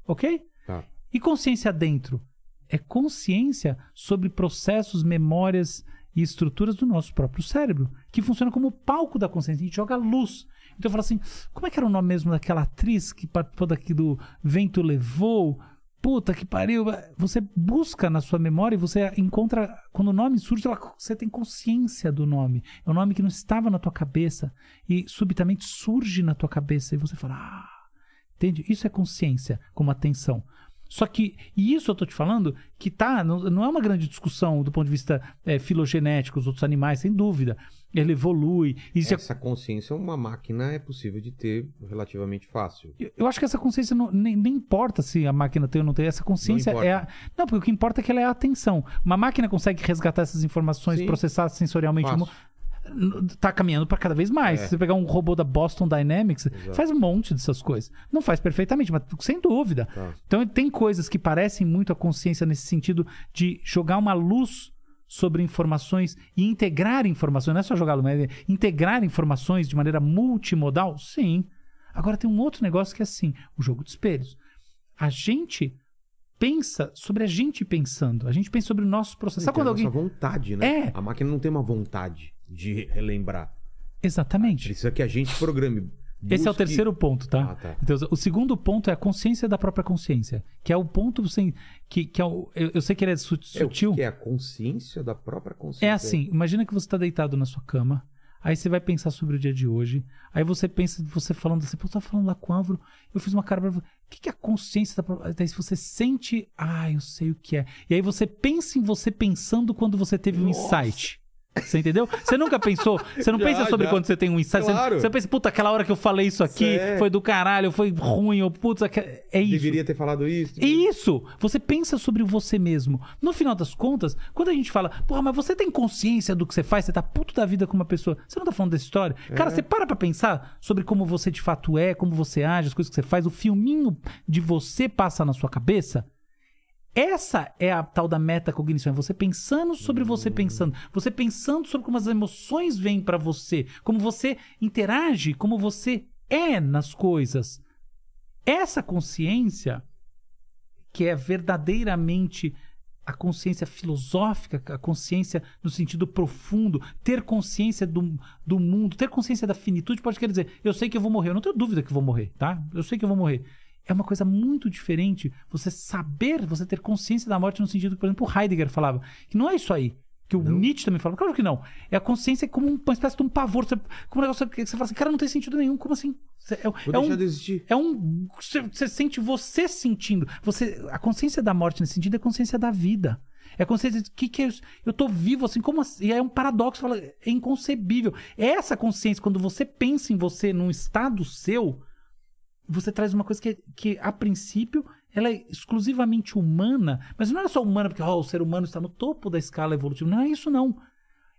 Ok? Tá. E consciência dentro? É consciência sobre processos, memórias e estruturas do nosso próprio cérebro, que funciona como palco da consciência. A gente joga luz. Então eu falo assim: como é que era o nome mesmo daquela atriz que participou daqui do Vento Levou? Puta que pariu. Você busca na sua memória e você encontra. Quando o nome surge, você tem consciência do nome. É um nome que não estava na tua cabeça e subitamente surge na tua cabeça e você fala: ah, Entende? Isso é consciência, como atenção. Só que, e isso eu tô te falando, que tá, não, não é uma grande discussão do ponto de vista é, filogenético, os outros animais, sem dúvida. Ele evolui. É- Essa consciência, uma máquina é possível de ter relativamente fácil. eu- eu acho que essa consciência não, nem, nem importa se a máquina tem ou não tem. Essa consciência Não é a. Não, porque o que importa é que ela é a atenção. Uma máquina consegue resgatar essas informações, Sim. processar sensorialmente. Fácil. Tá caminhando para cada vez mais. É. Se você pegar um robô da Boston Dynamics, Exato. faz um monte dessas coisas. Não faz perfeitamente, mas sem dúvida. Tá. Então tem coisas que parecem muito a consciência nesse sentido de jogar uma luz sobre informações e integrar informações. Não é só jogar luz, mas é integrar informações de maneira multimodal? Sim. Agora tem um outro negócio que é assim: o jogo de espelhos. A gente pensa sobre a gente pensando. A gente pensa sobre o nosso processo. Sabe quando a alguém. nossa vontade, né? É. A máquina não tem uma vontade de relembrar. Exatamente. Precisa que a gente programe. Esse é o Busque- terceiro ponto, tá? Ah, tá. Então, o segundo ponto é a consciência da própria consciência, que é o ponto sem, que, que é o, eu, eu sei que ele é É, o sutil. que é a consciência da própria consciência. É assim, imagina que você está deitado na sua cama, aí você vai pensar sobre o dia de hoje, aí você pensa, você falando assim, pô, eu tava falando lá com o Álvaro, eu fiz uma cara pra O que, que é a consciência da própria... Daí você sente, ah, eu sei o que é. E aí você pensa em você pensando quando você teve um insight. Você entendeu? Você nunca pensou? Você não Já, pensa sobre já. quando você tem um insight? Você- Claro. Você, pensa, puta, aquela hora que eu falei isso aqui Certo. foi do caralho, foi ruim, ou putz, é isso. Deveria ter falado isso. Isso! Você pensa sobre você mesmo. No final das contas, quando a gente fala, porra, mas você tem consciência do que você faz, você tá puto da vida com uma pessoa, você não tá falando dessa história? Cara, você para pra pensar sobre como você de fato é, como você age, as coisas que você faz, o filminho de você passa na sua cabeça? Essa é a tal da metacognição, é você pensando sobre você pensando, você pensando sobre como as emoções vêm pra você, como você interage, como você é nas coisas. Essa consciência que é verdadeiramente a consciência filosófica, a consciência no sentido profundo, ter consciência do, do mundo, ter consciência da finitude, pode querer dizer, eu sei que eu vou morrer, eu não tenho dúvida que eu vou morrer, tá? Eu sei que eu vou morrer. É uma coisa muito diferente você saber, você ter consciência da morte no sentido que, por exemplo, o Heidegger falava, que não é isso aí. Que o Nietzsche também falava, claro que não. É a consciência como uma espécie de um pavor. Você, como um negócio que você fala assim, cara, não tem sentido nenhum. Como assim? É, Vou é um, de é um. Você, você sente você sentindo. Você, a consciência da morte nesse sentido é a consciência da vida. É a consciência de que, que é isso? Eu tô vivo, assim, como assim? E é um paradoxo, fala, é inconcebível. Essa consciência, quando você pensa em você num estado seu, você traz uma coisa que, que a princípio, ela é exclusivamente humana, mas não é só humana porque ó, o ser humano está no topo da escala evolutiva. Não é isso, não.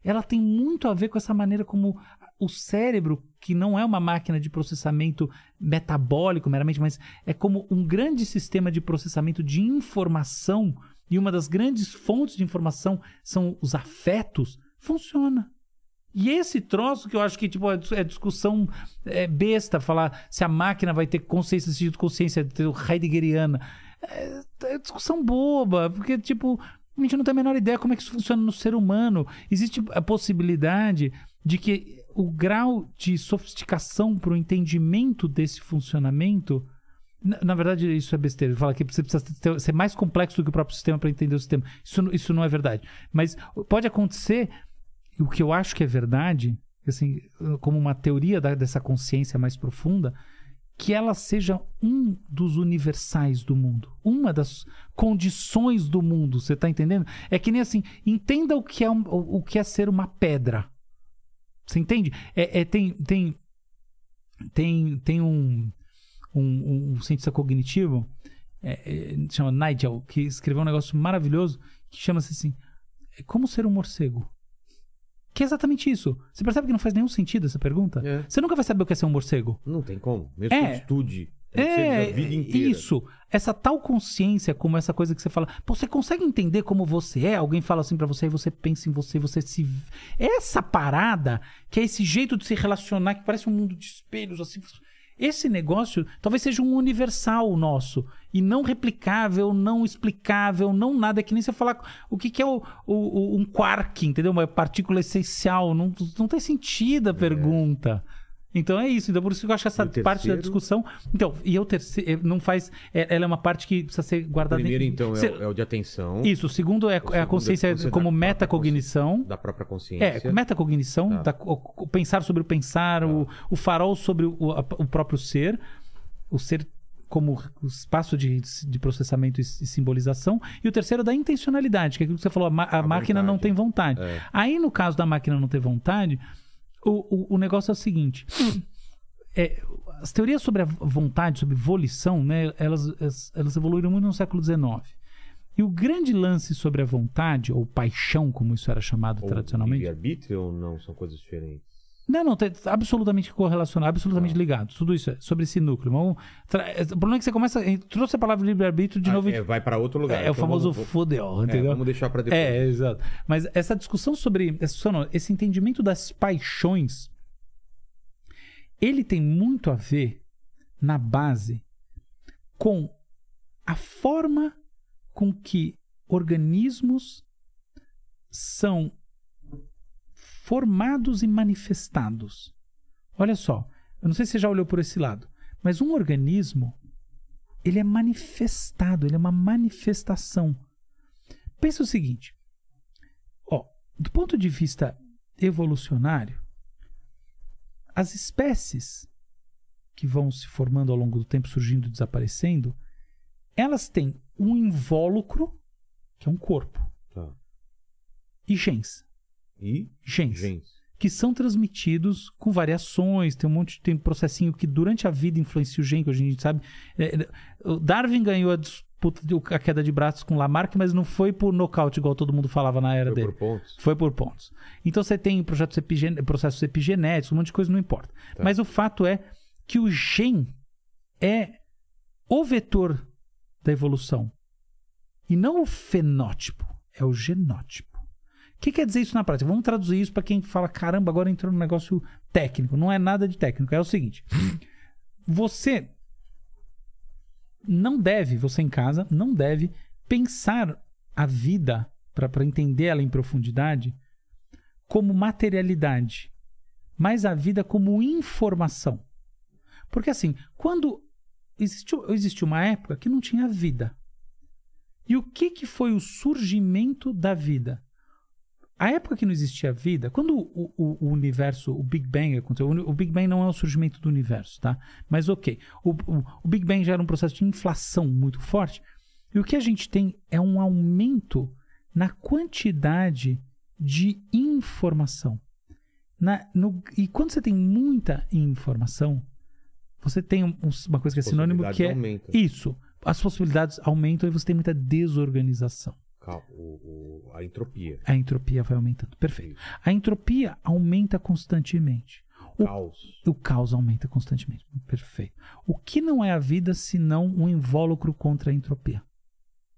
ela tem muito a ver com essa maneira como o cérebro, que não é uma máquina de processamento metabólico meramente, mas é como um grande sistema de processamento de informação, e uma das grandes fontes de informação são os afetos, funciona. E esse troço que eu acho que tipo, é é discussão é, besta, falar se a máquina vai ter consciência, de consciência heideggeriana. É, é discussão boba, porque, tipo, a gente não tem a menor ideia como é que isso funciona no ser humano. Existe a possibilidade de que o grau de sofisticação para o entendimento desse funcionamento. Na, na verdade, isso é besteira. Fala que você precisa ter- ser mais complexo do que o próprio sistema para entender o sistema. Isso, isso não é verdade. Mas pode acontecer o que eu acho que é verdade, assim, como uma teoria da- dessa consciência mais profunda, que ela seja um dos universais do mundo, uma das condições do mundo, você tá entendendo? É que nem assim, entenda o que é, um- o que é ser uma pedra. Você entende? É, é- tem, tem, tem, tem um, um, um cientista cognitivo, é, é, chama Nigel, que escreveu um negócio maravilhoso que chama-se assim: é Como ser um morcego? Que é exatamente isso. Você percebe que não faz nenhum sentido essa pergunta? É. Você nunca vai saber o que é ser um morcego. Não tem como. Mesmo É. que estude. É, a vida inteira. isso. Essa tal consciência, como essa coisa que você fala, Pô, você consegue entender como você é? Alguém fala assim pra você e você pensa em você, você se. Essa parada, que é esse jeito de se relacionar, que parece um mundo de espelhos, assim. Esse negócio talvez seja um universal nosso. E não replicável, não explicável, não nada. É que nem você falar o que, que é o, o- o- um quark, entendeu? Uma partícula essencial. Não, não tem sentido a pergunta. Então é isso. Então por isso que eu acho que essa o parte da discussão. Então, e o terceiro. Não faz. é- ela é uma parte que precisa ser O guardada. primeiro, em- então, é, Cê- o- é o de atenção. Isso. O segundo é, é segundo a é consciência você como da metacognição. Da própria consciência. É, metacognição, Tá. da- o, o pensar sobre o pensar, o, o farol sobre o, a- o próprio ser, o ser como o espaço de, de processamento e, e simbolização, e o terceiro é da intencionalidade, que é aquilo que você falou, a, a A máquina não vontade. tem vontade. É. Aí, no caso da máquina não ter vontade, o, o, o negócio é o seguinte. é, as teorias sobre a vontade, sobre volição, né, elas, elas, elas evoluíram muito no século XIX. E o grande lance sobre a vontade, ou paixão, como isso era chamado Ou tradicionalmente, livre-arbítrio ou não? São coisas diferentes. Não, não, tá absolutamente correlacionado, absolutamente Ah. ligado. Tudo isso é sobre esse núcleo. Vamos tra- O problema é que você começa. Trouxe a palavra livre-arbítrio de Ah, novo. é, vai para outro lugar. É, o Então famoso vamos- fodeu, é, entendeu? vamos deixar para depois. É, exato. Mas essa discussão sobre. Essa não, esse entendimento das paixões, ele tem muito a ver, na base, com a forma com que organismos são formados e manifestados. Olha só, eu não sei se você já olhou por esse lado, mas um organismo ele é manifestado, ele é uma manifestação. Pensa o seguinte, ó, do ponto de vista evolucionário, as espécies que vão se formando ao longo do tempo, surgindo e desaparecendo, elas têm um invólucro, que é um corpo, Tá. e genes. E? Gente. que são transmitidos com variações, tem um monte tem processinho que durante a vida influencia o gene, que hoje a gente sabe. É, é, o Darwin ganhou a disputa, a queda de braços com Lamarck, mas não foi por nocaute, igual todo mundo falava na era Foi dele. por pontos. Foi por pontos. Então você tem projetos epigen... processos epigenéticos, um monte de coisa, não importa. Tá. Mas o fato é que o gene é o vetor da evolução. E não o fenótipo, é o genótipo. Que quer dizer isso na prática? Vamos traduzir isso para quem fala: caramba, agora entrou num negócio técnico. Não é nada de técnico, é o seguinte: você não deve, você em casa, não deve pensar a vida, para entender ela em profundidade, como materialidade, mas a vida como informação. Porque assim, quando existiu, existiu uma época que não tinha vida. E o que, que foi o surgimento da vida? A época que não existia vida, quando o, o- o universo, o Big Bang aconteceu, o, Big Bang não é o surgimento do universo, tá? Mas ok, o, o- Big Bang já era um processo de inflação muito forte, e o que a gente tem é um aumento na quantidade de informação. Na- no- e quando você tem muita informação, você tem um- uma coisa que é sinônimo que é aumentam. isso. As possibilidades aumentam e você tem muita desorganização. O- o- a entropia. A entropia vai aumentando. Perfeito. A entropia aumenta constantemente. O Caos. O caos aumenta constantemente. Perfeito. O que não é a vida senão um invólucro contra a entropia?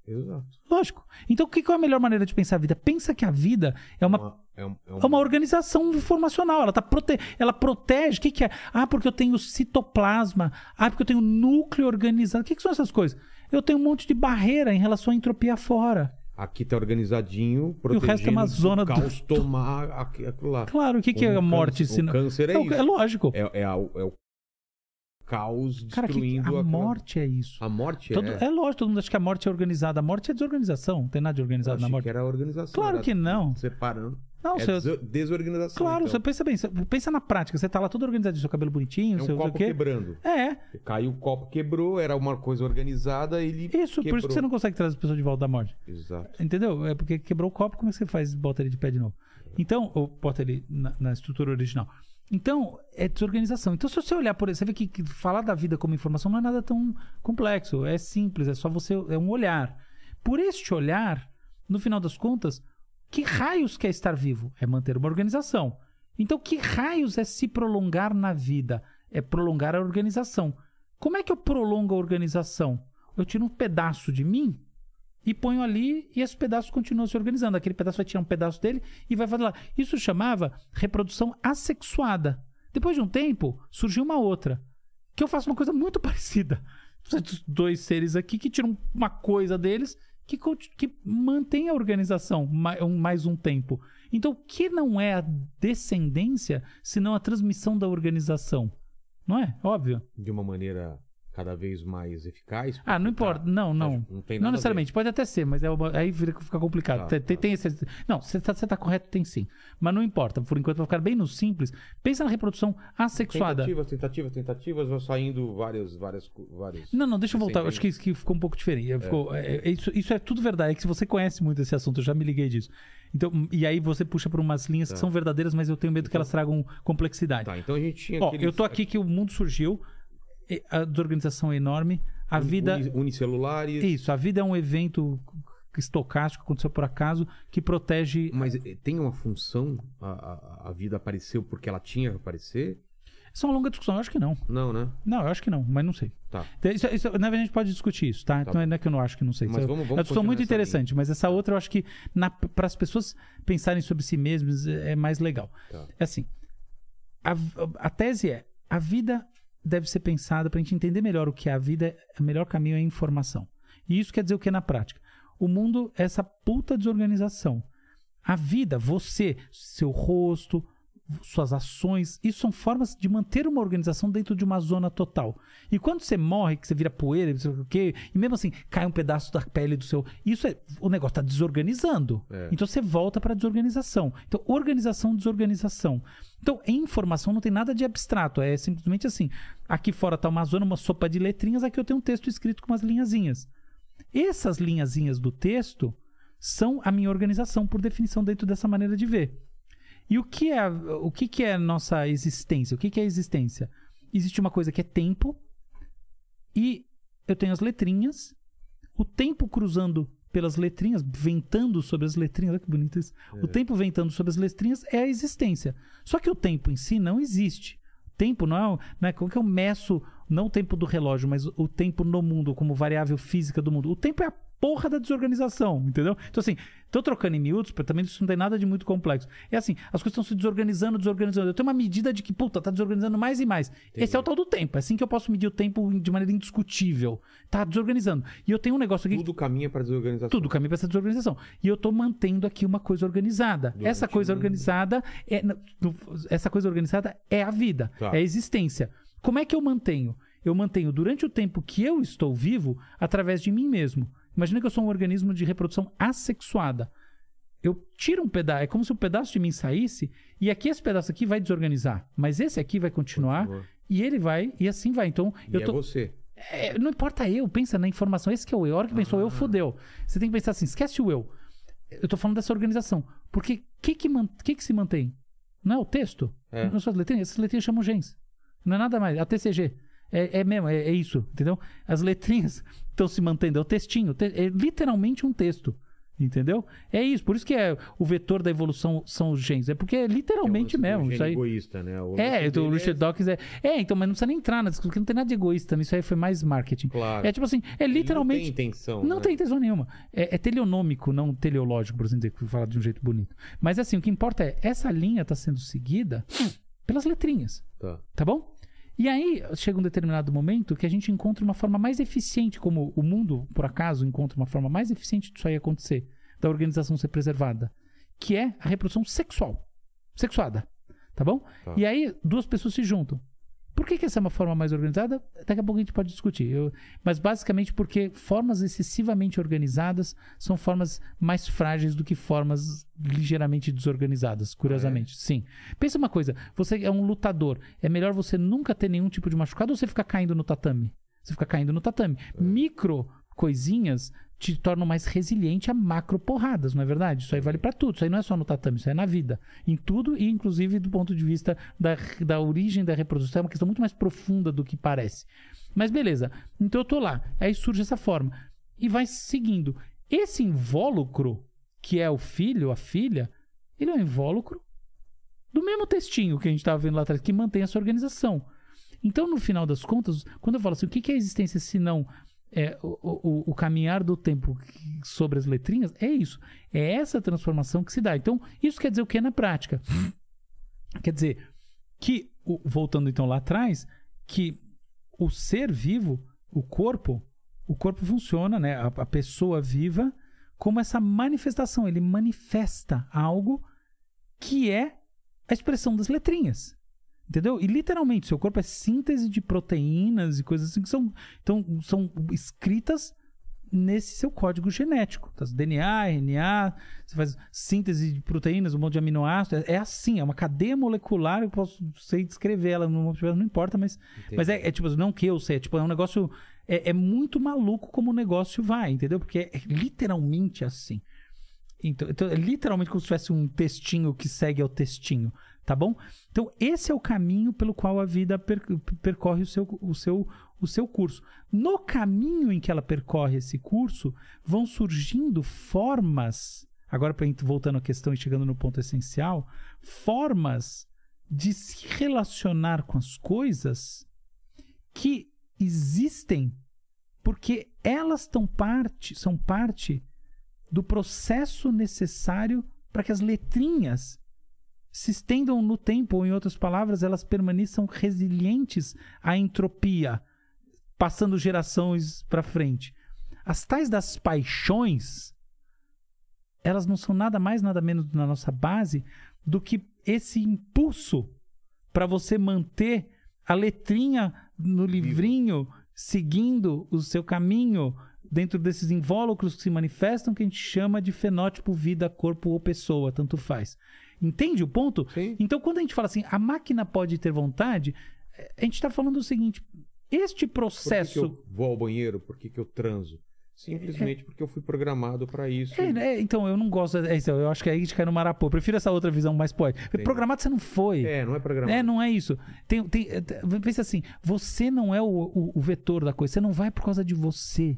Exato. Lógico. Então, o que que é a melhor maneira de pensar a vida? Pensa que a vida é uma, é, um- é é uma organização informacional. Ela, tá prote... ela protege. O que, que é? Ah, porque eu tenho citoplasma. Ah, porque eu tenho núcleo organizado. O que, que são essas coisas? Eu tenho um monte de barreira em relação à entropia fora. Aqui tá organizadinho, protegendo resto é uma zona do do- caos tomar aqui- aquilo lá. Claro, o que, que é O a morte? câncer- se o não- câncer é o- isso. é lógico. É, é, a- é o caos Cara, que destruindo a aquela- morte é isso. A morte Todo- é. é lógico, todo mundo acha que a morte é organizada. A morte é desorganização. Não tem nada de organizado na morte. que era organização. Claro era que não. Separando. Não, é você- deso- desorganização. Claro, então. você pensa bem, você pensa na prática, você tá lá todo organizadinho, seu cabelo bonitinho, É um seu copo quebrando. É, Caiu o copo, quebrou, era uma coisa organizada, ele isso, por quebrou. isso que você não consegue trazer as pessoas de volta da morte. Exato. Entendeu? É porque quebrou o copo, como é que você faz? Bota ele de pé de novo. Então, ou bota ele na, na estrutura original. Então, é desorganização. Então, se você olhar por você vê que, que falar da vida como informação não é nada tão complexo. É simples, é só você. É um olhar. Por este olhar, no final das contas, que raios quer estar vivo? É manter uma organização. Então, que raios é se prolongar na vida? É prolongar a organização. Como é que eu prolongo a organização? Eu tiro um pedaço de mim e ponho ali e esse pedaço continua se organizando. Aquele pedaço vai tirar um pedaço dele e vai fazer lá. Isso chamava reprodução assexuada. Depois de um tempo, surgiu uma outra. Que eu faço uma coisa muito <laughs> parecida. Dois seres aqui que tiram uma coisa deles que, que mantém a organização ma- mais um tempo. Então, o que não é a descendência senão a transmissão da organização? Não é? Óbvio. De uma maneira cada vez mais eficaz. Ah, não tá- importa. Não, não. Não tem Não nada a necessariamente, pode até ser, mas é uma- aí fica complicado. Tá, tem, tá. tem esse- não, você tá, você tá correto, tem sim. Mas não importa, por enquanto vai ficar bem no simples. Pensa na reprodução assexuada. Tentativas, tentativas, tentativas, vão saindo várias, várias, várias. Não, não, deixa eu voltar. Acho que, que ficou um pouco diferente. Ficou- é, é, isso, isso é tudo verdade. É que se você conhece muito esse assunto, eu já me liguei disso. Então, e aí você puxa por umas linhas que são verdadeiras, mas eu tenho medo que elas tragam complexidade. Tá, então a gente tinha Ó, aqueles- eu tô aqui que o mundo surgiu, a desorganização é enorme, a vida. uni- unicelulares. Isso, a vida é um evento estocástico, aconteceu por acaso, que protege. Mas eh, tem uma função? A, a, a vida apareceu porque ela tinha que aparecer? Isso é uma longa discussão, eu acho que não. Não, né? Não, eu acho que não, mas não sei. Tá. Então, Isso, isso, na verdade, a gente pode discutir isso, tá? Tá Então, não é que eu não acho que não sei. Mas Isso é- vamos- é vamos uma discussão muito interessante, mas essa outra eu acho que para as pessoas pensarem sobre si mesmas é é mais legal. Tá. É assim, a, a tese é, a vida deve ser pensada para a gente entender melhor o que é a vida, o melhor caminho é a informação. E isso quer dizer o que na prática? O mundo é essa puta desorganização. A vida, você, seu rosto, suas ações, isso são formas de manter uma organização dentro de uma zona total. E quando você morre, que você vira poeira, não sei o quê, e mesmo assim cai um pedaço da pele do seu. Isso é. O negócio está desorganizando. É. Então você volta para a desorganização. Então, organização, desorganização. Então, em informação não tem nada de abstrato. É simplesmente assim. Aqui fora está uma zona, uma sopa de letrinhas, aqui eu tenho um texto escrito com umas linhazinhas. Essas linhazinhas do texto são a minha organização, por definição, dentro dessa maneira de ver. E o que é o que, que é nossa existência? O que, que é a existência? Existe uma coisa que é tempo e eu tenho as letrinhas, o tempo cruzando pelas letrinhas, ventando sobre as letrinhas, olha que bonito isso. O tempo ventando sobre as letrinhas é a existência. Só que o tempo em si não existe. Tempo não é, não é como que eu meço, não o tempo do relógio, mas o tempo no mundo como variável física do mundo. O tempo é a porra da desorganização, entendeu? Então assim, tô trocando em miúdos, também isso não tem nada de muito complexo. É assim, as coisas estão se desorganizando, desorganizando. Eu tenho uma medida de que, puta, tá desorganizando mais e mais. Esse é o tal do tempo. É assim que eu posso medir o tempo de maneira indiscutível. Tá desorganizando. E eu tenho um negócio aqui Tudo caminha para desorganização. tudo caminho para essa desorganização. E eu tô mantendo aqui uma coisa organizada. Durante essa coisa organizada é essa coisa organizada é a vida, Tá. é a existência. Como é que eu mantenho? Eu mantenho durante o tempo que eu estou vivo através de mim mesmo. Imagina que eu sou um organismo de reprodução assexuada. Eu tiro um pedaço, é como se um pedaço de mim saísse e aqui esse pedaço aqui vai desorganizar, mas esse aqui vai continuar Continua. e ele vai e assim vai. Então E eu é tô você. é, não importa eu, pensa na informação. Esse que é o eu. A hora que pensou Ah. eu, fodeu. Você tem que pensar assim, esquece o eu. Eu tô falando dessa organização. Porque o que que, man- que que se mantém? Não é o texto? É. Não são as letrinhas? Essas letrinhas chamam gens. Não é nada mais. A TCG. É, é mesmo, é, é isso, entendeu? As letrinhas <laughs> estão se mantendo. É o textinho. te- É literalmente um texto. Entendeu? É isso. Por isso que é o vetor da evolução são os genes. É porque é literalmente É mesmo. Isso aí. egoísta, né? O É, então, o dele Richard Dawkins é. É, então, mas não precisa nem entrar na discussão, porque não tem nada de egoísta. Isso aí foi mais marketing. Claro. É tipo assim, é Ele literalmente. Não tem intenção. Não né? tem intenção nenhuma. É, é teleonômico, não teleológico, por assim dizer, falar de um jeito bonito. Mas assim, o que importa é, essa linha está sendo seguida pelas letrinhas, Tá. tá bom? E aí chega um determinado momento que a gente encontra uma forma mais eficiente, como o mundo, por acaso, encontra uma forma mais eficiente disso aí acontecer, da organização ser preservada, que é a reprodução sexual, sexuada, tá bom? Tá. E aí duas pessoas se juntam. Por que, que essa é uma forma mais organizada? Daqui a pouco a gente pode discutir. Eu- mas basicamente porque formas excessivamente organizadas são formas mais frágeis do que formas ligeiramente desorganizadas, curiosamente. Sim. Pensa uma coisa: você é um lutador. É melhor você nunca ter nenhum tipo de machucado ou você ficar caindo no tatame? Você fica caindo no tatame. Micro coisinhas te tornam mais resiliente a macro porradas, não é verdade? Isso aí vale pra tudo. Isso aí não é só no tatame, isso aí é na vida. Em tudo e inclusive do ponto de vista da, da origem da reprodução. É uma questão muito mais profunda do que parece. Mas beleza. Então eu tô lá. Aí surge essa forma. E vai seguindo. Esse invólucro, que é o filho, a filha, ele é um invólucro do mesmo textinho que a gente estava vendo lá atrás, que mantém essa organização. Então, no final das contas, quando eu falo assim, o que é a existência se não é, o, o- o caminhar do tempo sobre as letrinhas? É isso. É essa transformação que se dá. Então, isso quer dizer o que na prática? Quer dizer que, voltando então lá atrás, que o ser vivo, o corpo, o corpo funciona, né? A, a pessoa viva, como essa manifestação. Ele manifesta algo que é a expressão das letrinhas. Entendeu? E literalmente, seu corpo é síntese de proteínas e coisas assim que são, então, são escritas nesse seu código genético. Tá? DNA, RNA, você faz síntese de proteínas, um monte de aminoácidos. É, é assim, é uma cadeia molecular. Eu posso sei descrever ela, não, não importa, mas, mas é, é tipo, não que eu sei, é tipo, é um negócio. É, é muito maluco como o negócio vai, entendeu? Porque é, é literalmente assim. Então, então, é literalmente como se tivesse um textinho que segue ao textinho, tá bom? Então, esse é o caminho pelo qual a vida per- percorre o seu, o, seu, o seu curso. No caminho em que ela percorre esse curso, vão surgindo formas. Agora, pra voltando à questão e chegando no ponto essencial, formas de se relacionar com as coisas que existem porque elas parte, são parte do processo necessário para que as letrinhas se estendam no tempo, ou em outras palavras, elas permaneçam resilientes à entropia, passando gerações para frente. As tais das paixões, elas não são nada mais, nada menos na nossa base do que esse impulso para você manter a letrinha no livrinho seguindo o seu caminho dentro desses invólucros que se manifestam que a gente chama de fenótipo, vida, corpo ou pessoa, tanto faz. Entende o ponto? Sim. Então, quando a gente fala assim, a máquina pode ter vontade, eh, a gente está falando o seguinte: este Por que, que processo. eu vou ao banheiro? Por que, que eu transo? Simplesmente porque eu fui programado para isso. É, né? então, eu não gosto. É, isso, eu acho que aí a gente cai no marapô. Eu prefiro essa outra visão mais poética. Entendi. Programado você não foi. É, não é programado. É, não é isso. Tem, tem, é, t- pensa assim, você não é o, o, o vetor da coisa, você não vai por causa de você.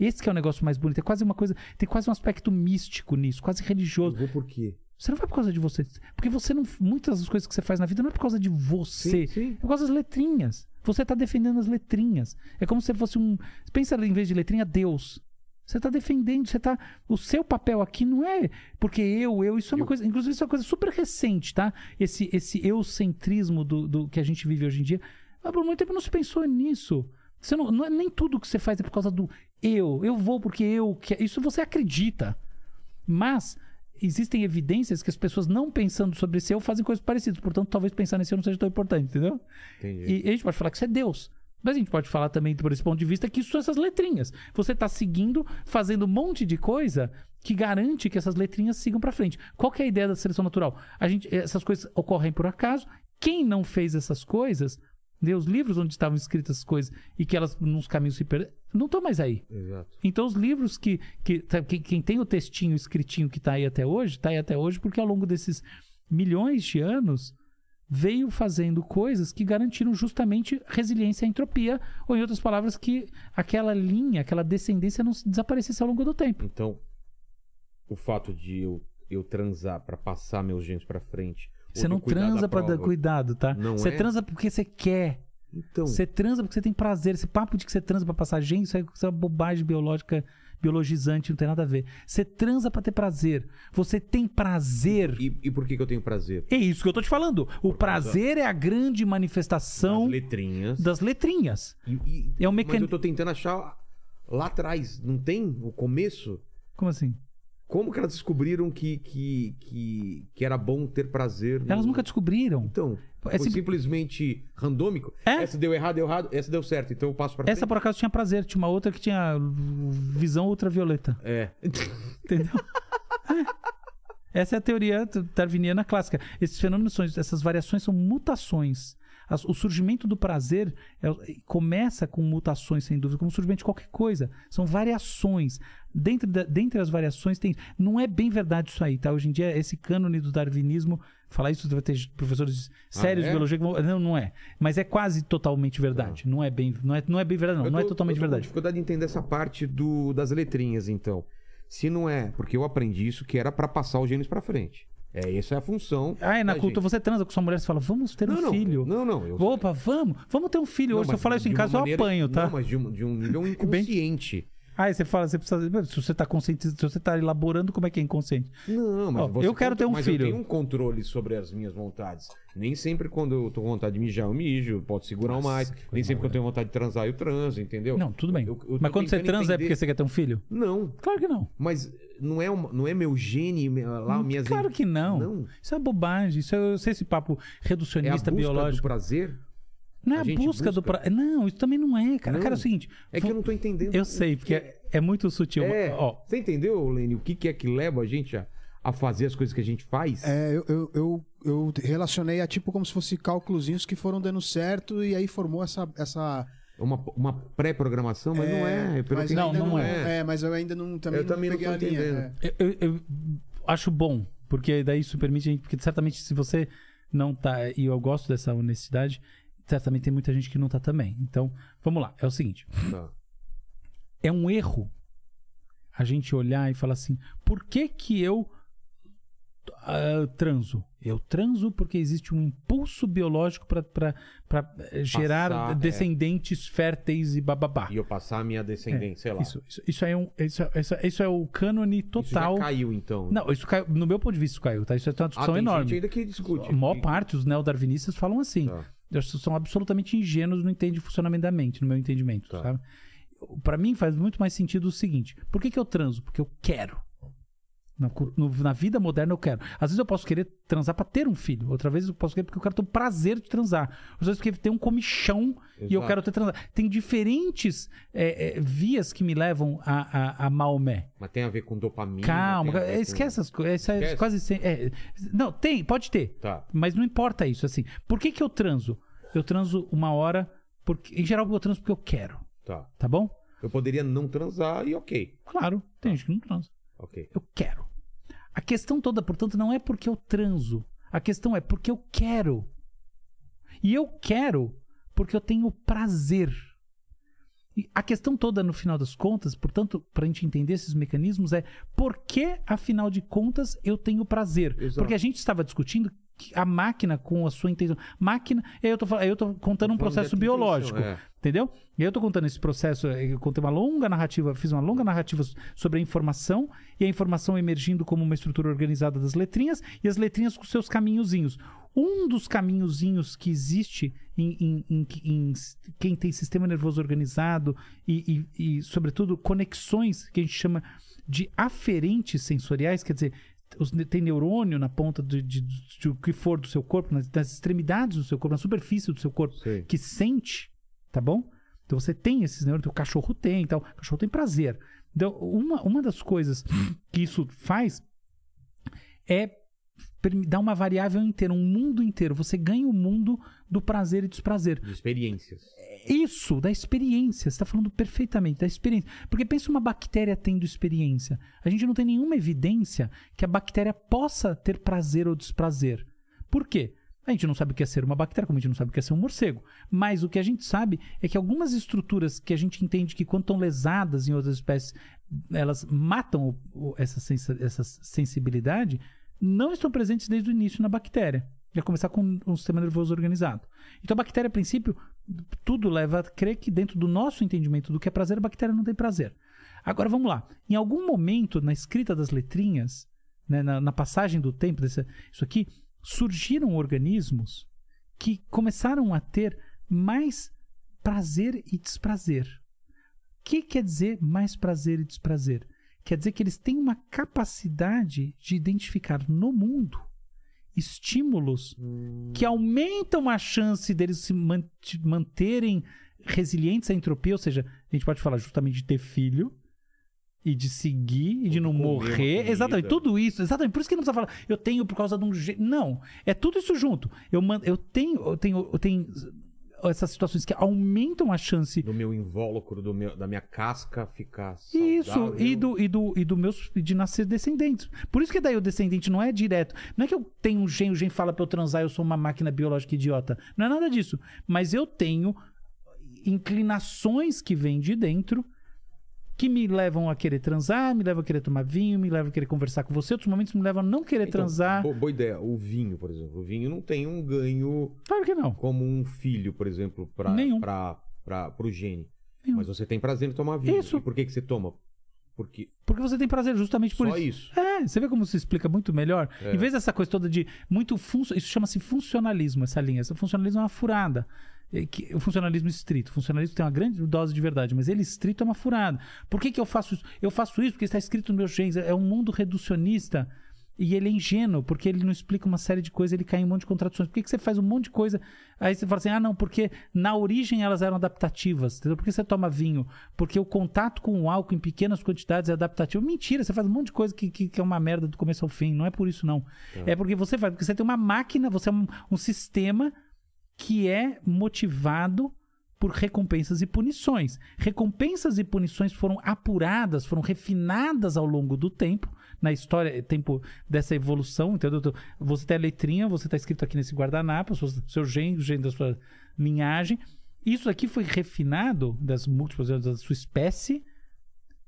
Esse que é o negócio mais bonito. É quase uma coisa. Tem quase um aspecto místico nisso, quase Eu religioso. vou por quê? Você não vai por causa de você. Porque você não. Muitas das coisas que você faz na vida não é por causa de você. Sim, sim. É por causa das letrinhas. Você está defendendo as letrinhas. É como se fosse um. Pensa em vez de letrinha, Deus. Você está defendendo, você tá. O seu papel aqui não é porque eu, eu, isso é uma Eu- coisa. Inclusive, isso é uma coisa super recente, tá? Esse, esse eucentrismo do, do que a gente vive hoje em dia. Mas por muito tempo não se pensou nisso. Você não, não é nem tudo que você faz é por causa do eu. Eu vou porque eu. Que, isso você acredita. Mas existem evidências que as pessoas não pensando sobre esse eu fazem coisas parecidas. Portanto, talvez pensar nesse eu não seja tão importante, entendeu? Entendi. E, a gente pode falar que isso é Deus. Mas a gente pode falar também, por esse ponto de vista, que isso são essas letrinhas. Você está seguindo, fazendo um monte de coisa que garante que essas letrinhas sigam para frente. Qual que é a ideia da seleção natural? A gente, essas coisas ocorrem por acaso. Quem não fez essas coisas, né, os livros onde estavam escritas as coisas e que elas nos caminhos se perderam, não estão mais aí. Exato. Então, os livros que. que, tá- que- quem tem o textinho escritinho que está aí até hoje, está aí até hoje porque ao longo desses milhões de anos veio fazendo coisas que garantiram justamente resiliência à entropia, ou em outras palavras, que aquela linha, aquela descendência não se desaparecesse ao longo do tempo. Então, o fato de eu, eu transar pra passar meus genes pra frente. Você não transa pra dar cuidado, tá? Não Você é? transa porque você quer. Então, Você transa porque você tem prazer. Esse papo de que você transa pra passar gente, isso é, isso é uma bobagem biológica, biologizante, não tem nada a ver. Você transa pra ter prazer. Você tem prazer. e, e por que, que eu tenho prazer? É isso que eu tô te falando. O prazer é a grande manifestação As letrinhas. das letrinhas. E- e- É um Mas mecan- eu tô tentando achar lá atrás. Não tem o começo? Como assim? Como que elas descobriram que, que, que, que era bom ter prazer? no- Elas nunca descobriram. Então, É foi sim- simplesmente randômico? É. Essa deu errado, deu errado. Essa deu certo, então eu passo pra Essa frente. por acaso tinha prazer, tinha uma outra que tinha visão ultravioleta. É. Entendeu? <laughs> Essa é a teoria darwiniana clássica. Esses fenômenos são, essas variações são mutações. As- o surgimento do prazer é- começa com mutações, sem dúvida, como o surgimento de qualquer coisa. São variações. Dentre, da- dentre as variações tem. Não é bem verdade isso aí, tá? Hoje em dia, esse cânone do darwinismo, falar isso vai ter professores sérios é? de biologia que vão. Não, não é. Mas é quase totalmente verdade. Não é bem, não é, não é bem verdade, não. Eu Não é tô- totalmente eu tô com verdade. dificuldade de entender essa parte do, das letrinhas, então. Se não é, porque eu aprendi isso que era pra passar os genes pra frente. É, essa é a função. Ah, é na cultura. gente. Você transa com sua mulher e fala, vamos ter Não, um não, filho. Não, não. Eu, Opa, vamos, vamos ter um filho Não, hoje. Se eu falar isso em casa, uma eu maneira- apanho, tá? Não, mas de um, de um nível <laughs> inconsciente. Aí você fala, você precisa. Se você tá consciente, se você tá elaborando, como é que é inconsciente? Não, mas Ó, você eu quero ter um mas filho. eu tenho um controle sobre as minhas vontades. Nem sempre quando eu tô com vontade de mijar, eu mijo, posso segurar Nossa, mais. Nem sempre que eu tenho vontade de transar, eu transo, entendeu? Não, tudo bem. Eu- eu Mas quando você transa é entender- porque você quer ter um filho? Não, Claro que não. mas não é, uma- não é meu gene, me- lá, minhas... Hum, claro que não. Não. Isso é bobagem. Isso é, eu sei esse papo É a reducionista busca do biológico. prazer? Não é a a gente busca, do busca? pra... Não, isso também não é, cara. Não. Cara, é o seguinte. É que eu não tô entendendo. Eu sei, porque é, é muito sutil. É, Ó, você entendeu, Lene, o que, que é que leva a gente a, a fazer as coisas que a gente faz? É, eu, eu, eu, eu relacionei a tipo como se fosse cálculozinhos que foram dando certo e aí formou essa. essa Uma, uma pré-programação, mas não é. Pelo mas que Não, não é. É, mas eu ainda não também Eu também não tô a linha. entendendo. é. Eu, eu- eu acho bom, porque daí isso permite a gente. Porque certamente, se você não tá. E eu gosto dessa honestidade, certamente tem muita gente que não tá também. Então, vamos lá. É o seguinte: Tá. é um erro a gente olhar e falar assim: por que que eu ah, transo? Eu transo porque existe um impulso biológico para gerar Passar, é. descendentes férteis e bababá. E eu passar a minha descendência, sei lá. Isso, isso, isso é um, isso, é- isso, é- isso é o cânone Isso total. já caiu, então. Não, isso caiu, no meu ponto de vista isso caiu, tá? Isso é uma ah, discussão tem enorme. gente ainda que discute. A maior Que- parte, os neodarwinistas falam assim. Tá. Eles são absolutamente ingênuos no entende o funcionamento da mente, no meu entendimento, Tá. sabe? Pra mim faz muito mais sentido o seguinte: por que, que eu transo? Porque eu quero. Na, no- na vida moderna eu quero. Às vezes eu posso querer transar pra ter um filho. Outra vez eu posso querer porque eu quero ter o prazer de transar. Às vezes porque tem um comichão e eu Exato. quero ter transar. Tem diferentes é, é, vias que me levam a, a, a Maomé. Mas tem a ver com dopamina. Calma, com- esquece essas coisas. É quase sem- é, não, tem, pode ter. Tá. Mas não importa isso, assim. Por que, que eu transo? Eu transo uma hora, porque, em geral eu transo porque eu quero, Tá. tá bom? Eu poderia não transar e ok. Claro, tem gente que não transa. Ok. Eu quero. A questão toda, portanto, não é porque eu transo. A questão é porque eu quero. E eu quero porque eu tenho prazer. E a questão toda, no final das contas, portanto, para a gente entender esses mecanismos, é por que, afinal de contas, eu tenho prazer? Exato. Porque a gente estava discutindo a máquina com a sua intenção. Máquina, aí eu tô, eu tô contando um processo biológico. é. Entendeu? E eu tô contando esse processo, eh, eu contei uma longa narrativa, fiz uma longa narrativa sobre a informação e a informação emergindo como uma estrutura organizada das letrinhas e as letrinhas com seus caminhozinhos. Um dos caminhozinhos que existe em, em- em- em quem tem sistema nervoso organizado e, e- e, sobretudo, conexões que a gente chama de aferentes sensoriais, quer dizer, os- tem neurônio na ponta de, de, de o que for do seu corpo, nas, nas extremidades do seu corpo, na superfície do seu corpo, Sei. que sente, tá bom? Então você tem esses neurônios, o cachorro tem e tal. O cachorro tem prazer. Então, uma, uma das coisas que isso faz é dar uma variável inteira, um mundo inteiro. Você ganha o mundo do prazer e desprazer. De experiências. Isso, da experiência. Você está falando perfeitamente da experiência. Porque pensa uma bactéria tendo experiência. A gente não tem nenhuma evidência que a bactéria possa ter prazer ou desprazer. Por quê? A gente não sabe o que é ser uma bactéria, como a gente não sabe o que é ser um morcego. Mas o que a gente sabe é que algumas estruturas que a gente entende que, quando estão lesadas em outras espécies, elas matam o- o- essa, sensa- essa sensibilidade, não estão presentes desde o início na bactéria. Já começar com um sistema nervoso organizado. Então a bactéria, a princípio, tudo leva a crer que dentro do nosso entendimento do que é prazer, a bactéria não tem prazer. Agora vamos lá. Em algum momento, na escrita das letrinhas, né, na, na passagem do tempo, desse, isso aqui, surgiram organismos que começaram a ter mais prazer e desprazer. O que quer dizer mais prazer e desprazer? Quer dizer que eles têm uma capacidade de identificar no mundo estímulos que aumentam a chance deles se man- manterem resilientes à entropia, ou seja, a gente pode falar justamente de ter filho e de seguir e de não morrer. Exatamente, tudo isso, exatamente. Por isso que não precisa falar, eu tenho por causa de um jeito. Não, é tudo isso junto. Eu, eu tenho, eu tenho, eu tenho essas situações que aumentam a chance Do meu invólucro, do meu, da minha casca ficar isso, saudável. e do, e do, e do meus, de nascer descendentes. Por isso que daí o descendente não é direto. Não é que eu tenho um gene, o gene fala pra eu transar, eu sou uma máquina biológica idiota. Não é nada disso. Mas eu tenho inclinações que vêm de dentro que me levam a querer transar, me levam a querer tomar vinho, me levam a querer conversar com você. Outros momentos me levam a não querer Então, transar. bo- boa ideia. O vinho, por exemplo. O vinho não tem um ganho Claro que não. como um filho, por exemplo, para pra, pro gene. Nenhum. Mas você tem prazer em tomar vinho. Isso. E por que, que você toma? Porque Porque você tem prazer justamente por só isso. isso. É, você vê como se explica muito melhor? É. Em vez dessa coisa toda de muito funcio... isso chama-se funcionalismo, essa linha. Esse funcionalismo é uma furada. É que- O funcionalismo estrito. O funcionalismo tem uma grande dose de verdade, mas ele estrito é uma furada. Por que, que eu faço isso? Eu faço isso porque está escrito nos meus genes. É um mundo reducionista e ele é ingênuo, porque ele não explica uma série de coisas, ele cai em um monte de contradições. Por que, que você faz um monte de coisa? Aí você fala assim: ah, não, porque na origem elas eram adaptativas. Entendeu? Por que você toma vinho? Porque o contato com o álcool em pequenas quantidades é adaptativo. Mentira, você faz um monte de coisa que, que, que é uma merda do começo ao fim. Não é por isso, não. É porque você faz, porque você tem uma máquina, você é um, um sistema que é motivado por recompensas e punições. Recompensas e punições foram apuradas, foram refinadas ao longo do tempo, na história, tempo dessa evolução, entendeu? Você tem a letrinha, você está escrito aqui nesse guardanapo, seu, seu gene, o gene da sua linhagem. Isso aqui foi refinado das múltiplas da sua espécie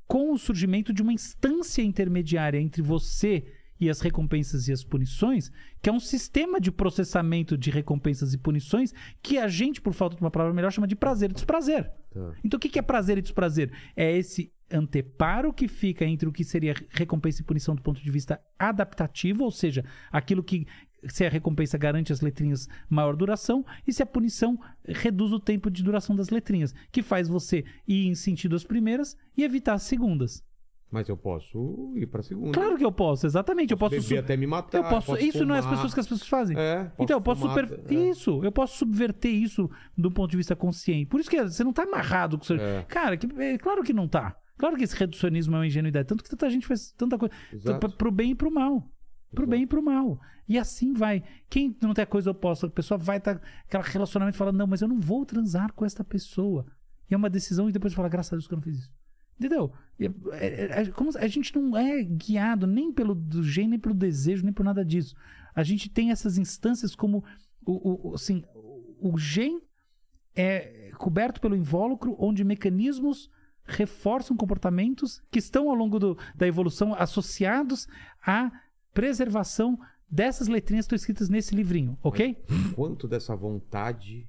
com o surgimento de uma instância intermediária entre você e as recompensas e as punições, que é um sistema de processamento de recompensas e punições que a gente, por falta de uma palavra melhor, chama de prazer e desprazer. Tá. Então o que é prazer e desprazer? É esse anteparo que fica entre o que seria recompensa e punição do ponto de vista adaptativo, ou seja, aquilo que se a recompensa garante as letrinhas maior duração e se a punição reduz o tempo de duração das letrinhas, que faz você ir em sentido às primeiras e evitar as segundas. Mas eu posso ir pra segunda. Claro que eu posso, exatamente. eu posso beber sub- até me matar. eu posso, isso não é as fumar. pessoas que as pessoas fazem. É, posso então eu posso fumar, super... é. isso, eu posso subverter isso do ponto de vista consciente. Por isso que você não tá amarrado com o seu... É. Cara, que, é, claro que não tá. Claro que esse reducionismo é uma ingenuidade, tanto que tanta gente faz tanta coisa Exato. pro bem e pro mal. Pro Exato. bem e pro mal. E assim vai. Quem não tem a coisa oposta, a pessoa vai estar aquele relacionamento e fala: "Não, mas eu não vou transar com esta pessoa". E é uma decisão e depois fala: "Graças a Deus que eu não fiz isso". Entendeu? É- é- é- como a gente não é guiado nem pelo gene, nem pelo desejo, nem por nada disso. A gente tem essas instâncias como o, o, assim, o, gene é coberto pelo invólucro, onde mecanismos reforçam comportamentos que estão ao longo do- da evolução associados à preservação dessas letrinhas que estão escritas nesse livrinho, ok? Quanto dessa vontade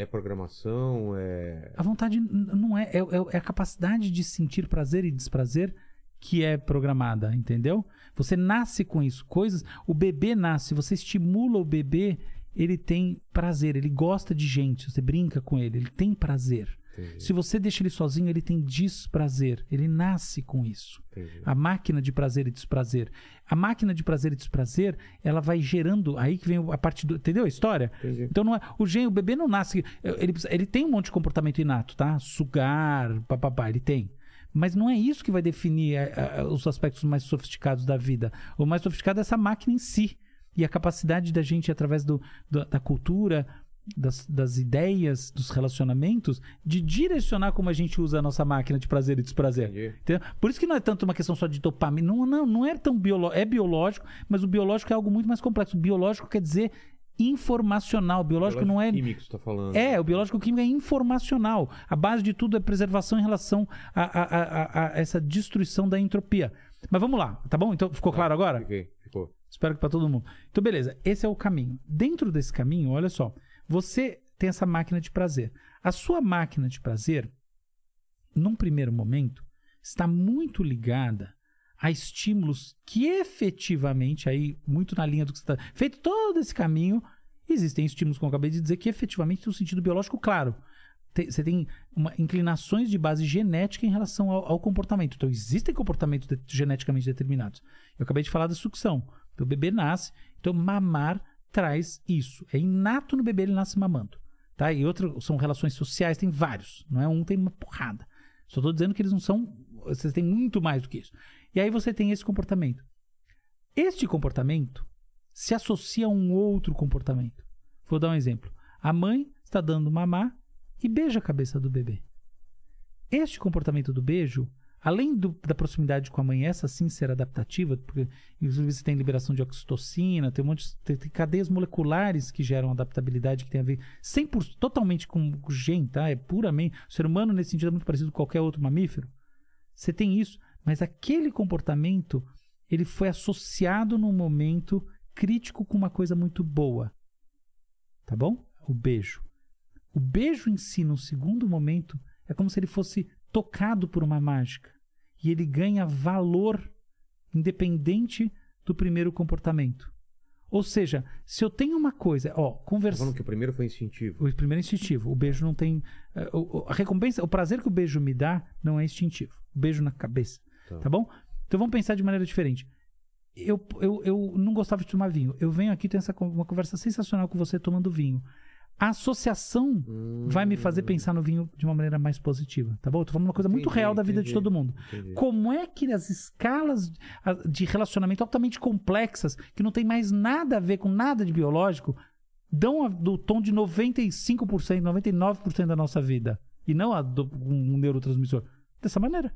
é programação, é. A vontade não é, é, é- é a capacidade de sentir prazer e desprazer que é programada, entendeu? Você nasce com isso, coisas. O bebê nasce, você estimula o bebê, ele tem prazer, ele gosta de gente, você brinca com ele, ele tem prazer. Entendi, Se você deixa ele sozinho, ele tem desprazer, ele nasce com isso. entendi. A máquina de prazer e desprazer. A máquina de prazer e desprazer, ela vai gerando. Aí que vem a parte do. Entendeu a história? Entendi. Então não é, o gene, o bebê não nasce. Ele, ele tem um monte de comportamento inato, tá? Sugar, papapá, ele tem. Mas não é isso que vai definir eh, eh, os aspectos mais sofisticados da vida. O mais sofisticado é essa máquina em si. E a capacidade da gente, através do, do- da cultura, das, das ideias, dos relacionamentos, de direcionar como a gente usa a nossa máquina de prazer e desprazer. Entendeu? Por isso que não é tanto uma questão só de dopamina. Não, não, não é tão biológico. É biológico, mas o biológico é algo muito mais complexo. O biológico quer dizer informacional. Biológico, não é. Químico, você tá falando. É, o biológico químico é informacional. A base de tudo é preservação em relação a, a- a- a- essa destruição da entropia. Mas vamos lá, tá bom? Então ficou claro agora? Fiquei, ficou. Espero que para todo mundo. Então, beleza. Esse é o caminho. Dentro desse caminho, olha só. Você tem essa máquina de prazer. A sua máquina de prazer, num primeiro momento, está muito ligada a estímulos que efetivamente, aí, muito na linha do que você está. Feito todo esse caminho, existem estímulos, como eu acabei de dizer, que efetivamente têm um sentido biológico claro. Tem- Você tem uma, inclinações de base genética em relação ao, ao comportamento. Então, existem comportamentos de- geneticamente determinados. Eu acabei de falar da sucção. Então, o bebê nasce. Então, mamar traz isso. É inato no bebê, ele nasce mamando. Tá? E outras são relações sociais, tem vários. Não é um, tem uma porrada. Só estou dizendo que eles não são. Vocês têm muito mais do que isso. E aí você tem esse comportamento. Este comportamento se associa a um outro comportamento. Vou dar um exemplo. A mãe está dando mamar e beija a cabeça do bebê. Este comportamento do beijo, além do- da proximidade com a mãe, essa sim ser adaptativa, porque inclusive você tem liberação de oxitocina, tem um monte de, tem, cadeias moleculares que geram adaptabilidade que tem a ver 100%, totalmente com o gen, tá? É puramente. O ser humano, nesse sentido, é muito parecido com qualquer outro mamífero. Você tem isso, mas aquele comportamento ele foi associado num momento crítico com uma coisa muito boa. Tá bom? O beijo. O beijo em si, no segundo momento, é como se ele fosse tocado por uma mágica. E ele ganha valor independente do primeiro comportamento. Ou seja, se eu tenho uma coisa, ó, Tá conversa. falando que o primeiro foi instintivo. O primeiro é instintivo. O beijo não tem. eh, A recompensa, o prazer que o beijo me dá não é instintivo. O beijo na cabeça. Tá. Tá, bom? Então vamos pensar de maneira diferente. Eu, eu, eu não gostava de tomar vinho. Eu venho aqui ter essa, uma conversa sensacional com você tomando vinho. A associação vai me fazer pensar no vinho de uma maneira mais positiva. Tá bom? Eu tô falando uma coisa muito Entendi, real da vida de entendi. todo mundo. Entendi. Como é que as escalas de relacionamento altamente complexas, que não tem mais nada a ver com nada de biológico, dão a- do tom de 95%, 99% da nossa vida? E não a do um neurotransmissor. Dessa maneira.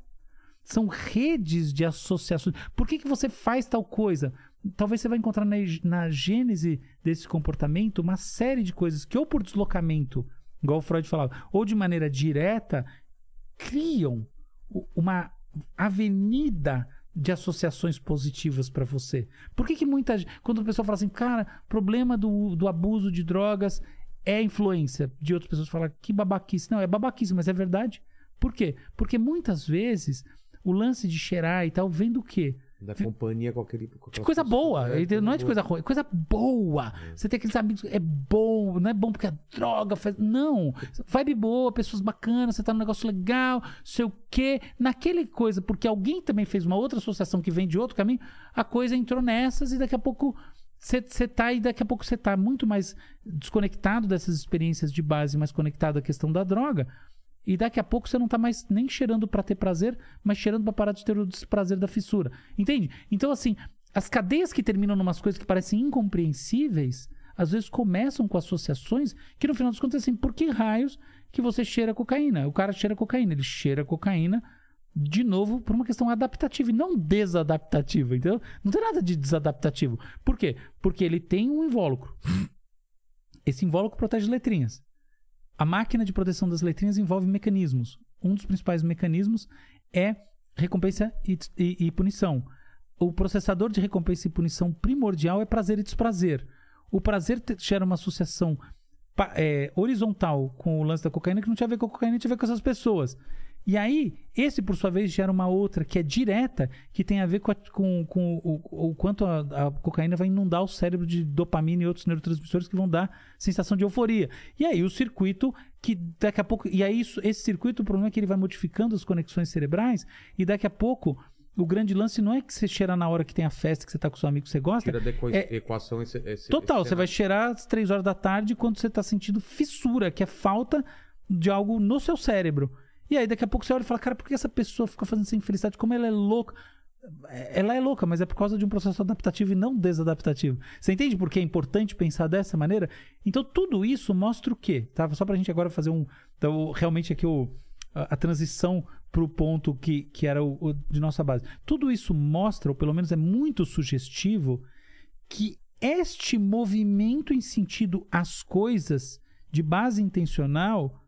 São redes de associações. Por que, que você faz tal coisa? Talvez você vai encontrar na, na gênese desse comportamento uma série de coisas que, ou por deslocamento, igual o Freud falava, ou de maneira direta, criam uma avenida de associações positivas para você. Por que, que muita. Quando a pessoa fala assim, cara, problema do, do abuso de drogas é influência de outras pessoas falar que babaquice. Não, é babaquice, mas é verdade. Por quê? Porque muitas vezes o lance de cheirar e tal vem do quê? Da companhia com aquele. com De coisa boa, É, não é de coisa ruim, é coisa boa. Você tem aqueles amigos, é bom, não é bom porque a droga faz. Não, vibe boa, pessoas bacanas, você tá num negócio legal, sei o quê. Naquele coisa, porque alguém também fez uma outra associação que vem de outro caminho, a coisa entrou nessas e daqui a pouco você tá e daqui a pouco você tá muito mais desconectado dessas experiências de base, mais conectado à questão da droga. E daqui a pouco você não tá mais nem cheirando pra ter prazer, mas cheirando pra parar de ter o desprazer da fissura. Entende? Então, assim, as cadeias que terminam numas coisas que parecem incompreensíveis, às vezes começam com associações que no final dos contos é assim, por que raios que você cheira cocaína? O cara cheira cocaína, ele cheira cocaína de novo por uma questão adaptativa e não desadaptativa, entendeu? Não tem nada de desadaptativo. Por quê? Porque ele tem um invólucro. Esse invólucro protege letrinhas. A máquina de proteção das letrinhas envolve mecanismos. Um dos principais mecanismos é recompensa e, e- e punição. O processador de recompensa e punição primordial é prazer e desprazer. O prazer gera uma associação é, horizontal com o lance da cocaína que não tinha a ver com a cocaína, tinha a ver com essas pessoas. E aí, esse, por sua vez, gera uma outra que é direta, que tem a ver com, a- com- com o, o quanto a, a cocaína vai inundar o cérebro de dopamina e outros neurotransmissores que vão dar sensação de euforia. E aí, o circuito que daqui a pouco. E aí, isso- esse circuito, o problema é que ele vai modificando as conexões cerebrais, e daqui a pouco. O grande lance não é que você cheira na hora que tem a festa, que você tá com seu amigo que você gosta. Tira da É- equação esse, esse- Total, esse você vai cheirar às 3 horas da tarde quando você tá sentindo fissura, que é falta de algo no seu cérebro. E aí daqui a pouco você olha e fala, cara, por que essa pessoa fica fazendo essa infelicidade? Como ela é louca? É- Ela é louca, mas é por causa de um processo adaptativo e não desadaptativo. Você entende por que é importante pensar dessa maneira? Então tudo isso mostra o quê? Tá? Só pra gente agora fazer um. Então, realmente aqui o, a, a transição pro ponto que, que era o, o de nossa base. Tudo isso mostra, ou pelo menos é muito sugestivo, que este movimento em sentido às coisas de base intencional,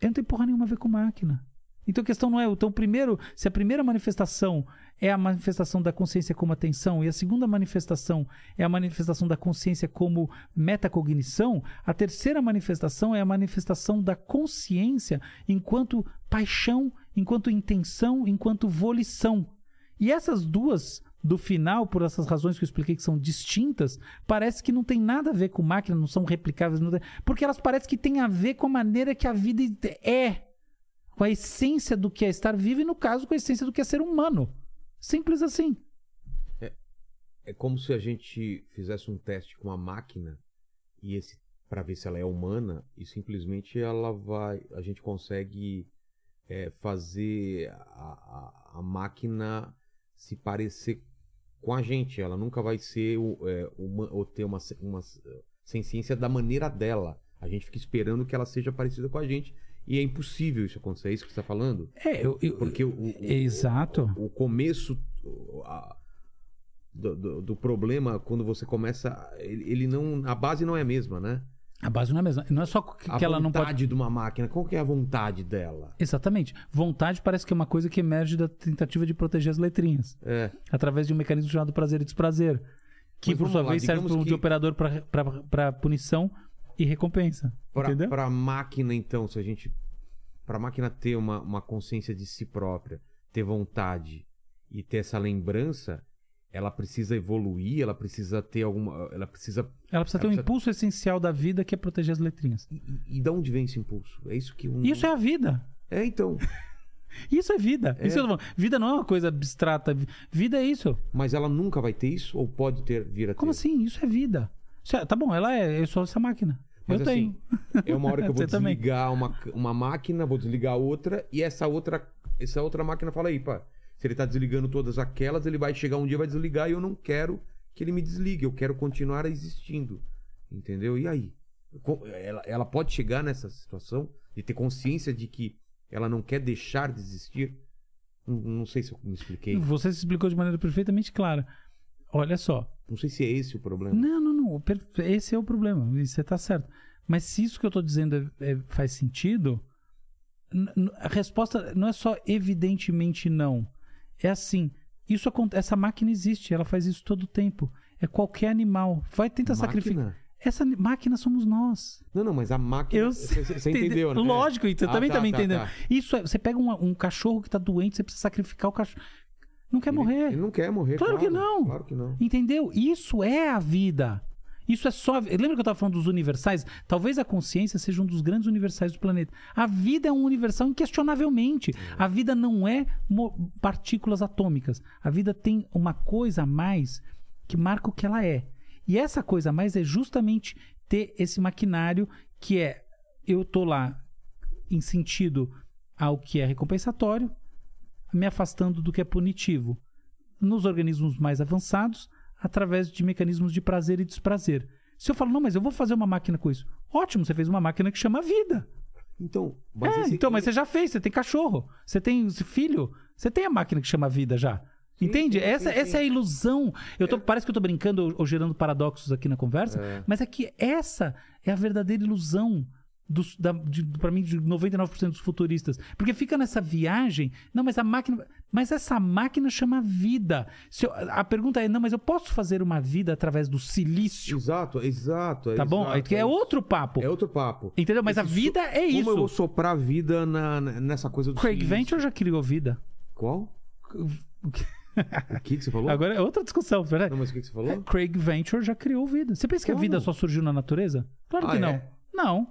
eu não tem porra nenhuma a ver com máquina. Então a questão não é. Então, primeiro, se a primeira manifestação é a manifestação da consciência como atenção e a segunda manifestação é a manifestação da consciência como metacognição, a terceira manifestação é a manifestação da consciência enquanto paixão, enquanto intenção, enquanto volição. E essas duas do final, por essas razões que eu expliquei que são distintas, parece que não tem nada a ver com máquina, não são replicáveis, não tem- porque elas parecem que têm a ver com a maneira que a vida é, com a essência do que é estar vivo e, no caso, com a essência do que é ser humano. Simples assim. É como se a gente fizesse um teste com a máquina e esse para ver se ela é humana e simplesmente ela vai, a gente consegue é, fazer a, a, a máquina se parecer com a gente. Ela nunca vai ser o- é, uma, ou ter uma, uma ciência da maneira dela. A gente fica esperando que ela seja parecida com a gente e é impossível isso acontecer. É isso que você está falando? É, eu, eu- Porque o, o- Exato. o começo o- a- do, do- do problema quando você começa ele, ele não a base não é a mesma né A base não é a mesma. Não é só que a que ela não vontade pode. de uma máquina qual que é a vontade dela Exatamente. Vontade parece que é uma coisa que emerge da tentativa de proteger as letrinhas. é através de um mecanismo chamado prazer e desprazer, que por sua lá, vez serve pro- de que- operador para punição e recompensa. entendeu? para a máquina então se a gente para a máquina ter uma, uma consciência de si própria ter vontade e ter essa lembrança ela precisa evoluir ela precisa ter alguma ela precisa Ela precisa ter um precisa- impulso essencial da vida que é proteger as letrinhas. e, e- e de onde vem esse impulso é isso que um... Isso é a vida. é então <laughs> Isso é vida. Isso que eu tô falando. Vida não é uma coisa abstrata. Vida é isso. mas ela nunca vai ter isso ou pode ter vir a ter Como assim? Isso é vida. Isso é- tá bom, ela é. Eu sou essa máquina. Mas eu assim, tenho. É uma hora que eu <laughs> vou desligar uma, uma máquina, vou desligar outra, e essa outra, essa outra máquina fala aí, pá, se ele tá desligando todas aquelas, ele vai chegar um dia e vai desligar e eu não quero que ele me desligue, eu quero continuar existindo. Entendeu? E aí? Ela, ela pode chegar nessa situação de ter consciência de que ela não quer deixar de existir? Não, não sei se eu me expliquei. Você se explicou de maneira perfeitamente clara. Olha só. Não sei se é esse o problema. Não, não, não. Esse é o problema. Você tá certo. Mas se isso que eu tô dizendo é- é- faz sentido, a resposta não é só evidentemente não. É assim. Isso essa máquina existe, ela faz isso todo o tempo. É qualquer animal. Vai tentar sacrificar. Essa máquina somos nós. Não, não, mas a máquina. Eu Você, você entendeu, né? <laughs> Lógico, você Ah, também tá, tá me tá, entendendo. tá. Isso é, você pega um, um cachorro que tá doente, você precisa sacrificar o cachorro. Não quer Ele- morrer. Ele não quer morrer. Claro que não. Claro que não. Entendeu? Isso é a vida. Isso é só. Lembra que eu estava falando dos universais? Talvez a consciência seja um dos grandes universais do planeta. A vida é um universal inquestionavelmente. A vida não é partículas atômicas. A vida tem uma coisa a mais que marca o que ela é. E essa coisa a mais é justamente ter esse maquinário que é eu tô lá em sentido ao que é recompensatório, me afastando do que é punitivo. Nos organismos mais avançados, através de mecanismos de prazer e desprazer. Se eu falo, não, mas eu vou fazer uma máquina com isso. Ótimo, você fez uma máquina que chama vida. Então, mas É, então, mas você já fez, você tem cachorro, você tem filho, você tem a máquina que chama vida já. Entende? sim, essa, sim, essa sim. é a ilusão. Eu tô, Parece que eu tô brincando ou, ou gerando paradoxos aqui na conversa, mas é que essa é a verdadeira ilusão dos, da, de, pra mim, de 99% dos futuristas. Porque fica nessa viagem, não, mas a máquina. Mas essa máquina chama vida. Eu- a pergunta é: não, mas eu posso fazer uma vida através do silício? Exato, exato. Tá bom? exato, É, é outro papo. É outro papo. Entendeu? Mas a Esse vida so- é Como eu isso. vou soprar vida na, nessa coisa do Craig silício? Venture já criou vida. Qual? O que, que você falou? Agora é outra discussão, verdade? Não, mas o que, que você falou? Craig Venture já criou vida. Você pensa que a vida só surgiu na natureza? Claro Ah, que não. é? Não.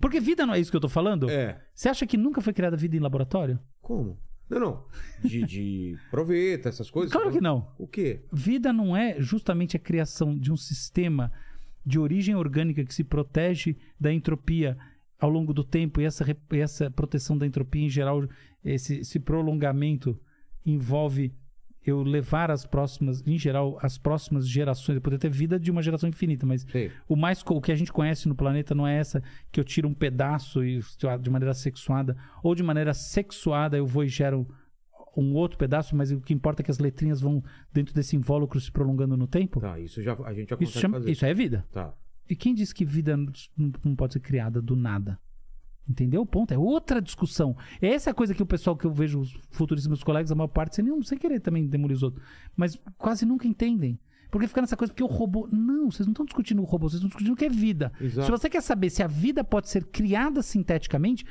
Porque vida não é isso que eu tô falando? É. Você acha que nunca foi criada vida em laboratório? Como? Não, não. De, de <laughs> proveta, essas coisas. Claro que não. O quê? Vida não é justamente a criação de um sistema de origem orgânica que se protege da entropia ao longo do tempo e essa, essa proteção da entropia em geral, esse, esse prolongamento envolve eu levar as próximas, em geral, as próximas gerações, eu poder ter vida de uma geração infinita, mas Sei. o mais o que a gente conhece no planeta não é essa que eu tiro um pedaço e de maneira sexuada ou de maneira sexuada eu vou e gero um outro pedaço, mas o que importa é que as letrinhas vão dentro desse invólucro se prolongando no tempo. Tá, isso já, a gente já Isso, chama- fazer. isso é vida. Tá. E quem disse que vida não pode ser criada do nada? Entendeu o ponto? É outra discussão. Essa é a coisa que o pessoal que eu vejo, os futuristas, meus colegas, a maior parte, sem, nenhum, sem querer também demolir os outros, mas quase nunca entendem. Porque fica nessa coisa, porque o robô. Não, vocês não estão discutindo o robô, vocês estão discutindo o que é vida. Exato. Se você quer saber se a vida pode ser criada sinteticamente,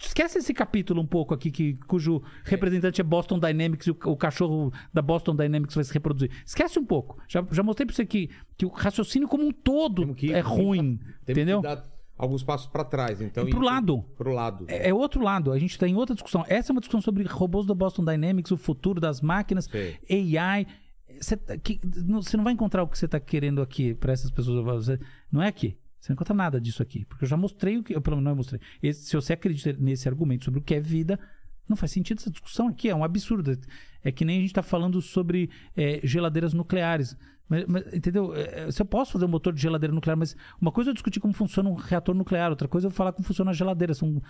esquece esse capítulo um pouco aqui, que, cujo representante é Boston Dynamics e o, o cachorro da Boston Dynamics vai se reproduzir. Esquece um pouco. Já, já mostrei pra você que, que o raciocínio como um todo que- é ruim. Temos entendeu? que dar alguns passos pra trás, então. E pro e- lado. Pro lado. É, é outro lado. A gente tem outra discussão. Essa é uma discussão sobre robôs da Boston Dynamics, o futuro das máquinas, Sei. AI. Você, não- não vai encontrar o que você está querendo aqui para essas pessoas. Não é aqui. Você não encontra nada disso aqui. Porque eu já mostrei o que. Eu, pelo menos não mostrei. Esse- se você acredita nesse argumento sobre o que é vida, não faz sentido essa discussão aqui. É um absurdo. É que nem a gente está falando sobre é, geladeiras nucleares. Mas, mas, entendeu? É, Se eu posso fazer um motor de geladeira nuclear, mas uma coisa é eu discutir como funciona um reator nuclear, outra coisa é eu falar como funciona a geladeira. São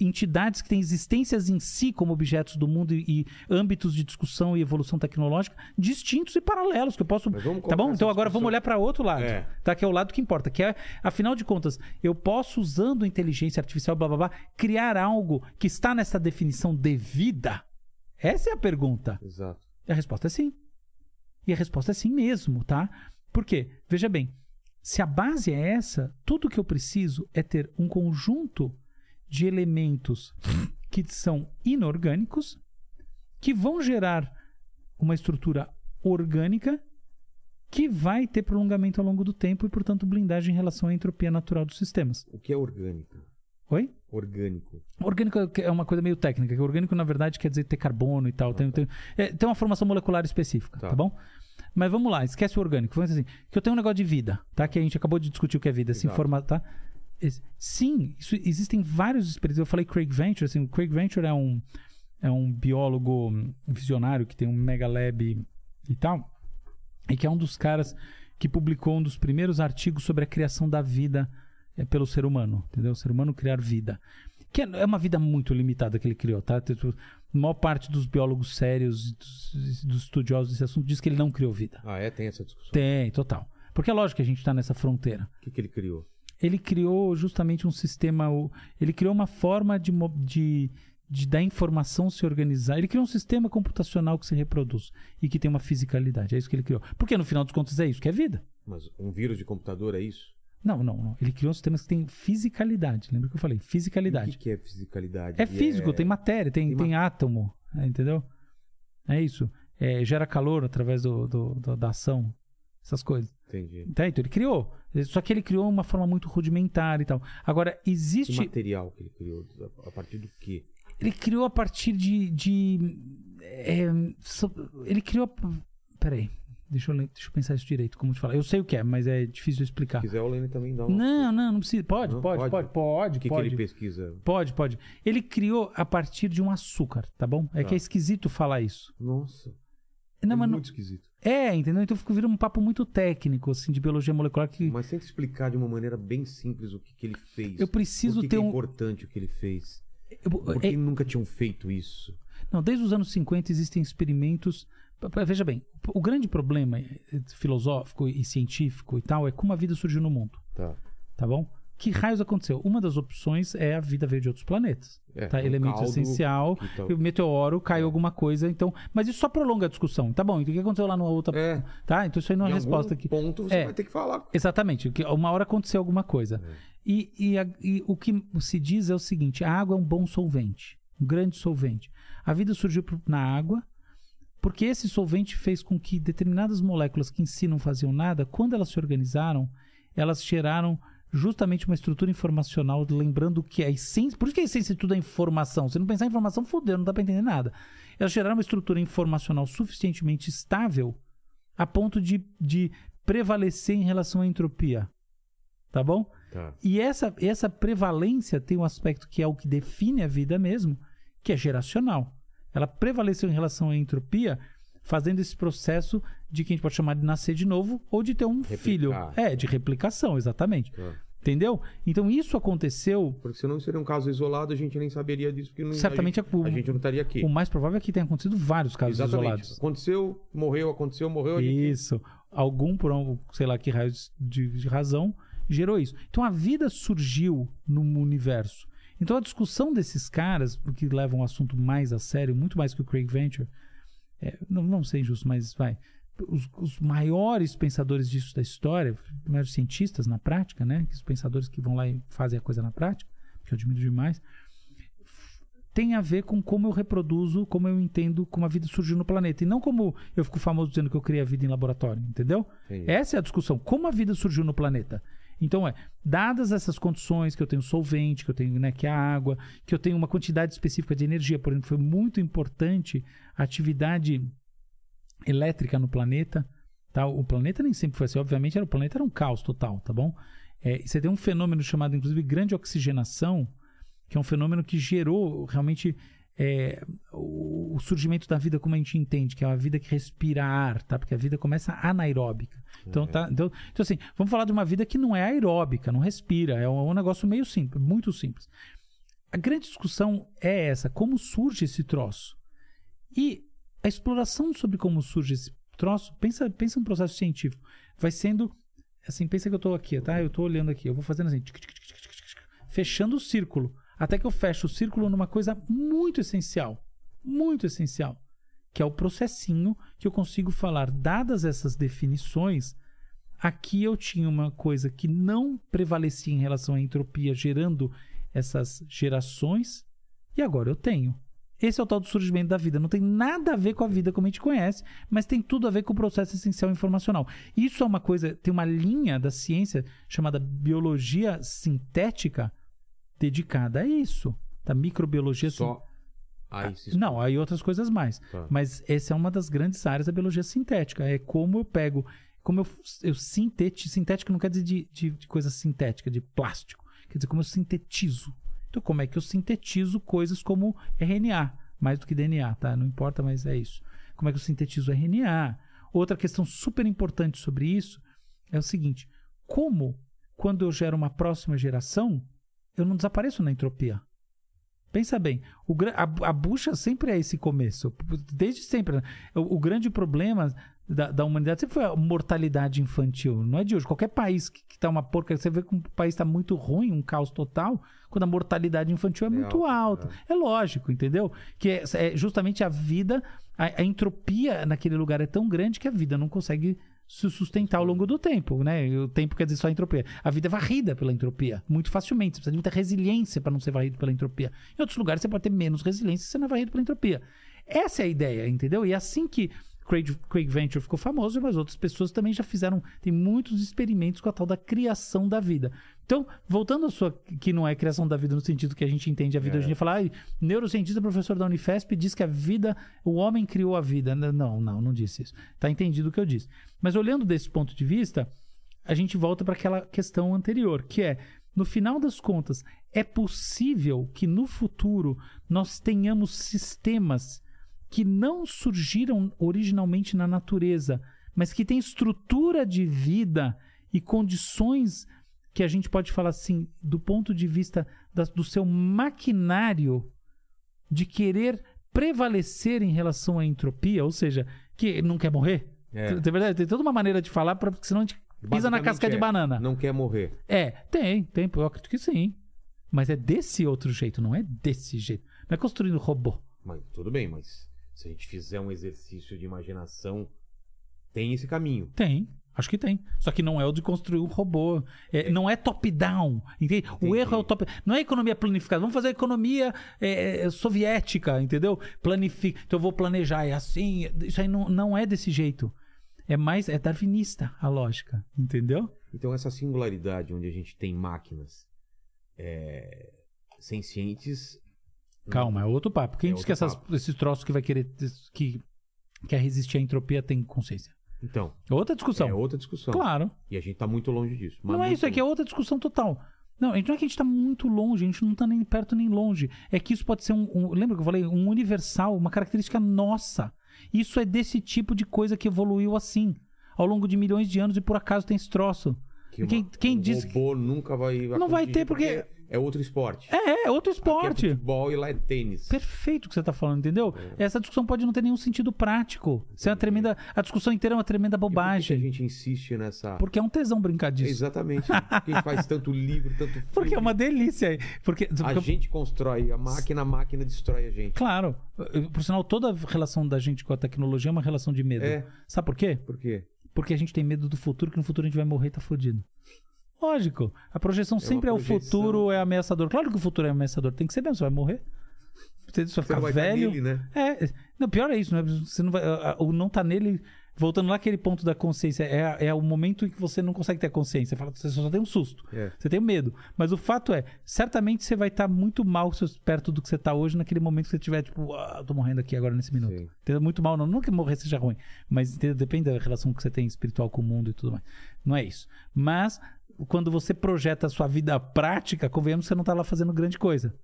entidades que têm existências em si como objetos do mundo e, e âmbitos de discussão e evolução tecnológica distintos e paralelos que eu posso. Tá bom? Então agora discussão. vamos olhar para outro lado, É. tá? Que é o lado que importa, que é, afinal de contas, eu posso usando inteligência artificial, blá blá blá, criar algo que está nessa definição de vida? Essa é a pergunta. Exato. E a resposta é sim. E a resposta é sim mesmo, tá? Por quê? Veja bem, se a base é essa, tudo que eu preciso é ter um conjunto de elementos que são inorgânicos, que vão gerar uma estrutura orgânica que vai ter prolongamento ao longo do tempo e, portanto, blindagem em relação à entropia natural dos sistemas. O que é orgânico? Oi? Orgânico. Orgânico é uma coisa meio técnica. que Orgânico, na verdade, quer dizer ter carbono e tal. Tem, tem, é, tem uma formação molecular específica, tá. Tá. bom? Mas vamos lá, esquece o orgânico. Vamos assim, que eu tenho um negócio de vida, tá? Que a gente acabou de discutir o que é vida, Exato. formato, tá? Sim, isso- existem vários experimentos. Eu falei Craig Venture, assim, o Craig Venture é um, é um biólogo hum, visionário que tem um mega lab e tal, e que é um dos caras que publicou um dos primeiros artigos sobre a criação da vida é, pelo ser humano, entendeu? O ser humano criar vida. Que é é uma vida muito limitada que ele criou, tá? A maior parte dos biólogos sérios, dos, dos estudiosos desse assunto, diz que ele não criou vida. Ah, é? Tem essa discussão. Tem, total. Porque é lógico que a gente está nessa fronteira. O que, que ele criou? Ele criou justamente um sistema. Ele criou uma forma de, de, de da informação se organizar. Ele criou um sistema computacional que se reproduz e que tem uma fisicalidade. É isso que ele criou. Porque no final dos contos é isso que é vida. Mas um vírus de computador é isso? Não, não, não. Ele criou sistemas que têm fisicalidade. Lembra que eu falei? E O Fisicalidade. que, é fisicalidade? É físico, tem matéria, tem, tem tem, átomo, é, entendeu? É isso. É, gera calor através do, do- do- da ação, essas coisas. Entendi. Tá, então ele criou. Só que ele criou uma forma muito rudimentar e tal. Agora, Que existe. material que ele criou? A partir do quê? Ele criou a partir de. de é, ele criou. Peraí. Deixa eu, deixa eu pensar isso direito, como te falar. Eu sei o que é, mas é difícil de explicar. Se quiser, o Lênin também dá uma... Não, não, não precisa. Pode, Não? pode, Pode? pode, pode, O que, que pode. ele pesquisa? Pode, pode. Ele criou a partir de um açúcar, tá bom? É Tá. que é esquisito falar isso. Nossa. Não, é mas não- muito esquisito. É, entendeu? Então fica vira um papo muito técnico, assim, de biologia molecular que Mas tenta explicar de uma maneira bem simples o que, que ele fez. eu preciso Por que ter que é um. importante o que ele fez? eu- Por é- que nunca tinham feito isso? Não, desde os anos 50 existem experimentos. Veja bem, o grande problema eh, filosófico e científico e tal é como a vida surgiu no mundo, Tá. tá bom? Que raios aconteceu? Uma das opções é a vida veio de outros planetas. É, tá? um Elemento essencial, tá- o meteoro, caiu É. alguma coisa, então. Mas isso só prolonga a discussão. Tá bom, então o que aconteceu lá na outra. É. Tá? Então isso aí não é em resposta aqui. ponto você É. vai ter que falar. Exatamente, que uma hora aconteceu alguma coisa. É. E, e a- e o que se diz é o seguinte: a água é um bom solvente, um grande solvente. A vida surgiu na água porque esse solvente fez com que determinadas moléculas que em si não faziam nada, quando elas se organizaram, elas geraram justamente uma estrutura informacional, lembrando que a essência. Por isso que a essência de tudo é informação. Se não pensar em informação, fodeu, não dá pra entender nada. Elas geraram uma estrutura informacional suficientemente estável a ponto de, de prevalecer em relação à entropia. Tá bom? Tá. E essa, essa prevalência tem um aspecto que é o que define a vida mesmo, que é geracional. Ela prevaleceu em relação à entropia, fazendo esse processo de que a gente pode chamar de nascer de novo ou de ter um Replicar. filho. É, de replicação, exatamente. Tá. Entendeu? Então isso aconteceu. Porque se não seria um caso isolado, a gente nem saberia disso, porque não, Certamente a, gente, é o- a gente não estaria aqui. O mais provável é que tenha acontecido vários casos Exatamente. isolados. Aconteceu, morreu, aconteceu, morreu. a gente- Isso. Algum, por um, sei lá que raio de, de razão, gerou isso. Então a vida surgiu no universo. Então a discussão desses caras, que levam o assunto mais a sério, muito mais que o Craig Venture, é, não vamos ser injustos, mas vai. Os, os maiores pensadores disso da história, os maiores cientistas na prática, né? Os pensadores que vão lá e fazem a coisa na prática, que eu admiro demais, tem a ver com como eu reproduzo, como eu entendo como a vida surgiu no planeta. E não como eu fico famoso dizendo que eu criei a vida em laboratório, entendeu? Entendi. Essa é a discussão. Como a vida surgiu no planeta? Então é, dadas essas condições, que eu tenho solvente, que eu tenho, né, que é a água, que eu tenho uma quantidade específica de energia, por exemplo, foi muito importante a atividade elétrica no planeta. Tá? O planeta nem sempre foi assim. Obviamente, era, o planeta era um caos total, tá bom? É, você tem um fenômeno chamado, inclusive, grande oxigenação, que é um fenômeno que gerou realmente é, o, surgimento da vida como a gente entende, que é uma vida que respira ar, tá? Porque a vida começa anaeróbica. Então, tá, então, então, assim, vamos falar de uma vida que não é aeróbica, não respira, é um, um negócio meio simples, muito simples. A grande discussão é essa, como surge esse troço? E a exploração sobre como surge esse troço, pensa, pensa um processo científico, vai sendo assim, pensa que eu estou aqui, tá? Eu estou olhando aqui, eu vou fazendo assim, fechando o círculo, até que eu fecho o círculo numa coisa muito essencial, muito essencial, que é o processinho que eu consigo falar, dadas essas definições, aqui eu tinha uma coisa que não prevalecia em relação à entropia, gerando essas gerações, e agora eu tenho. Esse é o tal do surgimento da vida. Não tem nada a ver com a vida como a gente conhece, mas tem tudo a ver com o processo essencial informacional. Isso é uma coisa, tem uma linha da ciência chamada biologia sintética dedicada a isso. Da microbiologia sin- Só. Aí se não, aí outras coisas mais. Tá. Mas essa é uma das grandes áreas da biologia sintética. É como eu pego, como eu, eu sintetizo. Sintético não quer dizer de, de, de coisa sintética, de plástico. Quer dizer como eu sintetizo. Então, como é que eu sintetizo coisas como RNA? Mais do que DNA, tá? Não importa, mas é isso. Como é que eu sintetizo RNA? Outra questão super importante sobre isso é o seguinte: como, quando eu gero uma próxima geração, eu não desapareço na entropia? Pensa bem, o, a, a bucha sempre é esse começo, desde sempre. né? O, o grande problema da, da humanidade sempre foi a mortalidade infantil, não é de hoje. Qualquer país que, que tá uma porca, você vê que um país está muito ruim, um caos total, quando a mortalidade infantil é, muito alta, alta. É. lógico, entendeu? Que é, é justamente a vida, a, a entropia naquele lugar é tão grande que a vida não consegue se sustentar ao longo do tempo, né? O tempo quer dizer só entropia. A vida é varrida pela entropia, muito facilmente. Você precisa de muita resiliência para não ser varrido pela entropia. Em outros lugares você pode ter menos resiliência se você não é varrido pela entropia. Essa é a ideia, entendeu? E é assim que Craig, Craig Venture ficou famoso, mas outras pessoas também já fizeram, tem muitos experimentos com a tal da criação da vida. Então, voltando à sua, que não é criação da vida no sentido que a gente entende a vida hoje em dia, falar, ai, neurocientista, professor da Unifesp, diz que a vida, o homem criou a vida. Não, não, não disse isso. Tá entendido o que eu disse. Mas olhando desse ponto de vista, a gente volta para aquela questão anterior, que é, no final das contas, é possível que no futuro nós tenhamos sistemas que não surgiram originalmente na natureza, mas que têm estrutura de vida e condições que a gente pode falar assim, do ponto de vista da- do seu maquinário de querer prevalecer em relação à entropia, ou seja, que não quer morrer. É. Tem verdade, tem toda uma maneira de falar, pra, porque senão a gente pisa na casca de é, banana. Não quer morrer. É, tem, tem, eu acredito que sim. Mas é desse outro jeito, não é desse jeito. Não é construindo robô. Mas tudo bem, mas se a gente fizer um exercício de imaginação, tem esse caminho. Tem, acho que tem. Só que não é o de construir um robô. É, Não é top-down. entende? O Entendi. erro é o top. Não é economia planificada. Vamos fazer a economia é, é, soviética, entendeu? Planifica. Então eu vou planejar. É assim. Isso aí não, não é desse jeito. É mais. É darwinista a lógica. Entendeu? Então essa singularidade onde a gente tem máquinas é, sencientes... Calma, é outro papo. Quem É diz que essas, esses troços que vai querer. que quer resistir à entropia tem consciência? Então, É outra discussão. é outra discussão. Claro. E a gente tá muito longe disso. mas não é isso, é que é longe. outra discussão total. Não, não é que a gente está muito longe, a gente não está nem perto nem longe. É que isso pode ser um, um- Lembra que eu falei? Um universal, uma característica nossa. Isso é desse tipo de coisa que evoluiu assim, ao longo de milhões de anos e por acaso tem esse troço. Que quem uma- quem um diz que. robô nunca vai Não vai ter, porque- é outro esporte. É, é outro Aqui esporte. é futebol e lá é tênis. Perfeito o que você tá falando, entendeu? Essa discussão pode não ter nenhum sentido prático. Isso é uma tremenda. A discussão inteira é uma tremenda E por que bobagem. a gente insiste nessa. Porque é um tesão brincar disso. Exatamente. Porque a gente faz tanto livro, tanto filme. <laughs> Porque é uma delícia. Porque, A porque- gente constrói a máquina, a máquina destrói a gente. Claro. Por sinal, toda relação da gente com a tecnologia é uma relação de medo. É. Sabe por quê? Por quê? Porque a gente tem medo do futuro, que no futuro a gente vai morrer e tá fudido. Lógico. A projeção sempre é o projeção. futuro, é ameaçador. Claro que o futuro é ameaçador. Tem que ser mesmo, você vai morrer. Você vai ficar estar velho. nele, né? É, não, pior é isso, né? Você não vai, o não tá nele, voltando lá aquele ponto da consciência, é, é o momento em que você não consegue ter a consciência. Você, fala, você só tem um susto, É. você tem medo. Mas o fato é, certamente você vai estar muito mal perto do que você tá hoje naquele momento que você tiver, tipo, ah, tô morrendo aqui agora nesse minuto. Sim. Entendeu? Muito mal, não, não que morrer seja ruim, mas entendeu? depende da relação que você tem espiritual com o mundo e tudo mais. Não é isso. Mas quando você projeta a sua vida prática, convenhamos que você não tá lá fazendo grande coisa.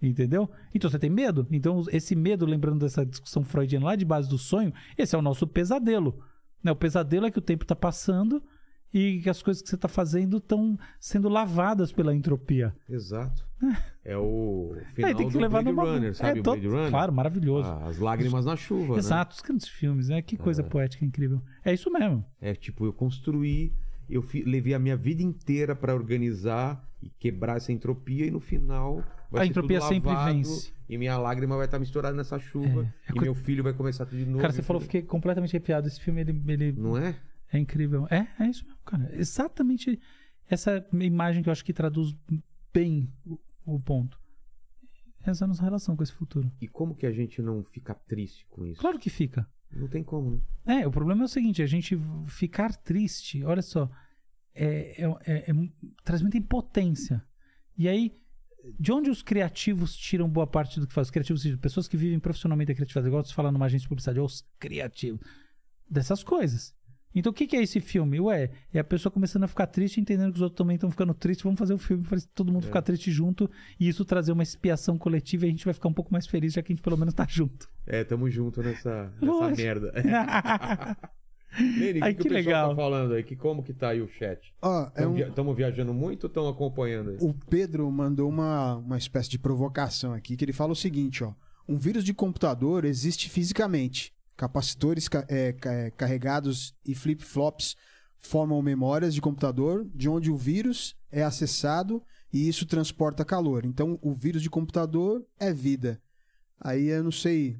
Entendeu? Então você tem medo. Então, esse medo, lembrando dessa discussão freudiana lá de base do sonho, esse é o nosso pesadelo. Né? O pesadelo é que o tempo está passando e que as coisas que você está fazendo estão sendo lavadas pela entropia. Exato. É o final Aí tem que do levar Blade numa. Runner, sabe é, o to- Blade Runner? Claro, maravilhoso. Ah, as lágrimas na chuva, né? Exato, os grandes filmes, né? Que coisa poética incrível. É isso mesmo. É tipo, eu construí, eu levei a minha vida inteira pra organizar e quebrar essa entropia e no final vai A ser entropia tudo sempre lavado, vence. E minha lágrima vai estar misturada nessa chuva É, é e meu filho vai começar tudo de novo. Cara, você falou, fiquei completamente arrepiado. Esse filme, ele, ele Não é? é incrível. É, é isso mesmo, cara. Exatamente essa imagem que eu acho que traduz bem o, o ponto. Essa é a nossa relação com esse futuro. E como que a gente não fica triste com isso? Claro que fica. Não tem como, né? É, o problema é o seguinte, a gente ficar triste, olha só, é, é- é- é- traz muita impotência. E aí, de onde os criativos tiram boa parte do que fazem? Os criativos, pessoas que vivem profissionalmente da criatividade, igual você fala numa agência de publicidade, os criativos, dessas coisas. Então o que, que é esse filme? Ué, é a pessoa começando a ficar triste, entendendo que os outros também estão ficando tristes, vamos fazer o filme para todo mundo ficar triste junto e isso trazer uma expiação coletiva e a gente vai ficar um pouco mais feliz, já que a gente pelo menos tá junto. É, tamo junto nessa, nessa merda. <laughs> <laughs> Lene, Ai, que, que que o pessoal legal. tá falando aí? Que, como que tá aí o chat? Ó, é um- Estamos viajando muito ou estão acompanhando aí? O Pedro mandou uma, uma espécie de provocação aqui, que ele fala o seguinte, ó. Um vírus de computador existe fisicamente. Capacitores ca- é, é, carregados e flip-flops formam memórias de computador, de onde o vírus é acessado e isso transporta calor. Então, o vírus de computador é vida. Aí eu não sei.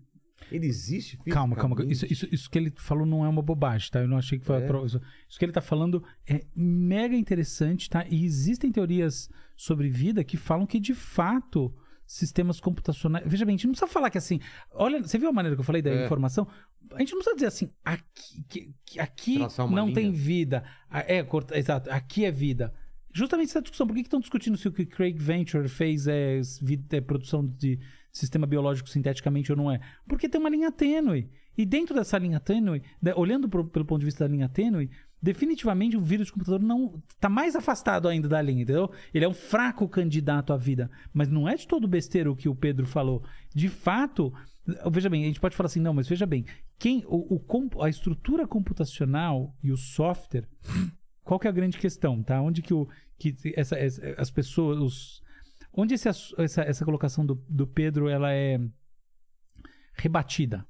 Ele existe Calma, calma. Isso, isso, isso que ele falou não é uma bobagem, tá? Eu não achei que foi. É? a prova- Isso, que ele tá falando é mega interessante, tá? E existem teorias sobre vida que falam que, de fato, sistemas computacionais. Veja bem, a gente não precisa falar que assim. Olha, você viu a maneira que eu falei da É. informação? A gente não precisa dizer assim, aqui, que- aqui não linha. tem vida. Ah, É, corta- exato, aqui é vida. Justamente essa discussão. Por que estão discutindo se o que Craig Venture fez é, é produção de sistema biológico sinteticamente ou não é? Porque tem uma linha tênue. E dentro dessa linha tênue, né, olhando pro- pelo ponto de vista da linha tênue, definitivamente o vírus de computador não está mais afastado ainda da linha, entendeu? Ele é um fraco candidato à vida. Mas não é de todo besteira o que o Pedro falou. De fato, veja bem, a gente pode falar assim, não, mas veja bem, quem o, o a estrutura computacional e o software qual que é a grande questão, tá? Onde que, o, que essa, essa- as pessoas, os, onde esse essa, essa colocação do, do Pedro ela é rebatida?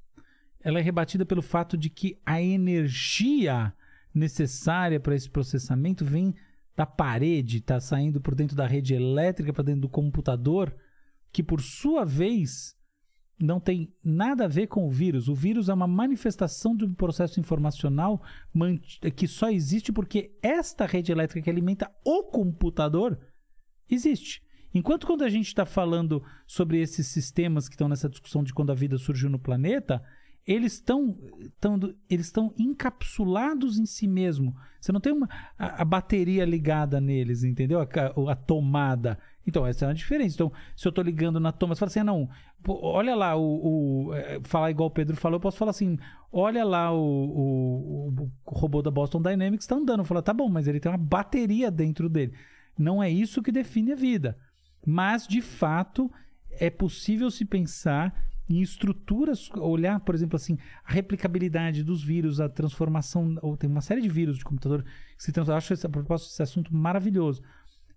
Ela é rebatida pelo fato de que a energia necessária para esse processamento vem da parede, está saindo por dentro da rede elétrica, para dentro do computador, que por sua vez não tem nada a ver com o vírus. O vírus é uma manifestação de um processo informacional que só existe porque esta rede elétrica que alimenta o computador existe. Enquanto quando a gente está falando sobre esses sistemas que estão nessa discussão de quando a vida surgiu no planeta, eles estão tão, eles estão encapsulados em si mesmo. Você não tem uma, a, a bateria ligada neles, entendeu? A, ca- a tomada. Então, essa é a diferença. Então, se eu estou ligando na tomada, você fala assim, ah, não, pô, olha lá o, o- é, Falar igual o Pedro falou, eu posso falar assim, olha lá o, o, o robô da Boston Dynamics está andando. Eu falo, tá bom, mas ele tem uma bateria dentro dele. Não é isso que define a vida. Mas, de fato, é possível se pensar em estruturas, olhar, por exemplo, assim, a replicabilidade dos vírus, a transformação, ou tem uma série de vírus de computador que se transformam. Acho esse, a propósito desse assunto maravilhoso.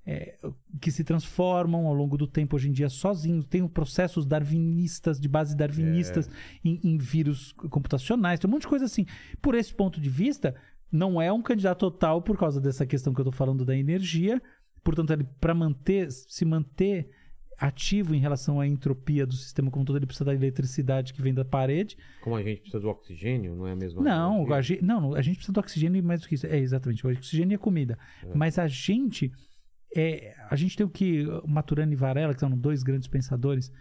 É, que se transformam ao longo do tempo hoje em dia sozinhos. Tem processos darwinistas, de base darwinistas, em, em vírus computacionais, tem um monte de coisa assim. Por esse ponto de vista, não é um candidato total por causa dessa questão que eu estou falando da energia. Portanto, ele para manter, se manter ativo em relação à entropia do sistema como todo, ele precisa da eletricidade que vem da parede. Como a gente precisa do oxigênio, não é a mesma Não, energia? a gente, não, a gente precisa do oxigênio e mais do que isso. É, exatamente. O oxigênio e a comida. Mas a gente. É, a gente tem o que Maturana e Varela, que são dois grandes pensadores,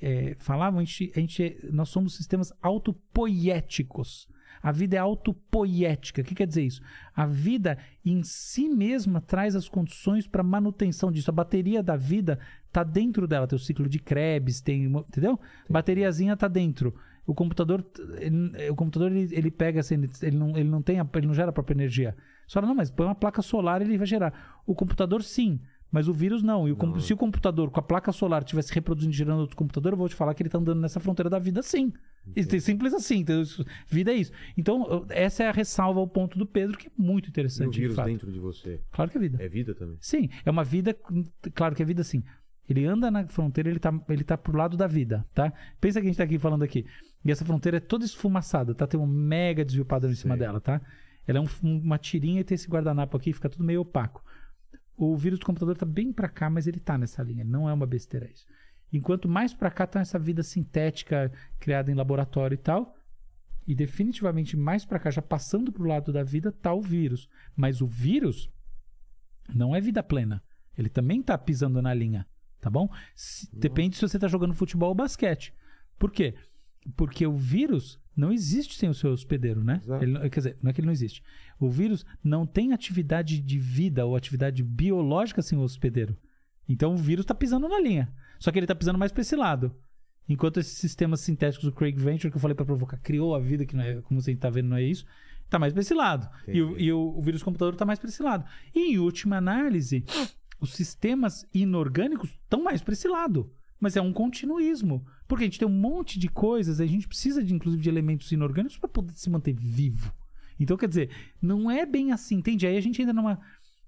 é, falavam, a gente, a gente- nós somos sistemas autopoiéticos. A vida é autopoiética. O que quer dizer isso? A vida em si mesma traz as condições para manutenção disso. A bateria da vida está dentro dela. Tem o ciclo de Krebs, tem, entendeu? Bateriazinha está dentro. O computador, ele- o computador ele, ele pega assim, ele, ele não, ele não tem, a- ele não gera a própria energia. Só não, mas põe uma placa solar ele vai gerar. O computador sim, mas o vírus não. E o com- se o computador com a placa solar estivesse reproduzindo gerando outro computador, eu vou te falar que ele está andando nessa fronteira da vida sim. É Simples assim. Então, vida é isso. Então, essa é a ressalva ao ponto do Pedro, que é muito E o interessante. de vírus fato. dentro de você Claro que é vida. é vida também? Sim, é uma vida. Claro que é vida sim. Ele anda na fronteira, ele tá, ele tá pro lado da vida, tá? Pensa que a gente tá aqui falando aqui. E essa fronteira é toda esfumaçada, tá? Tem um mega desvio padrão em cima Sei. dela, tá? Ela é um- uma tirinha e tem esse guardanapo aqui, fica tudo meio opaco. O vírus do computador tá bem pra cá, mas ele tá nessa linha. Não é uma besteira isso. Enquanto mais pra cá tá essa vida sintética criada em laboratório e tal. E definitivamente mais pra cá, já passando pro lado da vida, tá o vírus. Mas o vírus não é vida plena. Ele também tá pisando na linha, tá bom? Se- depende se você tá jogando futebol ou basquete. Por quê? Porque o vírus não existe sem o seu hospedeiro, né? Ele quer dizer, não é que ele não existe. O vírus não tem atividade de vida ou atividade biológica sem o hospedeiro. Então o vírus está pisando na linha. Só que ele está pisando mais para esse lado. Enquanto esses sistemas sintéticos do Craig Venture, que eu falei para provocar, criou a vida, que não é, como você está vendo, não é isso, tá mais para esse lado. E, o, e o- o vírus computador está mais para esse lado. E em última análise, os sistemas inorgânicos estão mais para esse lado. Mas é um continuismo. Porque a gente tem um monte de coisas, a gente precisa, de, inclusive, de elementos inorgânicos para poder se manter vivo. Então, quer dizer, não é bem assim, entende? Aí a gente entra numa,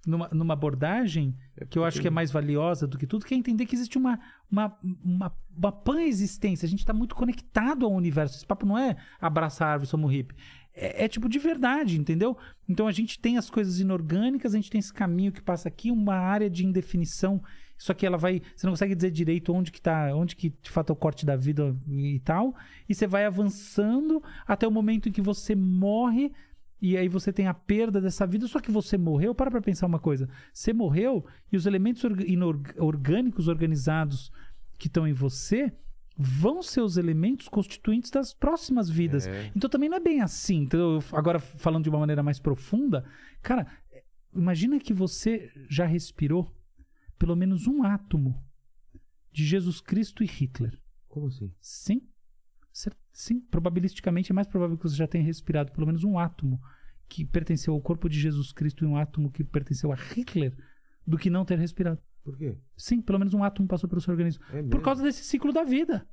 numa, numa abordagem que eu acho que é mais valiosa do que tudo, que é entender que existe uma, uma, uma, uma pan-existência. A gente está muito conectado ao universo. Esse papo não é abraçar a árvore, somos hippie. É, é tipo de verdade, entendeu? Então a gente tem as coisas inorgânicas, a gente tem esse caminho que passa aqui, uma área de indefinição. Só que ela vai. Você não consegue dizer direito onde que tá, onde que de fato é o corte da vida e tal. E você vai avançando até o momento em que você morre. E aí você tem a perda dessa vida, só que você morreu. Para pra pensar uma coisa. Você morreu e os elementos orgânicos organizados que estão em você vão ser os elementos constituintes das próximas vidas. É. Então também não é bem assim. Então, agora, falando de uma maneira mais profunda, cara, imagina que você já respirou pelo menos um átomo de Jesus Cristo e Hitler. Como assim? Sim. Sim, probabilisticamente é mais provável que você já tenha respirado pelo menos um átomo que pertenceu ao corpo de Jesus Cristo e um átomo que pertenceu a Hitler do que não ter respirado. Por quê? Sim, pelo menos um átomo passou pelo seu organismo. É? Por causa desse ciclo da vida.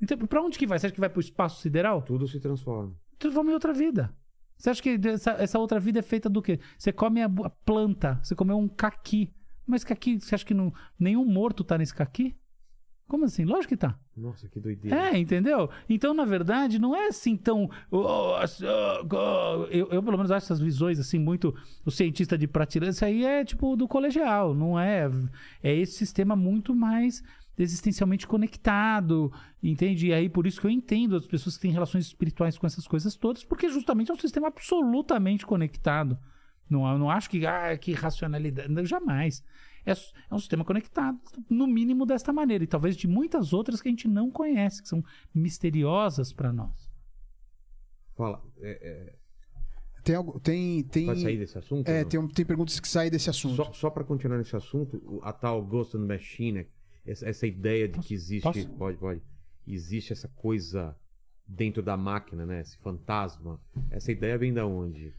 Então, pra onde que vai? Você acha que vai pro espaço sideral? Tudo se transforma. transforma em outra vida. Você acha que essa, essa outra vida é feita do quê? Você come a, a planta, você comeu um caqui. Mas caqui, você acha que não, nenhum morto tá nesse caqui? Como assim? Lógico que tá. Nossa, que doideira. É, entendeu? Então, na verdade, não é assim tão. oh, oh, oh. Eu, eu, pelo menos, acho essas visões, assim, muito. O cientista de prateleira, isso aí é tipo do colegial, não é? É esse sistema muito mais existencialmente conectado, entende? E aí, por isso que eu entendo as pessoas que têm relações espirituais com essas coisas todas, porque justamente é um sistema absolutamente conectado. Não, eu não acho que, ah, que racionalidade. Não, jamais. É, é um sistema conectado, no mínimo desta maneira, e talvez de muitas outras que a gente não conhece, que são misteriosas para nós. Fala, é, é, Tem, algo, tem, tem, pode sair desse assunto? é, tem, um- tem perguntas que saem desse assunto. Só, só para continuar nesse assunto, a tal Ghost in the Machine, essa, essa ideia de que existe. Posso? Pode, pode. Existe essa coisa dentro da máquina, né? Esse fantasma. Essa ideia vem da onde?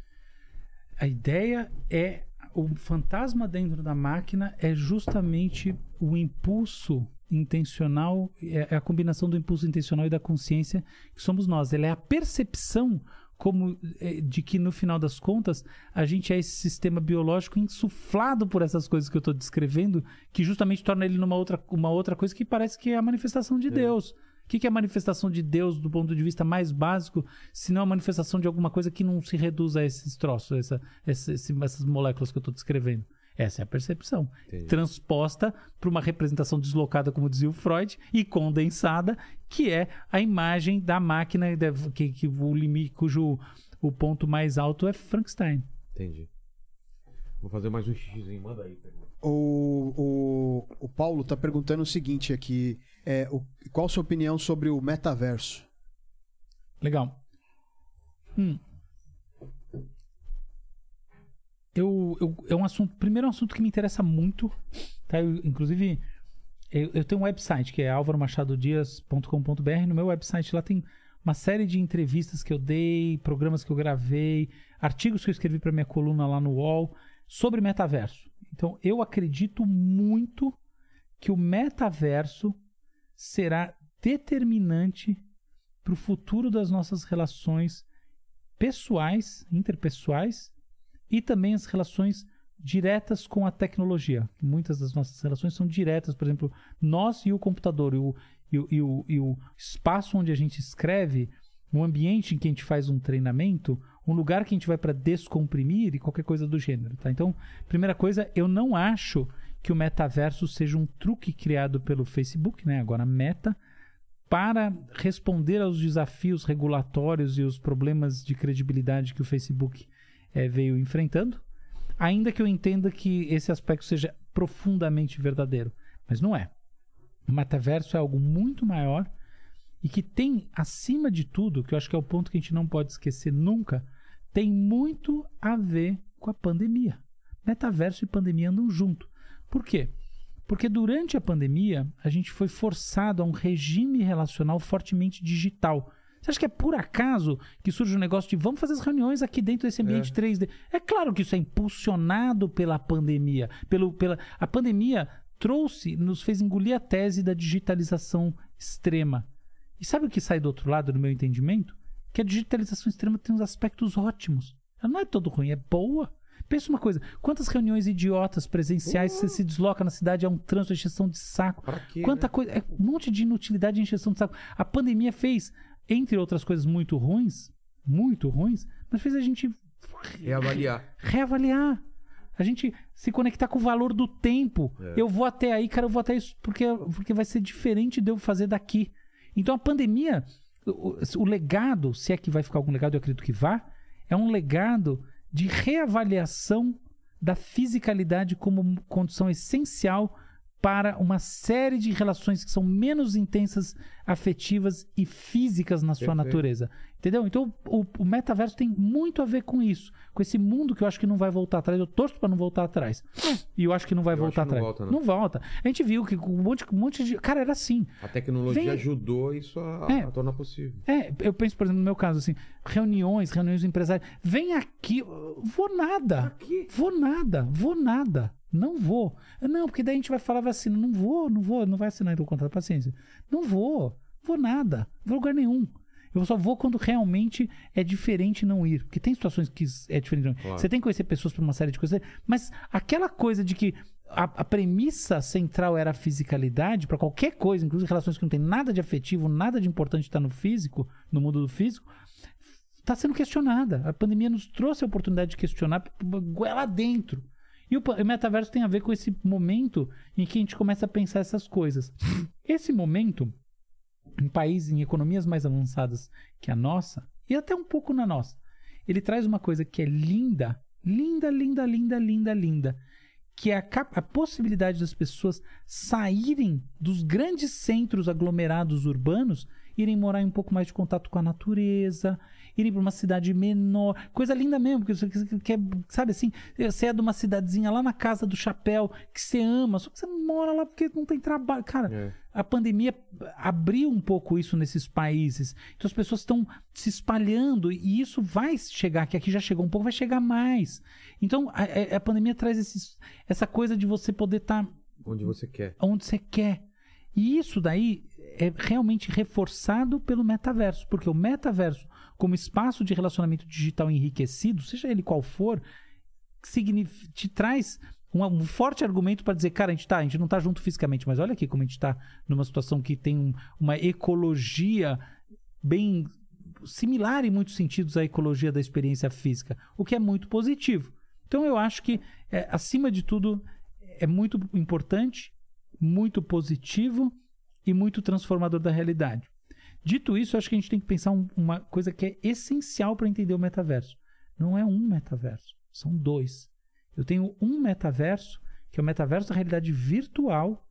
A ideia é o fantasma dentro da máquina é justamente o impulso intencional, é é a combinação do impulso intencional e da consciência que somos nós. Ela é a percepção como é, de que no final das contas a gente é esse sistema biológico insuflado por essas coisas que eu estou descrevendo, que justamente torna ele numa outra, uma outra coisa que parece que é a manifestação de Deus. O que que é a manifestação de Deus do ponto de vista mais básico, se não a manifestação de alguma coisa que não se reduz a esses troços, essa, essa- esse- essas moléculas que eu estou descrevendo? Essa é a percepção. Entendi. Transposta para uma representação deslocada, como dizia o Freud, e condensada, que é a imagem da máquina da- que, que o limite, cujo o ponto mais alto é Frankenstein. Entendi. Vou fazer mais um xixizinho. Manda aí. pergunta. O, o, o Paulo tá perguntando o seguinte aqui: é, o, qual a sua opinião sobre o metaverso? Legal. Hum. Eu, eu, é um assunto. Primeiro, é um assunto que me interessa muito. Tá? Eu, inclusive, eu, eu tenho um website que é alvaromachadodias.com.br. No meu website lá tem uma série de entrevistas que eu dei, programas que eu gravei, artigos que eu escrevi para minha coluna lá no UOL sobre metaverso. Então, eu acredito muito que o metaverso será determinante para o futuro das nossas relações pessoais, interpessoais e também as relações diretas com a tecnologia. Muitas das nossas relações são diretas, por exemplo, nós e o computador, e o, e o, e o, e o espaço onde a gente escreve, um ambiente em que a gente faz um treinamento, um lugar que a gente vai para descomprimir e qualquer coisa do gênero. Tá? Então, primeira coisa, eu não acho que o metaverso seja um truque criado pelo Facebook, né? agora Meta, para responder aos desafios regulatórios e os problemas de credibilidade que o Facebook eh, veio enfrentando, ainda que eu entenda que esse aspecto seja profundamente verdadeiro, mas não é. O metaverso é algo muito maior e que tem, acima de tudo, que eu acho que é o ponto que a gente não pode esquecer nunca, tem muito a ver com a pandemia. Metaverso e pandemia andam junto. Por quê? Porque durante a pandemia, a gente foi forçado a um regime relacional fortemente digital. Você acha que é por acaso que surge o negócio de vamos fazer as reuniões aqui dentro desse ambiente 3D? É claro que isso é impulsionado pela pandemia. Pelo, pela, a pandemia trouxe, nos fez engolir a tese da digitalização extrema. E sabe o que sai do outro lado, no meu entendimento? Que a digitalização extrema tem uns aspectos ótimos. Ela não é todo ruim, é boa. Pensa uma coisa: quantas reuniões idiotas presenciais você se desloca na cidade é um trânsito, encheção de saco? Pra quê? Quanta né? coisa. É um monte de inutilidade e encheção de saco. A pandemia fez, entre outras coisas muito ruins, muito ruins, mas fez a gente Reavaliar. reavaliar. A gente se conectar com o valor do tempo. É. Eu vou até aí, cara, eu vou até isso porque, porque vai ser diferente de eu fazer daqui. Então a pandemia, o, o legado, se é que vai ficar algum legado, eu acredito que vá, é um legado de reavaliação da fisicalidade como condição essencial para uma série de relações que são menos intensas, afetivas e físicas na sua Perfeito. natureza. Entendeu? Então o, o metaverso tem muito a ver com isso, com esse mundo que eu acho que não vai voltar atrás. Eu torço para não voltar atrás. E eu acho que não vai Eu voltar que não atrás. volta, não. volta. A gente viu que um monte, um monte de. Cara, era assim. A tecnologia Vem- ajudou isso a, É. a tornar possível. É, eu penso, por exemplo, no meu caso, assim, reuniões, reuniões empresárias. Vem aqui, vou nada. Aqui? Vou nada, vou nada. Não vou. Não, porque daí a gente vai falar vacina. Não vou, não vou, não vai assinar o contrato, paciência. Não vou, vou nada, não vou lugar nenhum. Eu só vou quando realmente é diferente não ir. Porque tem situações que é diferente não ir. Claro. Você tem que conhecer pessoas por uma série de coisas. Mas aquela coisa de que a, a premissa central era a fisicalidade, para qualquer coisa, inclusive relações que não tem nada de afetivo, nada de importante estar no físico, no mundo do físico, está sendo questionada. A pandemia nos trouxe a oportunidade de questionar goela dentro. E o, metaverso tem a ver com esse momento em que a gente começa a pensar essas coisas. Esse momento, em países, em economias mais avançadas que a nossa, e até um pouco na nossa, ele traz uma coisa que é linda, linda, linda, linda, linda, linda, que é a, a possibilidade das pessoas saírem dos grandes centros aglomerados urbanos, irem morar em um pouco mais de contato com a natureza, irem para uma cidade menor, coisa linda mesmo, porque você quer, sabe assim, você é de uma cidadezinha lá na casa do chapéu que você ama, só que você mora lá porque não tem trabalho, cara. É. A pandemia abriu um pouco isso nesses países. Então as pessoas estão se espalhando e isso vai chegar, que aqui já chegou um pouco, vai chegar mais. Então a, a- a pandemia traz esses- essa coisa de você poder estar Onde você quer. onde você quer. E isso daí é realmente reforçado pelo metaverso, porque o metaverso, como espaço de relacionamento digital enriquecido, seja ele qual for, te traz um, um forte argumento para dizer, cara, a gente, tá, a gente não está junto fisicamente, mas olha aqui como a gente está numa situação que tem um- uma ecologia bem similar em muitos sentidos à ecologia da experiência física, o que é muito positivo. Então eu acho que, é, acima de tudo, é muito importante, muito positivo e muito transformador da realidade. Dito isso, acho que a gente tem que pensar um- uma coisa que é essencial para entender o metaverso. Não é um metaverso, são dois. Eu tenho um metaverso, que é o metaverso da realidade virtual,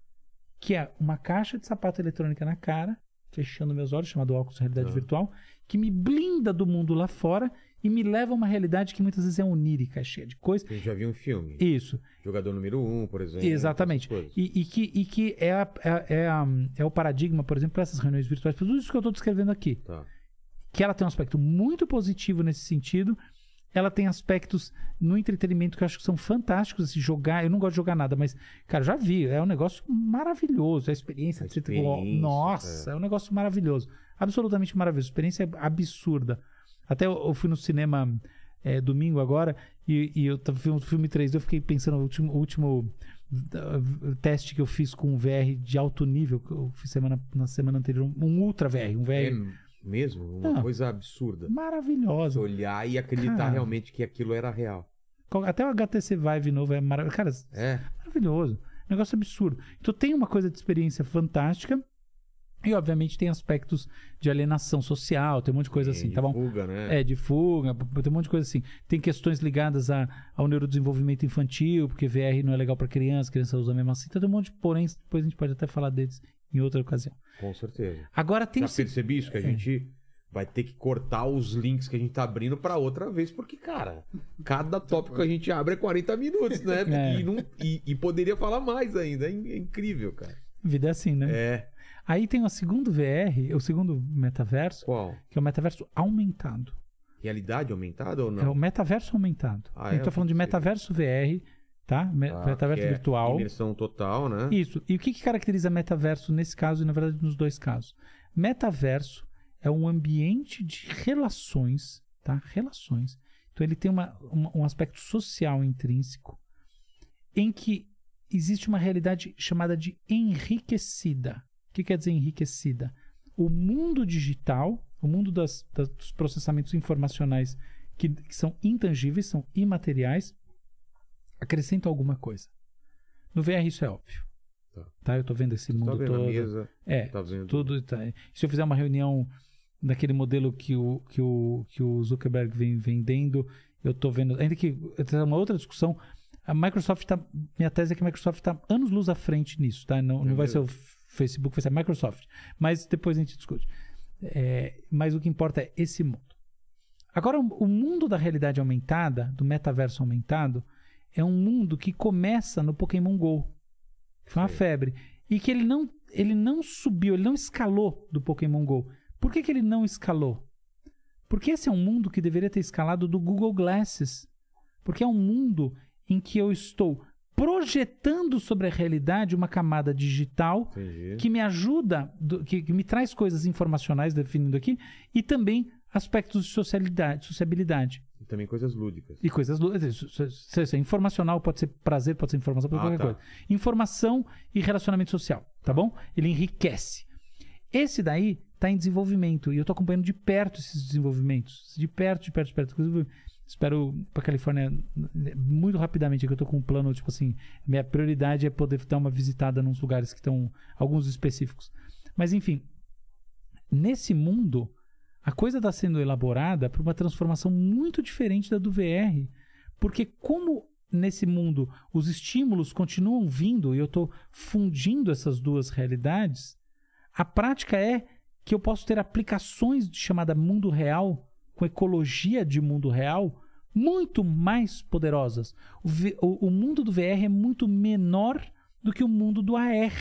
que é uma caixa de sapato eletrônica na cara, fechando meus olhos, chamado óculos de realidade Tá. virtual, que me blinda do mundo lá fora e me leva a uma realidade que muitas vezes é onírica, cheia de coisas. A gente já viu um filme. Isso. Jogador número um, por exemplo. Exatamente. E, e que, e que é, a- é, é, a- é o paradigma, por exemplo, para essas reuniões virtuais, para tudo isso que eu estou descrevendo aqui. Tá. Que ela tem um aspecto muito positivo nesse sentido. Ela tem aspectos no entretenimento que eu acho que são fantásticos. Assim, jogar, eu não gosto de jogar nada, mas, cara, já vi. É um negócio maravilhoso. A experiência. A experiência, Nossa, é. um negócio maravilhoso. Absolutamente maravilhoso. A experiência é absurda. Até eu, eu fui no cinema é, domingo agora e, e eu tava vendo um filme 3D. Eu fiquei pensando no último, último uh, teste que eu fiz com um VR de alto nível. Que eu fiz semana, na semana anterior. Um Ultra VR. Um VR É mesmo? Uma Não. coisa absurda. maravilhoso. Olhar e acreditar Cara. realmente que aquilo era real. Até o HTC Vive novo é maravilhoso. Cara, É. maravilhoso. Negócio absurdo. Então tem uma coisa de experiência fantástica. E, obviamente, tem aspectos de alienação social, tem um monte de coisa assim, de tá bom? Fuga, né? É, de fuga, tem um monte de coisa assim. Tem questões ligadas a, ao neurodesenvolvimento infantil, porque VR não é legal pra criança, criança usa mesmo assim. Então tem um monte de porém, depois a gente pode até falar deles em outra ocasião. Com certeza. Agora tem Já percebi isso? Que a gente vai ter que cortar os links que a gente tá abrindo pra outra vez, porque, cara, cada tópico que a gente abre é 40 minutos, né? <laughs> É. E, não- e- e poderia falar mais ainda. É é incrível, cara. Vida é assim, né? É. Aí tem o segundo VR, o segundo metaverso, Qual? que é o metaverso aumentado. Realidade aumentada ou É o não? metaverso aumentado. Ah, a gente é? tá falando de metaverso VR, tá? Me- Ah, metaverso é virtual. Imersão total, né? Isso. E o que, que caracteriza metaverso nesse caso e, na verdade, nos dois casos? Metaverso é um ambiente de relações, tá? Relações. Então, ele tem uma, uma- um aspecto social intrínseco em que existe uma realidade chamada de enriquecida. O que quer dizer enriquecida? O mundo digital, o mundo das- das- dos processamentos informacionais que, que são intangíveis, são imateriais, acrescenta alguma coisa. No VR isso é óbvio. Tá. Tá, eu tô vendo esse Você tá mundo vendo a todo. mesa? É, Tá vendo? tudo tá. Se eu fizer uma reunião daquele modelo que o, que o, que o Zuckerberg vem vendendo, eu tô vendo. Ainda que tem uma outra discussão. A Microsoft tá. Minha tese é que a Microsoft está anos luz à frente nisso, tá? Não, não vai ser o Facebook, vai ser a Microsoft. Mas depois a gente discute. É, mas o que importa é esse mundo. Agora, o mundo da realidade aumentada, do metaverso aumentado, é um mundo que começa no Pokémon GO. Foi uma Sim. febre. E que ele não, ele não subiu, ele não escalou do Pokémon GO. Por que, que ele não escalou? Porque esse é um mundo que deveria ter escalado do Google Glasses. Porque é um mundo em que eu estou projetando sobre a realidade uma camada digital Entendi. que me ajuda, do- que, que me traz coisas informacionais, definindo aqui, e também aspectos de socialidade, sociabilidade. E também coisas lúdicas. E coisas. isso é informacional, pode ser prazer, pode ser informação, pode ser Ah, qualquer tá. coisa. Informação e relacionamento social, tá bom? Ele enriquece. Esse daí está em desenvolvimento e eu estou acompanhando de perto esses desenvolvimentos. De perto, de perto, de perto. Espero para Califórnia muito rapidamente, que eu estou com um plano, tipo assim, minha prioridade é poder dar uma visitada nos lugares que estão, alguns específicos. Mas enfim, nesse mundo, a coisa está sendo elaborada para uma transformação muito diferente da do VR. Porque como nesse mundo os estímulos continuam vindo e eu estou fundindo essas duas realidades, a prática é que eu posso ter aplicações de chamada mundo real, com ecologia de mundo real, muito mais poderosas. O, V- o- o mundo do VR é muito menor do que o mundo do AR.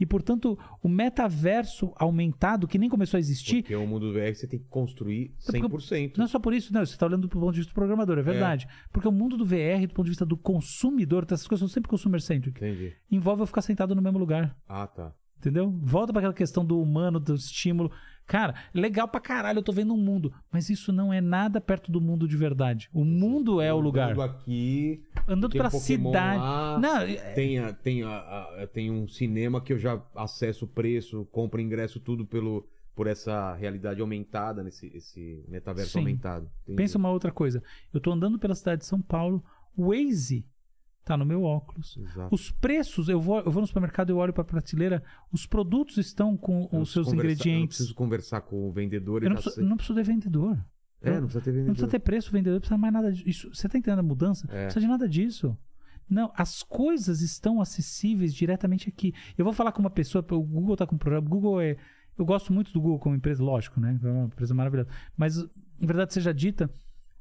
E, portanto, o metaverso aumentado, que nem começou a existir, Porque o mundo do VR você tem que construir Porque- 100%. não é só por isso, não. Você está olhando do ponto de vista do programador, é verdade. Porque o mundo do VR, do ponto de vista do consumidor, essas coisas são sempre consumer-centric, Entendi. envolve eu ficar sentado no mesmo lugar. Ah, tá. Entendeu? Volta pra aquela questão do humano, do estímulo. Cara, legal pra caralho, eu tô vendo um mundo. Mas isso não é nada perto do mundo de verdade. O mundo é o lugar. Andando aqui, Andando Pokémon cidade. lá, Não, é- tem, a- tem, a- a- tem um cinema que eu já acesso o preço, compro ingresso, tudo pelo, por essa realidade aumentada, nesse esse metaverso Sim. aumentado. Entendi. pensa uma outra coisa. Eu tô andando pela cidade de São Paulo, o Waze tá no meu óculos. Exato. Os preços, eu vou, eu vou no supermercado, eu olho pra prateleira, os produtos estão com Eu os seus conversar- Eu ingredientes. preciso conversar com o vendedor e Eu não preciso, não preciso de vendedor. É, não precisa ter vendedor. Não precisa ter preço, vendedor, não precisa mais nada disso. Isso- Você tá entendendo a mudança? É. Não precisa de nada disso. Não, as coisas estão acessíveis diretamente aqui. Eu vou falar com uma pessoa, o Google tá com um programa. O Google é. Eu gosto muito do Google como empresa, lógico, né? É uma empresa maravilhosa. Mas, em verdade seja dita,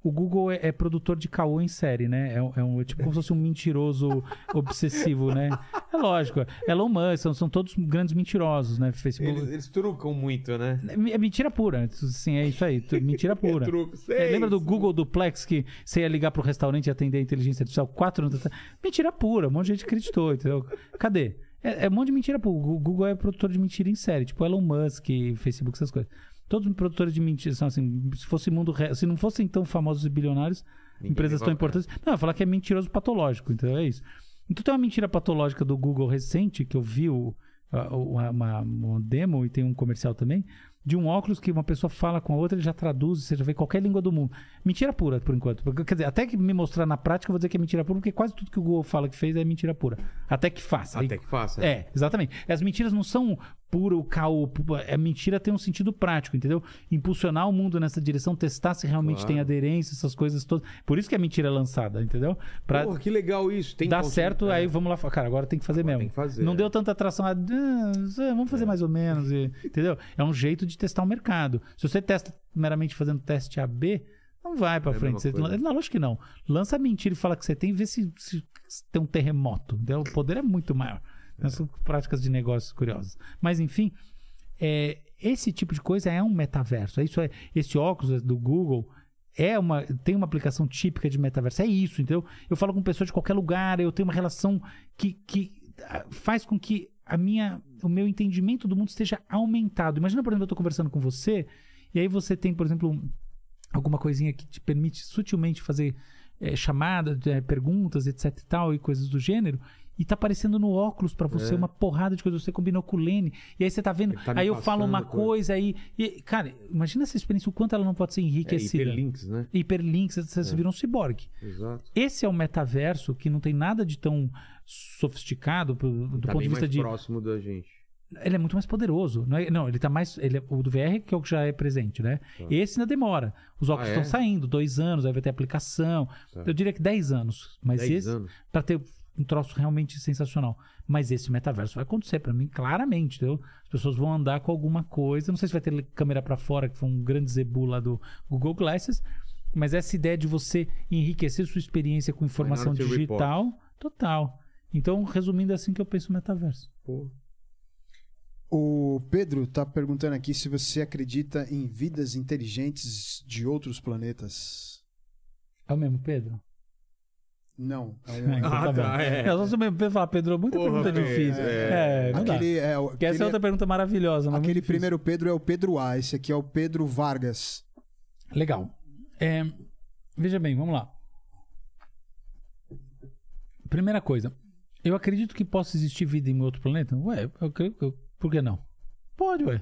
o Google é, é produtor de caô em série, né? É, é um, é tipo como se fosse um mentiroso <laughs> obsessivo, né? É lógico. Elon Musk, são, são todos grandes mentirosos, né? Facebook. Eles, eles trucam muito, né? É mentira pura. Sim, é isso aí. <laughs> Mentira pura. É truco, sei, É, lembra do. Google Duplex que você ia ligar pro restaurante e atender a inteligência artificial quatro anos atrás? Mentira pura. Um monte de gente acreditou, entendeu? Cadê? É, é um monte de mentira pura. O Google é produtor de mentira em série, tipo Elon Musk, Facebook, essas coisas. Todos os produtores de mentira são assim, se fosse mundo real, se não fossem tão famosos e bilionários, Ninguém empresas tão importantes. Não, eu falar que é mentiroso patológico, então é isso. Então tem uma mentira patológica do Google recente, que eu vi o, a- uma, uma demo e tem um comercial também, de um óculos que uma pessoa fala com a outra, ele já traduz, você já vê qualquer língua do mundo. Mentira pura, por enquanto. Quer dizer, até que me mostrar na prática, eu vou dizer que é mentira pura, porque quase tudo que o Google fala que fez é mentira pura. Até que faça. Até que faça. é, exatamente. As mentiras não são puro caô. A mentira tem um sentido prático, entendeu? Impulsionar o mundo nessa direção, testar se realmente Claro. tem aderência, essas coisas todas. Por isso que a mentira é lançada, entendeu? Pra Porra, que legal isso. Tem dar continu- certo, é. aí vamos lá. Cara, agora tem que fazer Agora mesmo. tem que fazer, não é. deu tanta atração. ah, ah, vamos fazer mais ou menos. e- entendeu? É um jeito de testar o mercado. Se você testa meramente fazendo teste AB, não vai pra É frente. Você, não, lógico que não. Lança a mentira e fala que você tem e vê se, se tem um terremoto. O poder é muito maior. São práticas de negócios curiosas. Mas, enfim, é, esse tipo de coisa é um metaverso. Isso é, esse óculos do Google é uma, tem uma aplicação típica de metaverso. É isso, entendeu? Eu falo com pessoas de qualquer lugar, eu tenho uma relação que, que ah, faz com que a minha, o meu entendimento do mundo esteja aumentado. Imagina, por exemplo, eu estou conversando com você e aí você tem, por exemplo, um- alguma coisinha que te permite sutilmente fazer eh, chamadas, eh, perguntas, etc e tal, e coisas do gênero. E tá aparecendo no óculos pra você É. uma porrada de coisas. Você combinou com o Lene. E aí você tá vendo. Tá aí eu falo uma coisa. coisa aí. E, cara, imagina essa experiência, o quanto ela não pode ser É, enriquecida. hiperlinks, né? Hiperlinks, você você virou um ciborgue. Exato. Esse é o metaverso que não tem nada de tão sofisticado do tá ponto de vista mais de. próximo da gente. Ele é muito mais poderoso. Não, é- não, ele tá mais. Ele é- o do VR, que é o que já é presente, né? Esse ainda demora. Os óculos Ah, estão é? saindo, dois anos, aí vai ter aplicação. Tá. Eu diria que 10 anos. Mas 10 esse, anos. pra ter um troço realmente sensacional. Mas esse metaverso vai acontecer pra mim, claramente, entendeu? As pessoas vão andar com alguma coisa. Não sei se vai ter câmera pra fora, que foi um grande zebu lá do Google Glasses. Mas essa ideia de você enriquecer sua experiência com informação Minority digital, total. Então, resumindo, é assim que eu penso o metaverso. Pô. O Pedro tá perguntando aqui se você acredita em vidas inteligentes de outros planetas. É o mesmo, Pedro? Não. É <laughs> Ah, um, então Ah, tá tá, bom. é. É, só se o mesmo Pedro falar, Pedro, muita Porra, pergunta Pedro, difícil. é. É, não dá. aquele, é, o- Porque essa é aquele- outra pergunta maravilhosa. mas aquele primeiro Pedro é o Pedro A, esse aqui é o Pedro Vargas. Legal. É, veja bem, vamos lá. Primeira coisa. Eu acredito que possa existir vida em outro planeta? Ué, eu creio. eu- por que não? Pode, ué.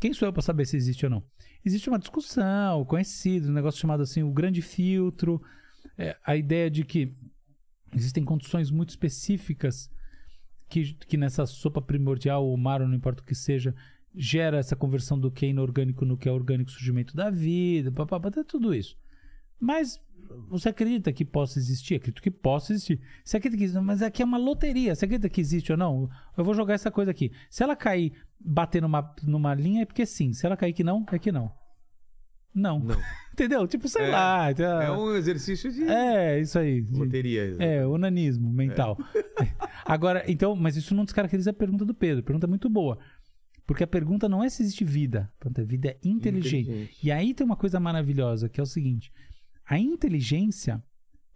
Quem sou eu para saber se existe ou não? Existe uma discussão, conhecido, um negócio chamado assim, o grande filtro. É, a ideia de que existem condições muito específicas que, que nessa sopa primordial, ou mar, não importa o que seja, gera essa conversão do que é inorgânico no que é orgânico, surgimento da vida, papapá, tem tudo isso. Mas você acredita que possa existir? Acredito que possa existir. Você acredita que existe? Mas aqui é uma loteria. Você acredita que existe ou não? Eu vou jogar essa coisa aqui. Se ela cair, bater numa, numa linha, é porque sim. Se ela cair que não, é que não. Não. Não. <laughs> Entendeu? Tipo, sei É. lá. entendeu? É um exercício de É, isso aí. de- loteria. é, onanismo mental. <laughs> Agora, então, mas isso não descaracteriza a pergunta do Pedro. Pergunta é muito boa. Porque a pergunta não é se existe vida. A pergunta é vida é inteligente. Inteligente. E aí tem uma coisa maravilhosa, que é o seguinte: a inteligência,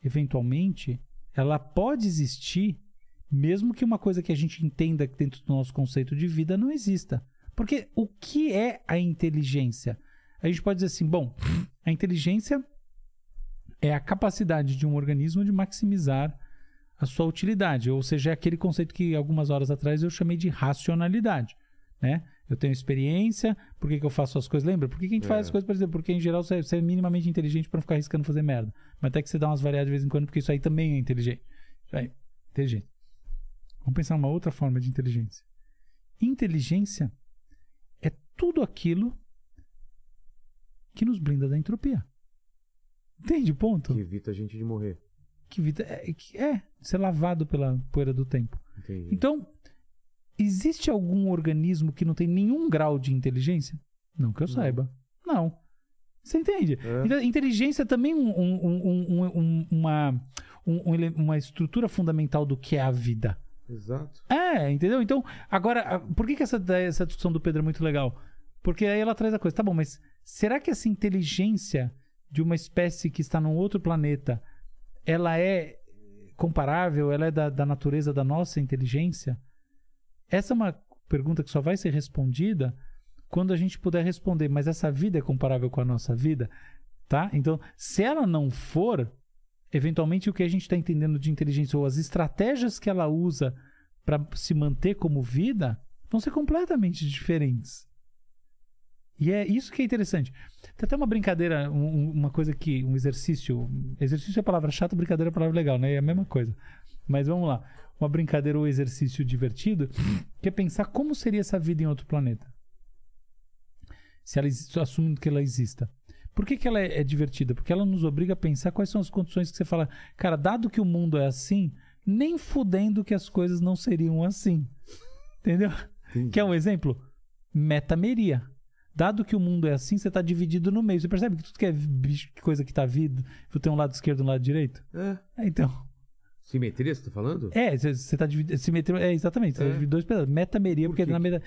eventualmente, ela pode existir Mesmo que uma coisa que a gente entenda dentro do nosso conceito de vida não exista. Porque o que é a inteligência? A gente pode dizer assim, bom, a inteligência é a capacidade de um organismo de maximizar a sua utilidade, ou seja, é aquele conceito que algumas horas atrás eu chamei de racionalidade, né? Eu tenho experiência, por que, que eu faço as coisas? Lembra? Por que, que a gente É. faz as coisas, por exemplo? Porque em geral você, você é minimamente inteligente para não ficar arriscando fazer merda. Mas até que você dá umas variadas de vez em quando, porque isso aí também é inteligente. Aí, inteligente. Vamos pensar uma outra forma de inteligência. Inteligência é tudo aquilo que nos blinda da entropia. Entende o ponto? Que evita a gente de morrer. que vida é, que é ser lavado pela poeira do tempo. Entendi. Então, existe algum organismo que não tem nenhum grau de inteligência? Não que eu saiba. Não. Você entende? É. Então, inteligência é também um- um- um- um- um- uma, um- um uma estrutura fundamental do que é a vida. Exato. É, entendeu? Então, agora, por que, que essa, essa discussão do Pedro é muito legal? Porque aí ela traz a coisa, tá bom, mas será que essa inteligência de uma espécie que está num outro planeta, ela é comparável, ela é da, da natureza da nossa inteligência? Essa é uma pergunta que só vai ser respondida quando a gente puder responder, mas essa vida é comparável com a nossa vida? Tá? Então, se ela não for, eventualmente o que a gente está entendendo de inteligência ou as estratégias que ela usa para se manter como vida vão ser completamente diferentes. E é isso que é interessante. Tem até uma brincadeira, um- um- uma coisa que. Um exercício. Exercício é palavra chata, brincadeira é palavra legal, né? É a mesma coisa. Mas vamos lá. Uma brincadeira ou exercício divertido que é pensar como seria essa vida em outro planeta. Se ela existe, assumindo que ela exista. Por que, que ela é, é divertida? Porque ela nos obriga a pensar quais são as condições que você fala, cara, dado que o mundo é assim, nem fudendo que as coisas não seriam assim. <laughs> Entendeu? Quer um exemplo? Metameria. Dado que o mundo é assim, você está dividido no meio. Você percebe que tudo que é bicho, que coisa que está vindo, tem um lado esquerdo e um lado direito? É. É, Então, Simetria, você tá falando? é, você você tá dividido. Se meteu, é, exatamente. Você É. tá dividido em dois pedaços. Metameria, Por porque que na meta.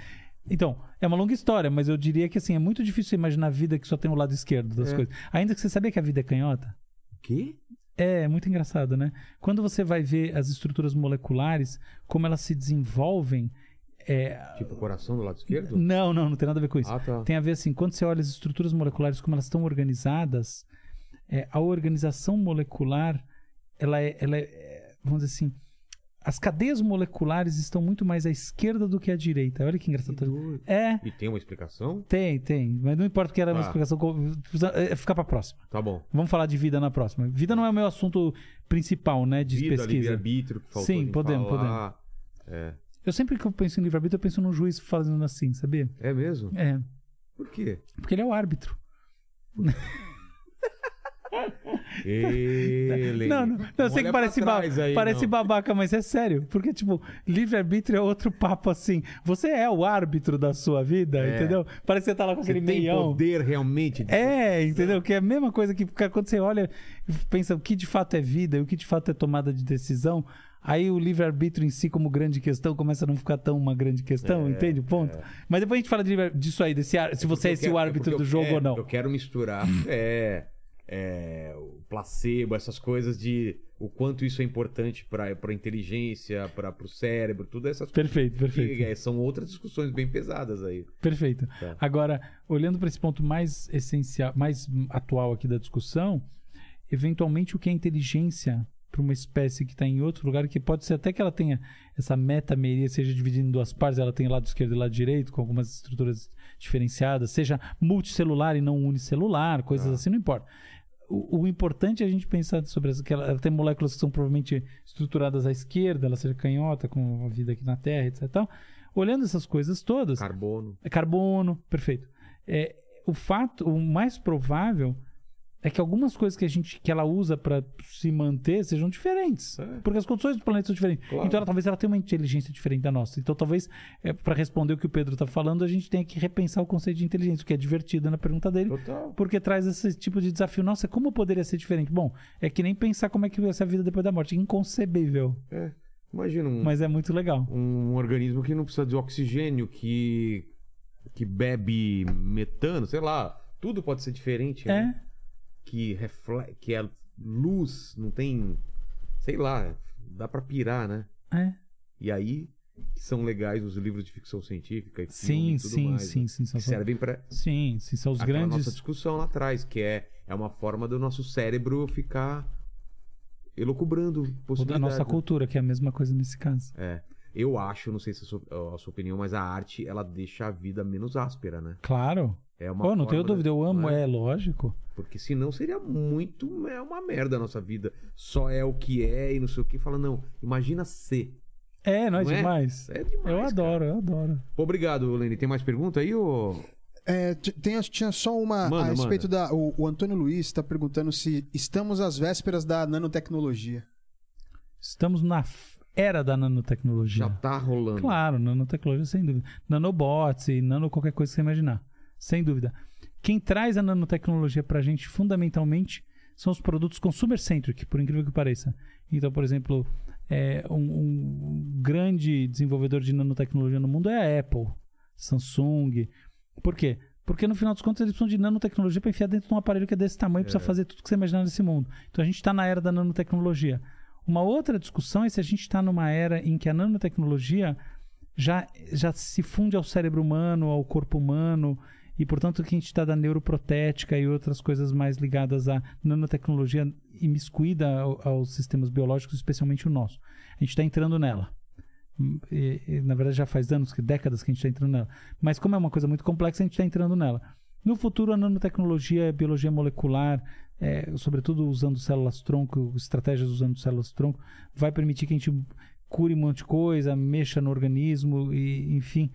Então, é uma longa história, mas eu diria que assim, é muito difícil você imaginar a vida que só tem o lado esquerdo das É. coisas. Ainda que você sabia que a vida é canhota. Quê? É, muito engraçado, né? Quando você vai ver as estruturas moleculares, como elas se desenvolvem. É... Tipo o coração do lado esquerdo? Não, não, não tem nada a ver com isso. Ah, tá. Tem a ver assim, quando você olha as estruturas moleculares, como elas estão organizadas, é, a organização molecular, ela é, ela é, é, vamos dizer assim, as cadeias moleculares estão muito mais à esquerda do que à direita. Olha que Que engraçado. doido. É, E tem uma explicação? tem, tem. Mas não importa porque era uma Ah. explicação. é, Fica pra próxima. Tá bom. Vamos falar de vida na próxima. Vida não é o meu assunto principal, né? De Vida, pesquisa. livre-arbítrio, que faltou Sim, podemos, falar. É. Eu sempre que eu penso em livre-arbítrio, eu penso num juiz fazendo assim, sabia? É mesmo? É. Por quê? Porque ele é o árbitro. <laughs> Ele... Não, não, não, eu sei que parece, ba- aí, parece babaca, mas é sério. Porque, tipo, livre-arbítrio é outro papo assim. Você é o árbitro da sua vida, É. entendeu? Parece que você tá lá com Você aquele tem meião. poder realmente de... É, entendeu? Que é a mesma coisa que quando você olha e pensa o que de fato é vida e o que de fato é tomada de decisão, aí o livre-arbítrio em si como grande questão começa a não ficar tão uma grande questão, É, entende o ponto? Mas depois a gente fala de disso aí, desse, ar- se você é esse quero- o é árbitro do jogo é, ou não. Eu quero misturar <clears throat> é, é, o placebo, essas coisas de o quanto isso é importante para a inteligência, para o cérebro, tudo essas Perfeito, coisas. perfeito. é, são outras discussões bem pesadas aí. Perfeito. Tá. Agora, olhando para esse ponto mais essencial, mais atual aqui da discussão, eventualmente o que é inteligência para uma espécie que está em outro lugar, que pode ser até que ela tenha essa metameria, seja dividida em duas partes, ela tem lado esquerdo e lado direito, com algumas estruturas diferenciadas, seja multicelular e não unicelular, coisas Tá. assim, não importa. O, o importante é a gente pensar sobre essa, que ela, ela tem moléculas que são provavelmente estruturadas à esquerda, ela seja canhota, com a vida aqui na Terra, etc. tal. Olhando essas coisas todas, Carbono. é carbono, perfeito. É, o fato, o mais provável é que algumas coisas que a gente que ela usa para se manter sejam diferentes, É. porque as condições do planeta são diferentes. Claro. Então, ela, talvez ela tenha uma inteligência diferente da nossa. Então, talvez é, para responder o que o Pedro está falando, a gente tenha que repensar o conceito de inteligência, o que é divertido na pergunta dele. Total. Porque traz esse tipo de desafio. Nossa, como poderia ser diferente? Bom, é que nem pensar como é que vai ser a vida depois da morte. Inconcebível. É. Imagina um, Mas é muito legal. um organismo que não precisa de oxigênio, que, que bebe metano, sei lá. Tudo pode ser diferente, né? Que reflete, que é luz, não tem, sei lá, dá pra pirar, né? É. E aí que são legais os livros de ficção científica e Sim, e tudo sim, mais, sim, né? sim. São, Que servem para sim, sim, são os grandes. nossa discussão lá atrás, que é, é uma forma do nosso cérebro ficar elucubrando Ou da possibilidades. nossa né? cultura, que é a mesma coisa nesse caso. É. Eu acho, não sei se é a sua, a sua opinião, mas a arte, ela deixa a vida menos áspera, né? Claro. É uma Oh, não tenho da- dúvida, eu amo, não é? é lógico. Porque senão seria muito é uma merda a nossa vida. Só é o que é e não sei o que. Fala, não, imagina ser. É, não é Não é? demais. É demais. eu cara. adoro, eu adoro. Obrigado, Lene. Tem mais pergunta aí, ô? É, tem, tinha só uma Manda, a respeito manda. da. O, o Antônio Luiz está perguntando se estamos às vésperas da nanotecnologia. Estamos na era da nanotecnologia. Já tá rolando. Claro, nanotecnologia, sem dúvida. Nanobots e nano qualquer coisa que você imaginar. Sem dúvida. Quem traz a nanotecnologia pra gente, fundamentalmente, são os produtos consumer-centric, por incrível que pareça. Então, por exemplo, é, um, um grande desenvolvedor de nanotecnologia no mundo é a Apple, Samsung. Por quê? Porque no final dos contos eles precisam de nanotecnologia para enfiar dentro de um aparelho que é desse tamanho e precisa fazer tudo que você imaginar nesse mundo. Então a gente está na era da nanotecnologia. Uma outra discussão é se a gente está numa era em que a nanotecnologia já, já se funde ao cérebro humano, ao corpo humano, e portanto que a gente está da neuroprotética e outras coisas mais ligadas à nanotecnologia imiscuída ao- aos sistemas biológicos, especialmente o nosso. A gente está entrando nela. Hum, e- e, na verdade, já faz anos, que décadas que a gente está entrando nela. Mas como é uma coisa muito complexa, a gente está entrando nela. No futuro, a nanotecnologia, a biologia molecular, é, sobretudo usando células-tronco, estratégias usando células-tronco, vai permitir que a gente cure um monte de coisa, mexa no organismo e, enfim,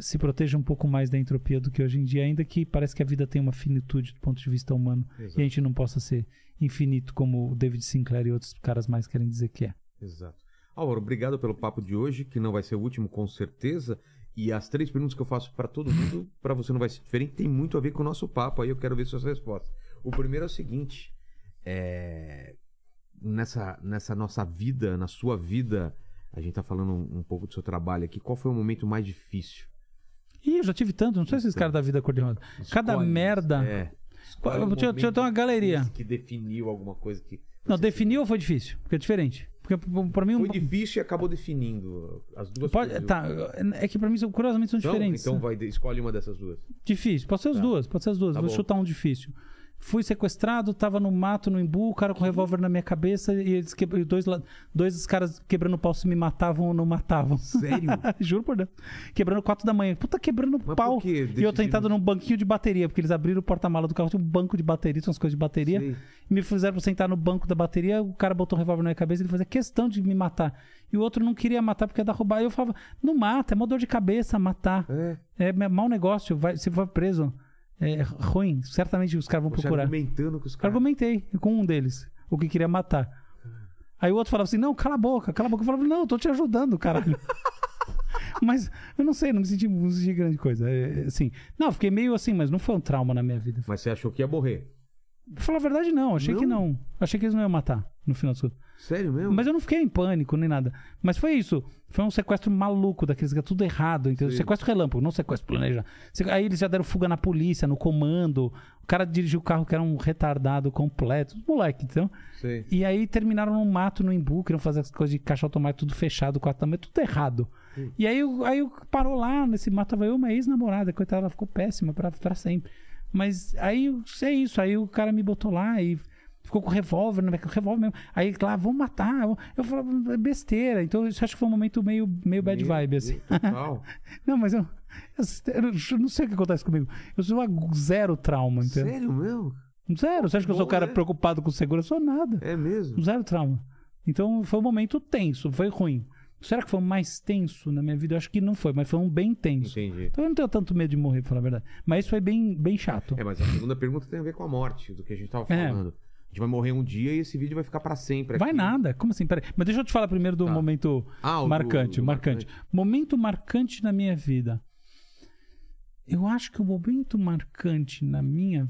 se proteja um pouco mais da entropia do que hoje em dia, ainda que parece que a vida tem uma finitude do ponto de vista humano Exato. e a gente não possa ser infinito como o David Sinclair e outros caras mais querem dizer que é. Exato. Álvaro, obrigado pelo papo de hoje, que não vai ser o último, com certeza. E as três perguntas que eu faço para todo mundo, <laughs> para você não vai ser diferente, tem muito a ver com o nosso papo. Aí eu quero ver suas respostas. O primeiro é o seguinte: é, nessa, nessa nossa vida, na sua vida, a gente tá falando um, um pouco do seu trabalho aqui. Qual foi o momento mais difícil? Ih, eu já tive tanto, não sei se esses caras da vida cor-de-rosa. Cada Escolhe, merda. É. Eu- deixa eu momento ter uma galeria. Que definiu alguma coisa que. Não, definiu ou foi difícil? Porque é diferente. Porque pra mim. Foi um- difícil e acabou definindo as duas Pode, coisas. tá, é que pra mim, curiosamente, são Então, diferentes. então vai, escolhe uma dessas duas. Difícil. Pode ser as Tá. duas, pode ser as duas. Tá Vou bom. chutar um difícil. Fui sequestrado, tava no mato, no embu, o cara com um revólver na minha cabeça e eles que... e dois, dois caras quebrando pau se me matavam ou não matavam. Sério? <laughs> Juro por Deus. Quebrando quatro da manhã. Puta, quebrando Mas pau. E eu sentado num banquinho de bateria, porque eles abriram o porta-mala do carro, tinha um banco de bateria, tinha umas coisas de bateria. Sei. E me fizeram sentar no banco da bateria, o cara botou um revólver na minha cabeça e ele fazia questão de me matar. E o outro não queria matar porque ia dar roubar. Aí eu falava, não mata, é uma dor de cabeça matar. É. É mau negócio, vai, se for preso, é ruim. Certamente os caras vão Você procurar. argumentando com os caras. Argumentei com um deles, o que queria matar. Aí o outro falava assim: não, cala a boca, cala a boca. Eu falava: não, eu tô te ajudando, caralho. <laughs> mas eu não sei, não me senti, não me senti grande coisa. É, assim, não, fiquei meio assim, mas não foi um trauma na minha vida. Mas você achou que ia morrer. Pra falar a verdade, não. Achei Não? que não. Achei que eles não iam matar, no final das contas. Sério mesmo? Mas eu não fiquei em pânico nem nada. Mas foi isso. Foi um sequestro maluco daqueles que é tudo errado, entendeu? Sim. Sequestro relâmpago, não sequestro planejado. Aí eles já deram fuga na polícia, no comando. O cara dirigiu o carro que era um retardado completo. Moleque, então. Sei. E aí terminaram num mato, no Embu, queriam fazer as coisas de caixa automático, tudo fechado, quatro tamanho, tudo errado. E aí, o- aí o- parou lá, nesse mato, tava eu, uma ex-namorada, coitada, ela ficou péssima pra, pra sempre. Mas aí, é isso, aí o cara me botou lá e ficou com revólver, né, com revólver mesmo. Aí, lá, vamos matar. Eu falava, "É besteira. Então, isso acho que foi um momento meio, meio bad Meu vibe, assim. Total. <laughs> Não, mas eu, eu, eu não sei o que acontece comigo. Eu sou uma zero trauma, entendeu? Sério mesmo? Zero. Você acha que eu sou um cara né? preocupado com segurança? Eu sou nada. É mesmo? Zero trauma. Então foi um momento tenso, foi ruim. Será que foi o mais tenso na minha vida? Eu acho que não foi, mas foi um bem tenso. Entendi. Então eu não tenho tanto medo de morrer, pra falar a verdade. Mas isso foi bem, bem chato. É, mas a segunda pergunta tem a ver com a morte, do que a gente tava É. falando. A gente vai morrer um dia e esse vídeo vai ficar pra sempre. Vai aqui. nada. Como assim? Peraí. Mas deixa eu te falar primeiro do Tá. momento Ah, o do- marcante, do marcante. Momento marcante na minha vida. Eu acho que o momento marcante na minha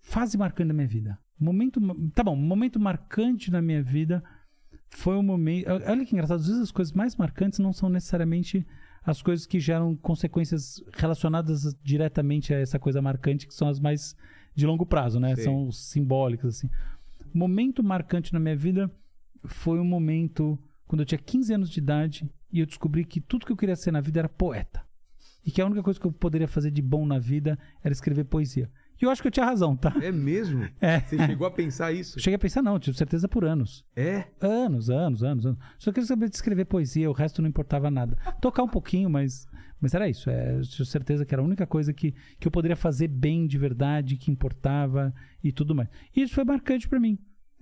fase marcante da minha vida. Momento, tá bom, momento marcante na minha vida foi o momento. Olha que engraçado, às vezes as coisas mais marcantes não são necessariamente as coisas que geram consequências relacionadas diretamente a essa coisa marcante, que são as mais de longo prazo, né? Sim. São simbólicas assim. Momento marcante na minha vida foi um momento quando eu tinha 15 anos de idade e eu descobri que tudo que eu queria ser na vida era poeta. E que a única coisa que eu poderia fazer de bom na vida era escrever poesia. E eu acho que eu tinha razão, tá? É mesmo? É. Você chegou a pensar isso? Cheguei a pensar, não, tive certeza por anos. É? Anos, anos, anos, anos. Só queria saber de escrever poesia, o resto não importava nada. Tocar um pouquinho, mas, mas era isso. É, eu tinha certeza que era a única coisa que, que eu poderia fazer bem de verdade, que importava e tudo mais. E isso foi marcante pra mim.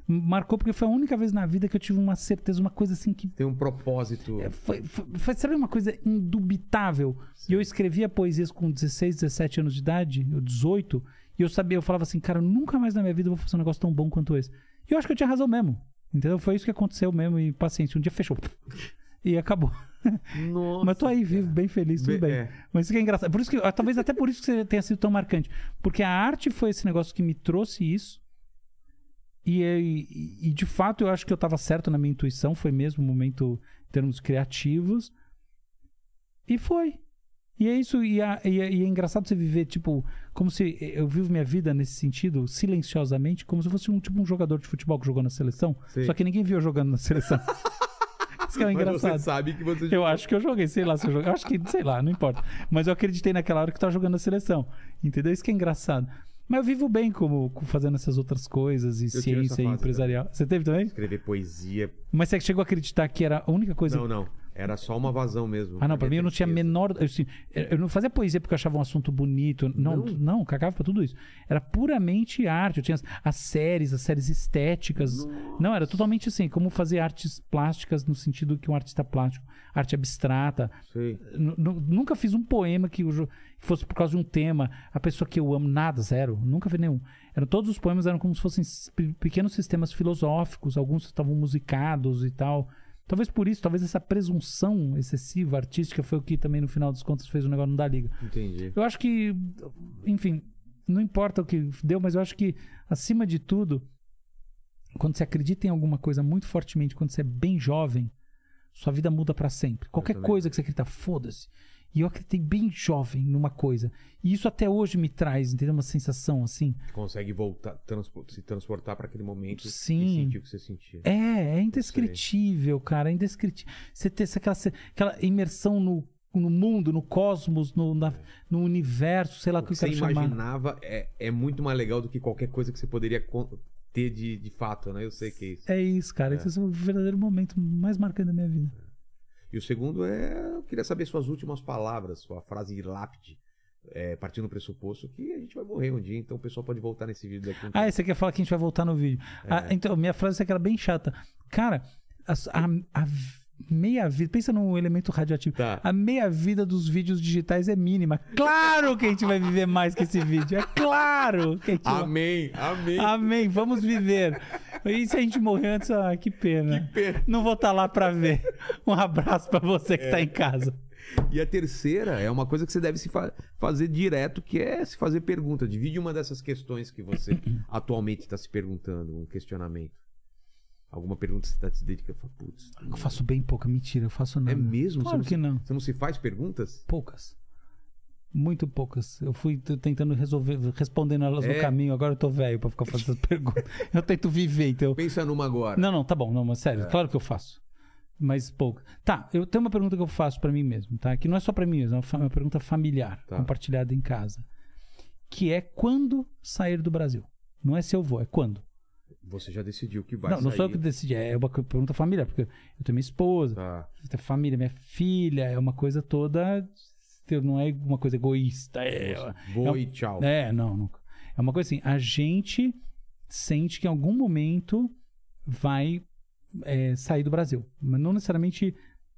Marcou porque foi a única vez na vida que eu tive uma certeza, uma coisa assim que Tem um propósito. é, Foi, foi, foi, sabe uma coisa indubitável? E eu escrevia poesias com 16, 17 anos de idade, ou 18, e eu sabia, eu falava assim, cara, nunca mais na minha vida eu vou fazer um negócio tão bom quanto esse. E eu acho que eu tinha razão mesmo. Entendeu? Foi isso que aconteceu mesmo, e paciência. Um dia fechou. <laughs> E acabou. Nossa. Mas tô aí, vivo, bem feliz, tudo Be- bem. é. Mas isso que é engraçado. Por isso que, ah, talvez até por isso que você tenha sido tão marcante. Porque a arte foi esse negócio que me trouxe isso. E, e, e, de fato eu acho que eu estava certo na minha intuição. Foi mesmo um momento em termos criativos. E foi. E é isso. E, a- e é- e é engraçado você viver, tipo, como se eu vivo minha vida nesse sentido, silenciosamente, como se eu fosse um, tipo, um jogador de futebol que jogou na seleção. Sei. Só que ninguém viu eu jogando na seleção. <laughs> isso que é Mas engraçado. você sabe que você Eu acho que eu joguei, sei lá se eu joguei. Eu acho que, sei lá, não importa. Mas eu acreditei naquela hora que eu tava jogando a seleção. Entendeu? Isso que é engraçado. Mas eu vivo bem como, com fazendo essas outras coisas e essa ciência e empresarial. Você teve também? escrever poesia. Mas você chegou a acreditar que era a única coisa. Não, não. Era só uma vazão mesmo. Ah, não, pra mim eu não tinha menor. Eu, assim, eu não fazia poesia porque eu achava um assunto bonito. Não, não, Não? cagava pra tudo isso. Era puramente arte. Eu tinha as, as séries, as séries estéticas. Não, era totalmente assim, como fazer artes plásticas no sentido que um artista plástico, arte abstrata. Nunca fiz um poema que fosse por causa de um tema. A pessoa que eu amo, nada, zero. Nunca vi nenhum. Eram, todos os poemas eram como se fossem pequenos sistemas filosóficos, alguns estavam musicados e tal. Talvez por isso, talvez essa presunção excessiva artística foi o que também no final dos contos fez o negócio não dar liga. Entendi. Eu acho que, enfim, não importa o que deu, mas eu acho que, acima de tudo, quando você acredita em alguma coisa muito fortemente, quando você é bem jovem, sua vida muda pra sempre. Qualquer coisa que você acredita, foda-se. E eu acreditei bem jovem numa coisa. E isso até hoje me traz, entendeu? Uma sensação assim. Consegue voltar, transpo- se transportar para aquele momento Sim. e sentir o que você sentia. É, é indescritível, cara. É indescritível. Você ter essa- aquela, aquela imersão no, no mundo, no cosmos, no, na- no universo, sei lá o que que eu você quero chamar. imaginava é, é muito mais legal do que qualquer coisa que você poderia ter de, de fato, né? Eu sei que é isso. É isso, cara. Esse é o verdadeiro momento mais marcante da minha vida. E o segundo é, eu queria saber suas últimas palavras, sua frase de lápide, é, partindo do pressuposto que a gente vai morrer um dia, então o pessoal pode voltar nesse vídeo daqui um Ah, você quer falar que a gente vai voltar no vídeo. Ah, então, minha frase é que era bem chata. Cara, a, a- a meia vida. Pensa num elemento radioativo. Tá. A meia vida dos vídeos digitais é mínima. Claro que a gente vai viver mais que esse vídeo. É claro que a gente vai- Amém, amém. Amém, vamos viver. E se a gente morrer antes, ah, que pena. Que pena. Não vou estar lá pra ver. Um abraço pra você que É. tá em casa. E a terceira é uma coisa que você deve se fa- fazer direto, que é se fazer pergunta. Divide uma dessas questões que você <coughs> atualmente está se perguntando, um questionamento. Alguma pergunta que você está se dedicando. Fala, Putz, Eu faço bem pouca mentira, eu faço nada. é mesmo? Claro você que não, não. se- Você não se faz perguntas? Poucas. Muito poucas. Eu fui tentando resolver, respondendo elas no É. caminho. Agora eu tô velho pra ficar fazendo <laughs> perguntas. Eu tento viver, então. Pensa numa agora. Não, não, tá bom. Não, mas sério, claro que eu faço. Mas pouco. Tá, eu tenho uma pergunta que eu faço pra mim mesmo, tá? Que não é só pra mim mesmo, é uma, pergunta familiar, Tá. compartilhada em casa. Que é quando sair do Brasil. Não é se eu vou, é quando. Você já decidiu que vai não, não sair. sou eu que decidi, é uma pergunta familiar, porque eu tenho minha esposa, Tá. eu tenho família, minha filha, é uma coisa toda. Não é uma coisa egoísta. É, Vou é- e tchau. é, não, nunca. É uma coisa assim, a gente sente que em algum momento vai é, sair do Brasil. Mas não necessariamente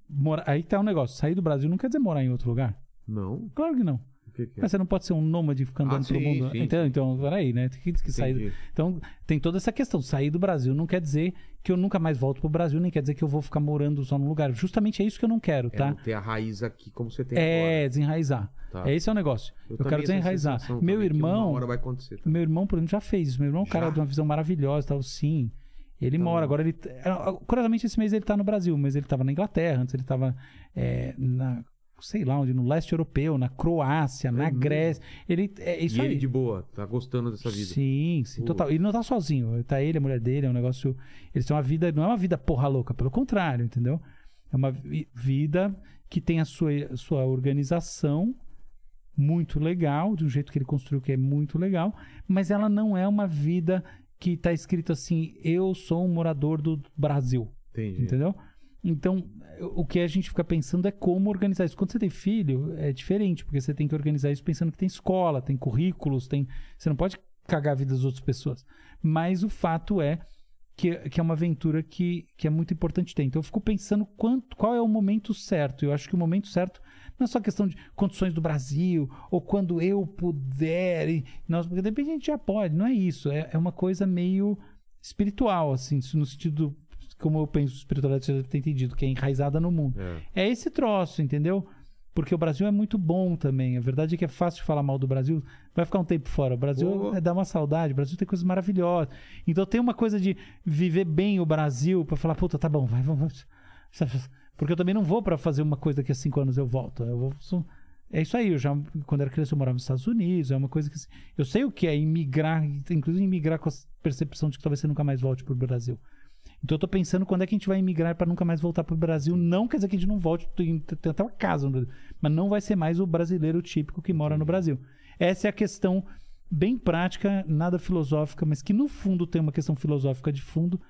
morar. Aí tá o negócio. Sair do Brasil não quer dizer morar em outro lugar. Não? Claro que não. Que, que é? Mas você não pode ser um nômade ficando Ah, andando pelo sim, mundo. sim, então, então, peraí, né? Tem que, que sair. Então, tem toda essa questão. Sair do Brasil não quer dizer que eu nunca mais volto pro Brasil, nem quer dizer que eu vou ficar morando só num lugar. Justamente é isso que eu não quero, É tá? não ter a raiz aqui como você tem É, agora. desenraizar. Tá. É esse é o negócio. Eu, também quero desenraizar. Meu irmão, meu irmão, por exemplo, já fez isso. Meu irmão é um cara Já? de uma visão maravilhosa e tal, sim. Ele mora, agora ele. é, Curiosamente, esse mês ele tá no Brasil, mas ele tava na Inglaterra, antes ele tava é, na sei lá onde, no leste europeu, na Croácia, na mesmo? Grécia. Ele é isso e aí. ele de boa, tá gostando dessa vida. Sim, sim, Pô. total. Ele não tá sozinho. Tá ele, a mulher dele, é um negócio. Eles têm uma vida. Não é uma vida porra louca, pelo contrário, entendeu? É uma vi- vida que tem a sua, a sua organização muito legal, de um jeito que ele construiu que é muito legal, mas ela não é uma vida que tá escrito assim: eu sou um morador do Brasil. Entendi. Entendeu? Então, o que a gente fica pensando é como organizar isso. Quando você tem filho, é diferente, porque você tem que organizar isso pensando que tem escola, tem currículos, tem. Você não pode cagar a vida das outras pessoas. Mas o fato é que, que é uma aventura que, que é muito importante ter. Então eu fico pensando quanto, qual é o momento certo. Eu acho que o momento certo não é só questão de condições do Brasil, ou quando eu puder. E nós, porque de repente a gente já pode. Não é isso. É, é uma coisa meio espiritual, assim, no sentido. Como eu penso, espiritualidade, você deve ter entendido, que é enraizada no mundo. É. É esse troço, entendeu? Porque o Brasil é muito bom também. A verdade é que é fácil falar mal do Brasil. Vai ficar um tempo fora. O Brasil Pô. é, dá uma saudade. O Brasil tem coisas maravilhosas. Então tem uma coisa de viver bem o Brasil pra falar, puta, tá bom, vai, vamos. <laughs> Porque eu também não vou pra fazer uma coisa que há cinco anos eu volto. Eu vou. É isso aí. Eu já, quando era criança, eu morava nos Estados Unidos. É uma coisa que. assim, Eu sei o que é imigrar, inclusive imigrar com a percepção de que talvez você nunca mais volte pro Brasil. Então eu tô pensando quando é que a gente vai emigrar pra nunca mais voltar pro Brasil. Não quer dizer que a gente não volte, tem, tem até uma casa no Brasil. Mas não vai ser mais o brasileiro típico que mora no Brasil. Essa é a questão bem prática, nada filosófica, mas que no fundo tem uma questão filosófica de fundo,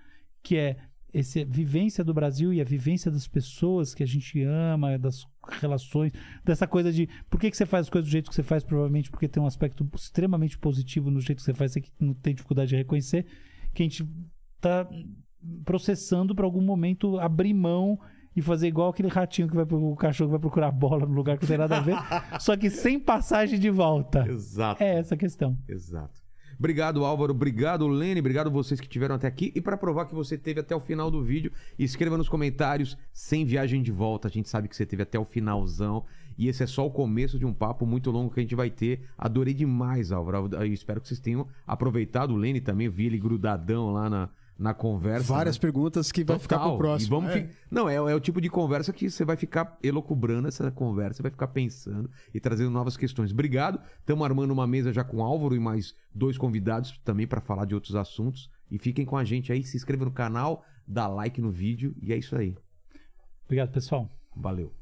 que é essa vivência do Brasil e a vivência das pessoas que a gente ama, das relações, dessa coisa de por que, que você faz as coisas do jeito que você faz, provavelmente porque tem um aspecto extremamente positivo no jeito que você faz, você que não tem dificuldade de reconhecer, que a gente tá processando para algum momento abrir mão e fazer igual aquele ratinho que vai pro o cachorro que vai procurar bola no lugar que não tem nada a ver, <laughs> só que sem passagem de volta. Exato. É essa a questão. Exato. Obrigado, Álvaro. Obrigado, Lene. Obrigado vocês que tiveram até aqui. E para provar que você teve até o final do vídeo, escreva nos comentários sem viagem de volta. A gente sabe que você teve até o finalzão. E esse é só o começo de um papo muito longo que a gente vai ter. Adorei demais, Álvaro. Eu espero que vocês tenham aproveitado. O Lene também, vi ele grudadão lá na, na conversa. Várias né? perguntas que vai ficar pro próximo. E vamos É. fi- Não, é, é o tipo de conversa que você vai ficar elocubrando essa conversa, você vai ficar pensando e trazendo novas questões. Obrigado. Estamos armando uma mesa já com Álvaro e mais dois convidados também para falar de outros assuntos. E fiquem com a gente aí, se inscreva no canal, dá like no vídeo e é isso aí. Obrigado, pessoal. Valeu.